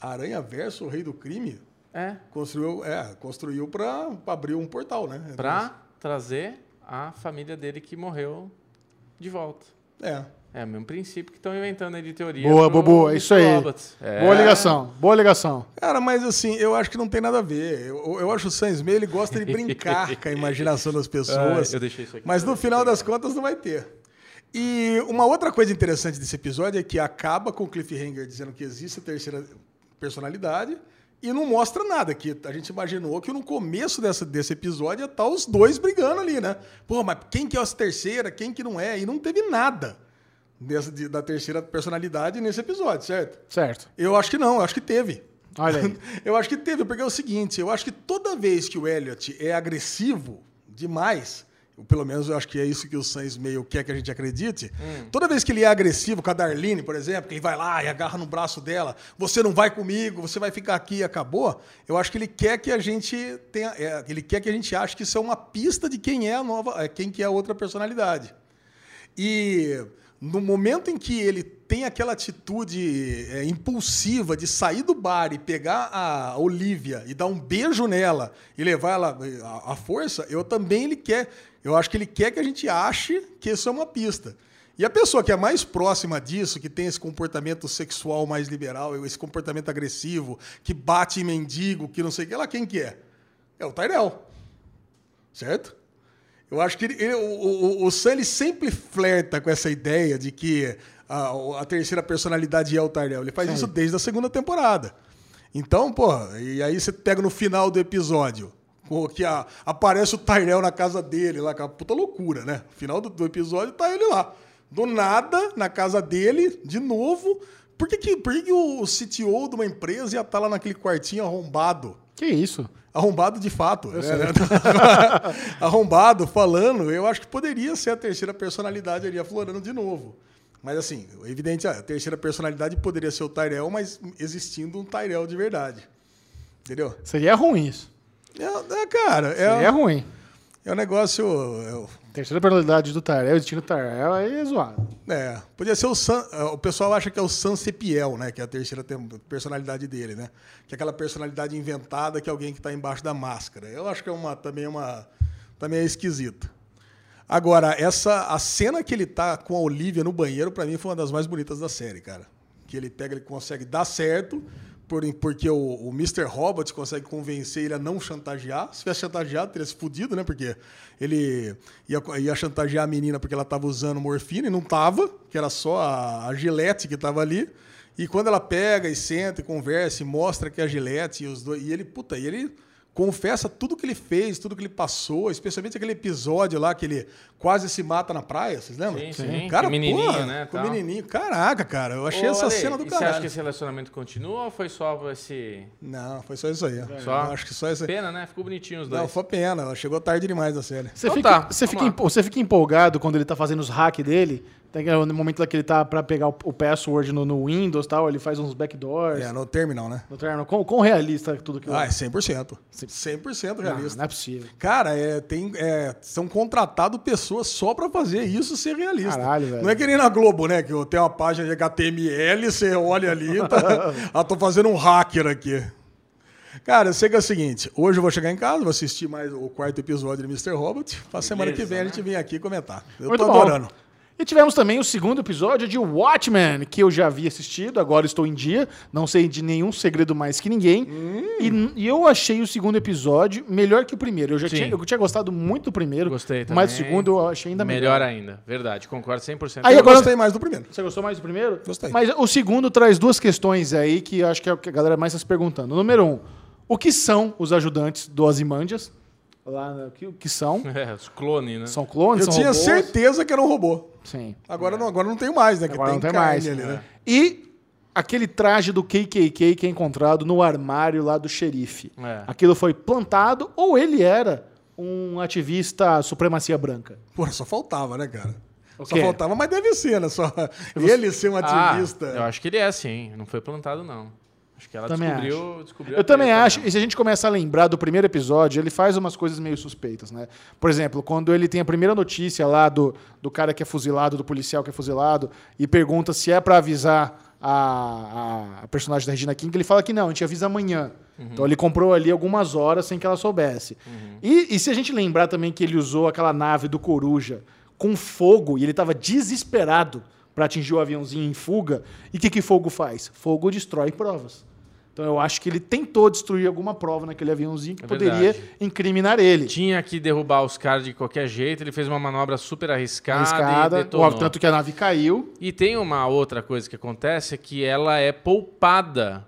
Aranha Verso, o rei do crime, É, construiu, é, construiu para abrir um portal, né? pra trazer a família dele que morreu de volta. É. É o mesmo princípio que estão inventando aí de teoria. Boa, Bobo, é isso aí. É. Boa ligação, boa ligação. Cara, mas assim, eu acho que não tem nada a ver. Eu, eu acho que o Sam Smith, ele gosta de brincar [LAUGHS] com a imaginação das pessoas. Ah, eu deixei isso aqui Mas no final das contas não vai ter. E uma outra coisa interessante desse episódio é que acaba com o cliffhanger dizendo que existe a terceira personalidade e não mostra nada. Que a gente imaginou que no começo dessa, desse episódio ia estar os dois brigando ali, né? Pô, mas quem que é essa terceira? Quem que não é? E não teve nada dessa, de- da terceira personalidade nesse episódio, certo? Certo. Eu acho que não, eu acho que teve. Olha aí. [LAUGHS] eu acho que teve, porque é o seguinte, eu acho que toda vez que o Elliot é agressivo demais, pelo menos eu acho que é isso que o Sans meio quer que a gente acredite, toda vez que ele é agressivo com a Darlene, por exemplo, que ele vai lá e agarra no braço dela, você não vai comigo, você vai ficar aqui e acabou, eu acho que ele quer que a gente tenha, é, ele quer que a gente ache que isso é uma pista de quem é a nova, é, quem que é a outra personalidade. E no momento em que ele tem aquela atitude é, impulsiva de sair do bar e pegar a Olivia e dar um beijo nela e levar ela à à força, eu também ele quer. Eu acho que ele quer que a gente ache que isso é uma pista. E a pessoa que é mais próxima disso, que tem esse comportamento sexual mais liberal, esse comportamento agressivo, que bate em mendigo, que não sei o que, ela quem que é? É o Tyrell. Certo? Eu acho que ele- ele- o, o, o Sam ele sempre flerta com essa ideia de que a, a terceira personalidade é o Tyrell. Ele faz isso desde a segunda temporada. Então, pô, e aí você pega no final do episódio, que a- aparece o Tyrell na casa dele, lá, com a puta loucura, né? No final do, do episódio tá ele lá. Do nada, na casa dele, de novo. Por que, que, por que, que o CTO de uma empresa ia estar lá naquele quartinho arrombado? Que isso? Arrombado de fato. né? [LAUGHS] Arrombado, falando, eu acho que poderia ser a terceira personalidade ali aflorando de novo. Mas assim, evidente, a terceira personalidade poderia ser o Tyrell, mas existindo um Tyrell de verdade. Entendeu? Seria ruim isso. É, é, cara, Seria é, ruim. é um negócio. é, Terceira personalidade do Tarel, o destino do Tarel, aí é zoado. É, podia ser o Sam. é, O pessoal acha que é o Sam Sepiel, né? Que é a terceira personalidade dele, né? Que é aquela personalidade inventada que é alguém que está embaixo da máscara. Eu acho que é uma, também é uma. Também é esquisito. Agora, essa a cena que ele tá com a Olivia no banheiro, pra mim, foi uma das mais bonitas da série, cara. Que ele pega, ele consegue dar certo, por- porque o, o Mr. Robot consegue convencer ele a não chantagear. Se tivesse chantageado, teria se fudido, né? Porque ele ia, ia chantagear a menina porque ela tava usando morfina e não tava, que era só a, a que tava ali. E quando ela pega e senta e conversa e mostra que é a Gillette e os dois. E ele, puta, e ele confessa tudo que ele fez, tudo que ele passou, especialmente aquele episódio lá que ele quase se mata na praia, vocês lembram? Sim, sim. Cara, Com o menininho, porra, né, Com tal. menininho. Caraca, cara, eu achei Ô, essa Ale, cena do e Você acha que esse relacionamento continua ou foi só esse. Não, foi só isso aí. Só? Eu acho que só isso aí. Pena, né? Ficou bonitinho os dois. Não, foi pena. Ela chegou tarde demais da série. Você, Então fica, tá, você, fica você fica empolgado quando ele tá fazendo os hacks dele. Que- no momento que ele tá pra pegar o, password no, no Windows e tal, ele faz uns backdoors. É, no terminal, né? No terno. Quão, quão realista é tudo que Ah, é 100%. 100% não, realista. não é possível. Cara, é, tem, é, são contratados pessoas só pra fazer isso ser realista. Caralho, velho. Não é que nem na Globo, né? Que tem uma página de HTML, você olha ali, tá, [LAUGHS] ah, tô fazendo um hacker aqui. Cara, eu sei que é o seguinte, hoje eu vou chegar em casa, vou assistir mais o quarto episódio de Mr. Robot. Pra semana que Beleza, vem a né? gente vem aqui comentar. Eu Muito tô bom. adorando. E tivemos também o segundo episódio de Watchmen, que eu já havia assistido, agora estou em dia, não sei de nenhum segredo mais que ninguém. Hum. E, e eu achei o segundo episódio melhor que o primeiro. Eu já tinha, eu tinha gostado muito do primeiro, Gostei também. mas o segundo eu achei ainda melhor. Melhor ainda. Verdade, concordo 100%. Aí eu agora- gostei mais do primeiro. Você gostou mais do primeiro? Gostei. Mas o segundo traz duas questões aí que eu acho que é o que a galera mais está se perguntando. Número um, o que são os ajudantes do Ozymandias? Lá, né, o que, o que são? [LAUGHS] É, os clones, né? São clones? Eu são tinha robôs? certeza que era um robô. Sim. Agora, não, agora não tem mais, né? Que Agora tem, não tem mais. ali, né? E aquele traje do KKK que é encontrado no armário lá do xerife. É. Aquilo foi plantado ou ele era um ativista supremacia branca? Pô, só faltava, né, cara? O Só quê? faltava, mas deve ser, né? Só ele ser um Ah, ativista. eu acho que ele é, sim. Não foi plantado, não. Acho que ela Também descobriu, descobriu. Eu também treta acho, mesmo. e se a gente começa a lembrar do primeiro episódio, ele faz umas coisas meio suspeitas, né? Por exemplo, quando ele tem a primeira notícia lá do, do cara que é fuzilado, do policial que é fuzilado, e pergunta se é pra avisar a, a, personagem da Regina King, ele fala que não, a gente avisa amanhã. Então ele comprou ali algumas horas sem que ela soubesse. E, e se a gente lembrar também que ele usou aquela nave do Coruja com fogo e ele estava desesperado para atingir o aviãozinho em fuga, e o que, que fogo faz? Fogo destrói provas. Então eu acho que ele tentou destruir alguma prova naquele aviãozinho que É poderia incriminar ele. Tinha que derrubar os caras de qualquer jeito. Ele fez uma manobra super arriscada, Arriscada, e detonou. tanto que a nave caiu. E tem uma outra coisa que acontece, é que ela é poupada.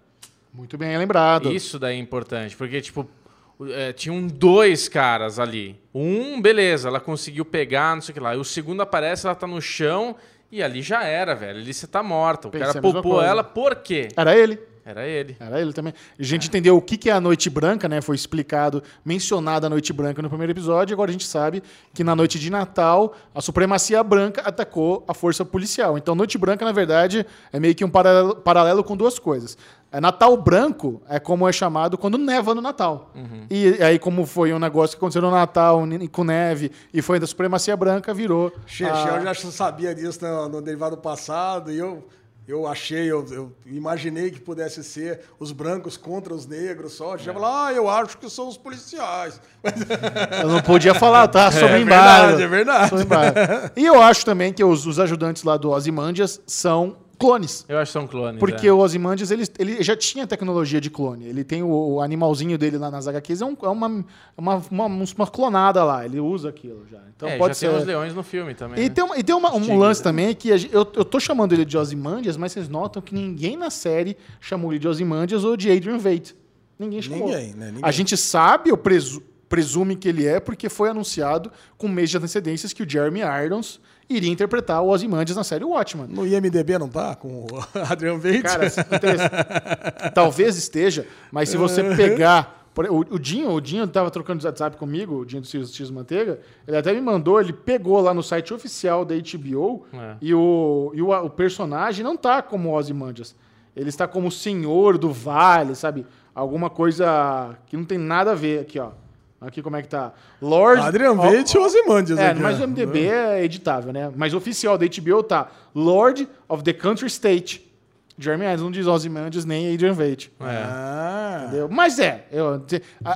Muito bem lembrado. Isso daí é importante, porque, tipo, o- é, tinham dois caras ali. Um, beleza, ela conseguiu pegar, não sei o que lá. E o segundo aparece, ela tá no chão e ali já era, velho. Ali você tá morta. O Pensei cara poupou ela por quê? Era ele. Era ele. Era ele também. A gente entendeu o que que é a Noite Branca, né? Foi explicado, mencionada a Noite Branca no primeiro episódio. e Agora a gente sabe que na noite de Natal, a supremacia branca atacou a força policial. Então, Noite Branca, na verdade, é meio que um paralelo, paralelo com duas coisas. É Natal Branco é como é chamado quando neva no Natal. E aí, como foi um negócio que aconteceu no Natal com neve e foi da supremacia branca, virou. Chechel a- já sabia disso no, no derivado passado e eu, eu achei, eu, eu imaginei que pudesse ser os brancos contra os negros só. Já falou, ah, eu acho que são os policiais. Eu não podia falar, tá? Sobre É embargo. verdade, é verdade. Sobre embargo. E eu acho também que os, os ajudantes lá do Ozymandias são clones. Eu acho que são clones. Porque é. o Ozymandias, ele, ele já tinha tecnologia de clone. Ele tem o, o animalzinho dele lá nas HQs, é, um- é uma, uma, uma, uma clonada lá. Ele usa aquilo já. Então é, pode já ser... tem os leões no filme também. E né? tem, uma- e tem uma- um lance também que eu, eu tô chamando ele de Ozymandias, mas vocês notam que ninguém na série chamou ele de Ozymandias ou de Adrian Veidt. Ninguém chamou. Ninguém, né? Ninguém. A gente sabe, eu presu- presume que ele é, porque foi anunciado com um mês de antecedências que o Jeremy Irons iria interpretar o Ozymandias na série Watchmen. No IMDB não tá? Com o [LAUGHS] Adriano Veidt? Cara, [LAUGHS] talvez esteja, mas se você pegar. por- O, o Dinho, o Dinho tava trocando WhatsApp comigo, o Dinho do X, X Manteiga, ele até me mandou, ele pegou lá no site oficial da HBO É. e, o, e o, o personagem não tá como Ozymandias. Ele está como o senhor do vale, sabe? Alguma coisa que não tem nada a ver aqui, ó. Aqui como é que tá. Lord. Adriano ó, Veidt e Ozymandias. é, aqui, mas o ó. MDB é editável, né? Mas oficial da HBO tá Lord of the Country State. Jeremy Irons, não diz Ozymandias nem Adrian Veidt. É. Ah. Entendeu? Mas é, eu-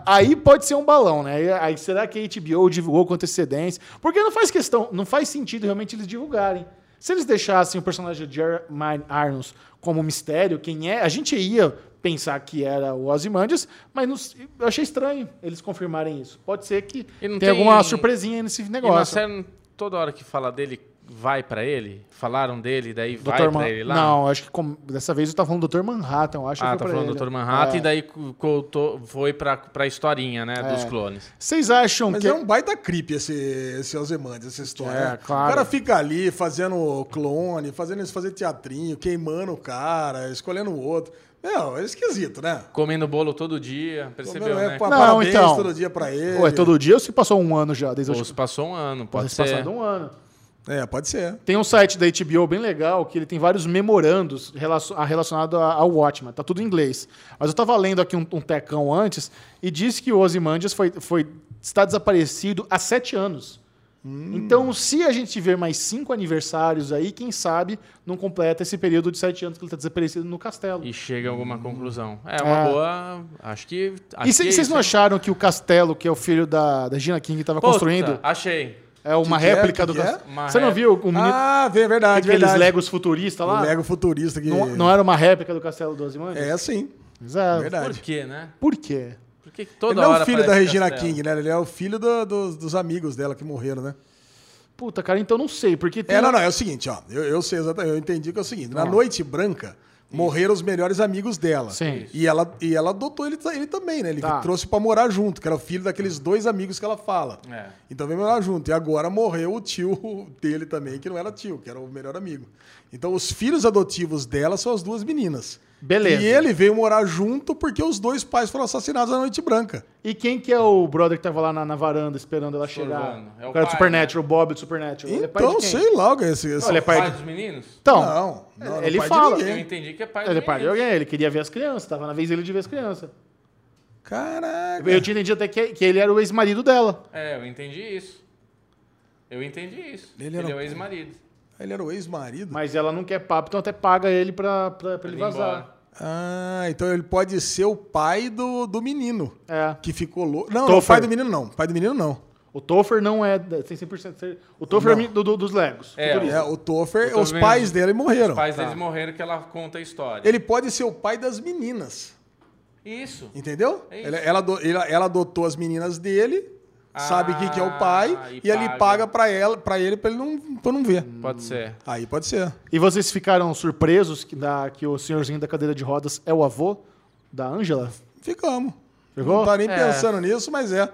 aí pode ser um balão, né? Aí, será que a HBO divulgou com antecedência? Porque não faz questão, não faz sentido realmente eles divulgarem. Se eles deixassem o personagem de Jeremy Irons como mistério, quem é, a gente ia pensar que era o Ozymandias, mas não eu achei estranho eles confirmarem isso. Pode ser que tenha tem- alguma surpresinha nesse E na negócio. série, toda hora que fala dele, vai pra ele? Falaram dele, daí vai Dr. pra Man- ele lá? Não, acho que como- dessa vez eu tava falando do Dr. Manhattan, eu acho que Ah, foi tá pra falando ele. do Dr. Manhattan É. e daí contou- foi pra, pra historinha, né, dos É. clones. Vocês acham Mas que é um baita creep esse, esse Ozymandias, essa história. É, né? claro. O cara fica ali fazendo clone, fazendo eles fazer teatrinho, queimando o cara, escolhendo o outro. Meu, é esquisito, né? Comendo bolo todo dia, percebeu, é, né? pa- Não, parabéns então. todo dia pra ele. Ué, todo dia ou se passou um ano já? Desde Ou se passou um ano, pode ser. passado um ano. É, pode ser. Tem um site da HBO bem legal que ele tem vários memorandos relacionados ao Watchmen. Tá tudo em inglês. Mas eu tava lendo aqui um, um tecão antes e disse que o Ozymandias foi, foi, está desaparecido há sete anos. Então, se a gente tiver mais cinco aniversários aí, quem sabe não completa esse período de sete anos que ele está desaparecido no castelo. E chega a alguma conclusão. É uma É. boa. Acho que. acho E cê- que é vocês isso, não acharam que o castelo, que é o filho da, da Gina King, estava construindo, Achei. é uma Que que é? réplica Que do que é? castelo? Você não viu o menino, Ah, vê, verdade, aqueles verdade. Legos futuristas lá? O Lego futurista que... Não, não era uma réplica do castelo do Ozymandias? É, sim. Exato. Verdade. Por quê, né? Por quê? Por que que Ele toda não é o filho da Regina Castelo? King, né? Ele é o filho do- dos, dos amigos dela que morreram, né? Puta, cara, então não sei, porque tem... É, não, não, é o seguinte, ó. Eu, eu sei exatamente, eu entendi que é o seguinte. Na Noite Branca, morreram os melhores amigos dela. Sim. E ela, e ela adotou ele, ele também, né? Ele Tá. trouxe pra morar junto, que era o filho daqueles dois amigos que ela fala. É. Então veio morar junto. E agora morreu o tio [LAUGHS] dele também, que não era tio, que era o melhor amigo. Então os filhos adotivos dela são as duas meninas. Beleza. E ele veio morar junto porque os dois pais foram assassinados na Noite Branca. E quem que é o brother que tava lá na, na varanda esperando ela chegar? É o o cara do pai, Supernatural, o Bob do Supernatural. Ele é pai Então, de quem? sei lá, esse, esse... Não, ele é pai Pai de... dos meninos? Então, Não, não, não ele pai de fala. Eu entendi que é pai ele é pai de alguém, ele queria ver as crianças, tava na vez dele de ver as crianças. Caraca. Eu tinha entendido até que, que ele era o ex-marido dela. É, eu entendi isso. Eu entendi isso. Ele Ele, era é o ex-marido. Ele era o ex-marido? Mas ela não quer papo, então até paga ele pra, pra, pra ele Ele vazar. embora. Ah, então ele pode ser o pai do, do menino. É. Que ficou louco. Não, não, o pai do menino não. Pai do menino não. O Topher não é. Tem 100% certeza. O Topher é do, do- dos Legos. É. É, o tô os vendo. pais dele morreram. Os pais Tá. deles morreram que ela conta a história. Ele pode ser o pai das meninas. Isso. Entendeu? É isso. ela, ela- ela adotou as meninas dele, sabe quem que é o pai, Ah, e e, ele paga. pra, ela, pra ele pra ele não, pra não ver. Pode ser. Aí pode ser. E vocês ficaram surpresos que, da, que o senhorzinho da cadeira de rodas é o avô da Angela? Ficamos. Ficou? Não tá nem É. pensando nisso, mas é.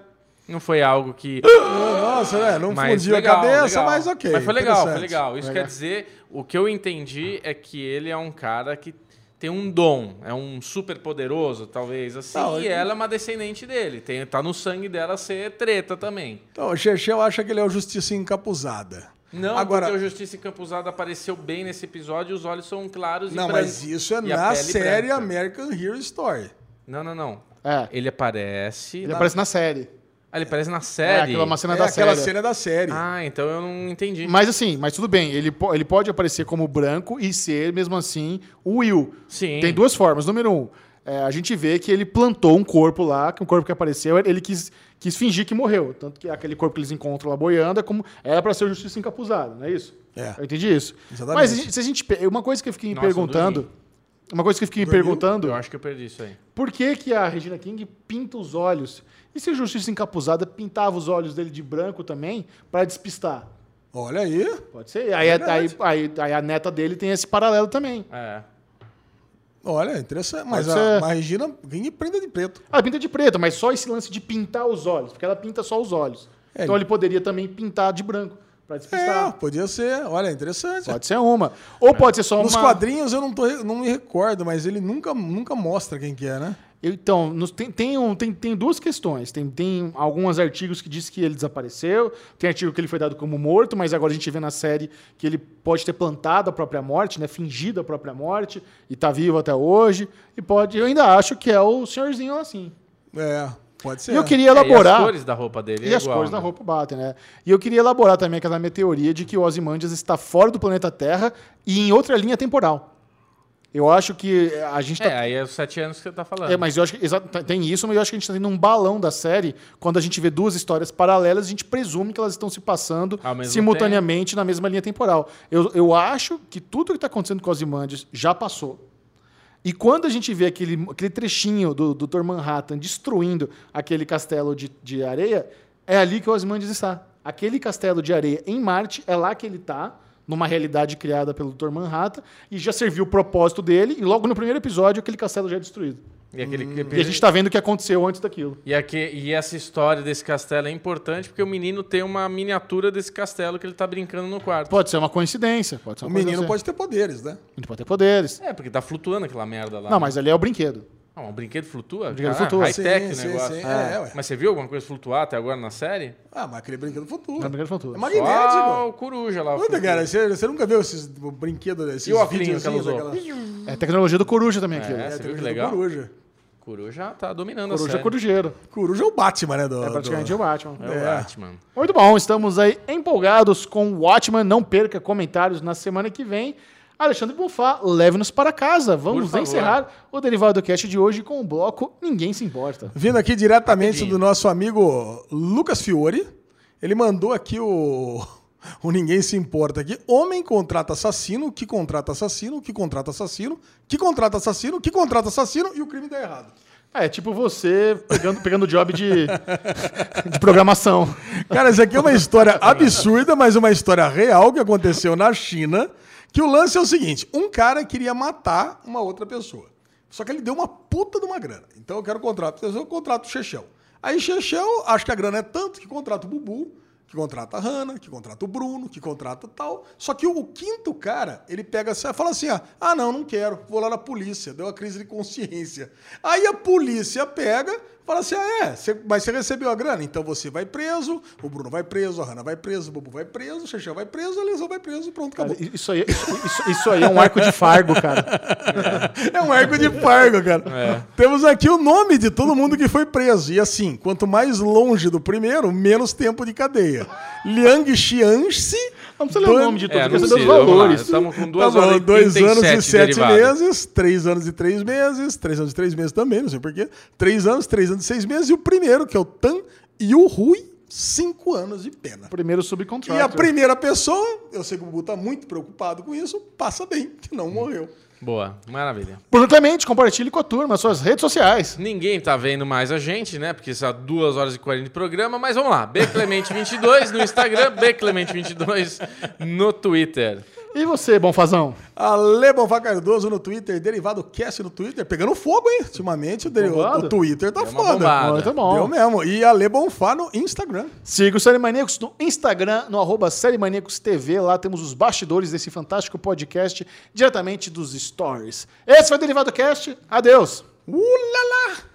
Não foi algo que. [GASPS] Nossa, né? Não Mas fundiu legal, a cabeça, legal. mas ok. Mas foi legal, foi legal. Isso Legal. quer dizer, o que eu entendi é que ele é um cara que tem um dom, é um super poderoso, talvez assim, Não, e ele- ela é uma descendente dele. Tem, tá no sangue dela ser treta também. Então, o Chechel acha que ele é o Justiça Encapuzada. Não, Agora, porque o Justiça Encampuzada apareceu bem nesse episódio e os olhos são claros não, e mas brancos. isso é E a na série branca. American Hero Story. Não, não, não. É. Ele aparece. Ele aparece na série. Ah, ele aparece na É, série. aquela uma cena é da aquela série. cena da série. Ah, então eu não entendi. Mas assim, mas tudo bem, ele, po- ele pode aparecer como branco e ser, mesmo assim, o Will. Sim. Tem duas formas. Número um, é, a gente vê que ele plantou um corpo lá, que um corpo que apareceu, ele quis, quis fingir que morreu. Tanto que aquele corpo que eles encontram lá boiando é como era pra ser o Justiça Encapuzado, não é isso? É. Eu entendi isso. Exatamente. Mas se a gente. Uma coisa que eu fiquei me Nossa, perguntando. Uma coisa que eu fiquei me perguntando. Eu acho que eu perdi isso aí. Por que, que a Regina King pinta os olhos? E se o Justiça Encapuzada pintava os olhos dele de branco também para despistar? Olha aí. Pode ser. Aí, aí, Verdade. aí, aí a neta dele tem esse paralelo também. É. Olha, interessante. Mas Pode a, ser. a Regina ganha prenda de preto. Ela pinta de preto, mas só esse lance de pintar os olhos, porque ela pinta só os olhos. É, então ele- ele poderia também pintar de branco para É, despistar. podia ser. Olha, interessante. Pode ser uma. Ou pode ser só Nos uma. quadrinhos eu não, tô, não me recordo, mas ele nunca, nunca mostra quem que é, né? Então, nos- tem, tem, um- tem, tem duas questões. Tem, tem alguns artigos que diz que ele desapareceu, tem artigo que ele foi dado como morto, mas agora a gente vê na série que ele pode ter plantado a própria morte, né? Fingido a própria morte, e tá vivo até hoje. E pode. Eu ainda acho que é o senhorzinho assim. É, pode ser. E eu queria É, e elaborar. as cores da roupa dele E é as igual, cores né? da roupa batem, né? E eu queria elaborar também aquela minha teoria de que o Ozymandias está fora do planeta Terra e em outra linha temporal. Eu acho que a gente tá. É, aí é os sete anos que você tá falando. É, mas eu acho que exa- tem isso, mas eu acho que a gente está tendo um balão da série. Quando a gente vê duas histórias paralelas, a gente presume que elas estão se passando simultaneamente na mesma linha temporal. Eu, eu acho que tudo que está acontecendo com os Ozymandias já passou. E quando a gente vê aquele, aquele trechinho do Dr. Manhattan destruindo aquele castelo de, de areia, é ali que o Ozymandias está. Aquele castelo de areia em Marte, é lá que ele está, numa realidade criada pelo Dr. Manhattan, e já serviu o propósito dele, e logo no primeiro episódio aquele castelo já é destruído. E, aquele, E a gente está vendo o que aconteceu antes daquilo. e, aqui- e essa história desse castelo é importante porque o menino tem uma miniatura desse castelo que ele tá brincando no quarto. Pode ser uma coincidência. Pode ser O uma coisa menino assim. pode ter poderes, né? Ele pode ter poderes. É, porque tá flutuando aquela merda lá. Não, né? mas ali é o brinquedo. Ah, um brinquedo flutua? brinquedo Caralho, flutua. High-tech Sim, o sim, negócio. sim. É, ué. Mas você viu alguma coisa flutuar até agora na série? Ah, mas aquele brinquedo futuro. É o brinquedo flutua. É Só magnético. o coruja lá. Puta, flutua. cara, você, você nunca viu esses brinquedos, esses E o óculos que ela usou? daquela- É tecnologia do coruja também aquilo. É, É, você viu que o legal? Coruja. Coruja tá dominando a Coruja é série. corujeiro. Coruja é o Batman, né? Do, É praticamente do... o Batman. É o É. Batman. Muito bom, estamos aí empolgados com o Watchman. Não perca comentários na semana que vem. Alexandre Bonfá, leve-nos para casa. Vamos encerrar o Derivado Cast de hoje com o bloco Ninguém Se Importa. Vindo aqui diretamente Rapidinho. do nosso amigo Lucas Fiore. Ele mandou aqui o. O Ninguém Se Importa aqui. Homem contrata assassino, que contrata assassino, que contrata assassino, que contrata assassino, que contrata assassino e o crime dá errado. É, tipo você pegando, pegando job de, de programação. Cara, isso aqui é uma história absurda, mas uma história real que aconteceu na China. Que o lance é o seguinte: um cara queria matar uma outra pessoa. Só que ele deu uma puta de uma grana. Então eu quero contrato, eu contrato o Chechel. Aí Chechel, acho que a grana é tanto que contrata o Bubu, que contrata a Hanna, que contrata o Bruno, que contrata tal. Só que o, quinto cara, ele pega assim, fala assim: ah, ah, não, não quero, vou lá na polícia, deu uma crise de consciência. Aí a polícia pega, fala assim: ah, é, você- mas você recebeu a grana, então você vai preso, o Bruno vai preso, a Hanna vai preso, o Bubu vai preso, o Chechel vai preso, a Lesão vai preso, pronto, acabou. Cara, isso, aí, isso, isso- isso aí é um arco de fargo, cara. [LAUGHS] É um arco de fargo, cara. Temos aqui o nome de todo mundo que foi preso. E assim, quanto mais longe do primeiro, menos tempo de cadeia. Liang Xianxi. Não precisa ler o nome de tudo, É, precisa, vamos lá. valores. Estamos com Tá duas bom, horas e dois anos e 37 sete derivados. meses, três anos e três meses, três anos e três meses também, não sei porquê. Três anos, três anos e seis meses. E o primeiro, que é o Tan Yu Hui, cinco anos de pena. Primeiro E subcontrato. a primeira pessoa, eu sei que o Bubu tá muito preocupado com isso, passa bem, que não morreu. Boa, maravilha. Bruno Clemente, compartilhe com a turma, suas redes sociais. Ninguém tá vendo mais a gente, né? Porque são 2 horas e 40 de programa, mas vamos lá. Bclemente22 no Instagram, Bclemente22 no Twitter. E você, Bonfazão? Ale Bonfá Cardoso no Twitter, Derivado Cast no Twitter, pegando fogo, hein? Ultimamente o, deri- o Twitter tá Deu foda. Muito bom. Deu mesmo. E Ale Bonfá no Instagram. Siga o Série Maníacos no Instagram, no arroba Série Maníacos TV. Lá temos os bastidores desse fantástico podcast, diretamente dos stories. Esse foi o Derivado Cast. Adeus. Uh, lá, lá.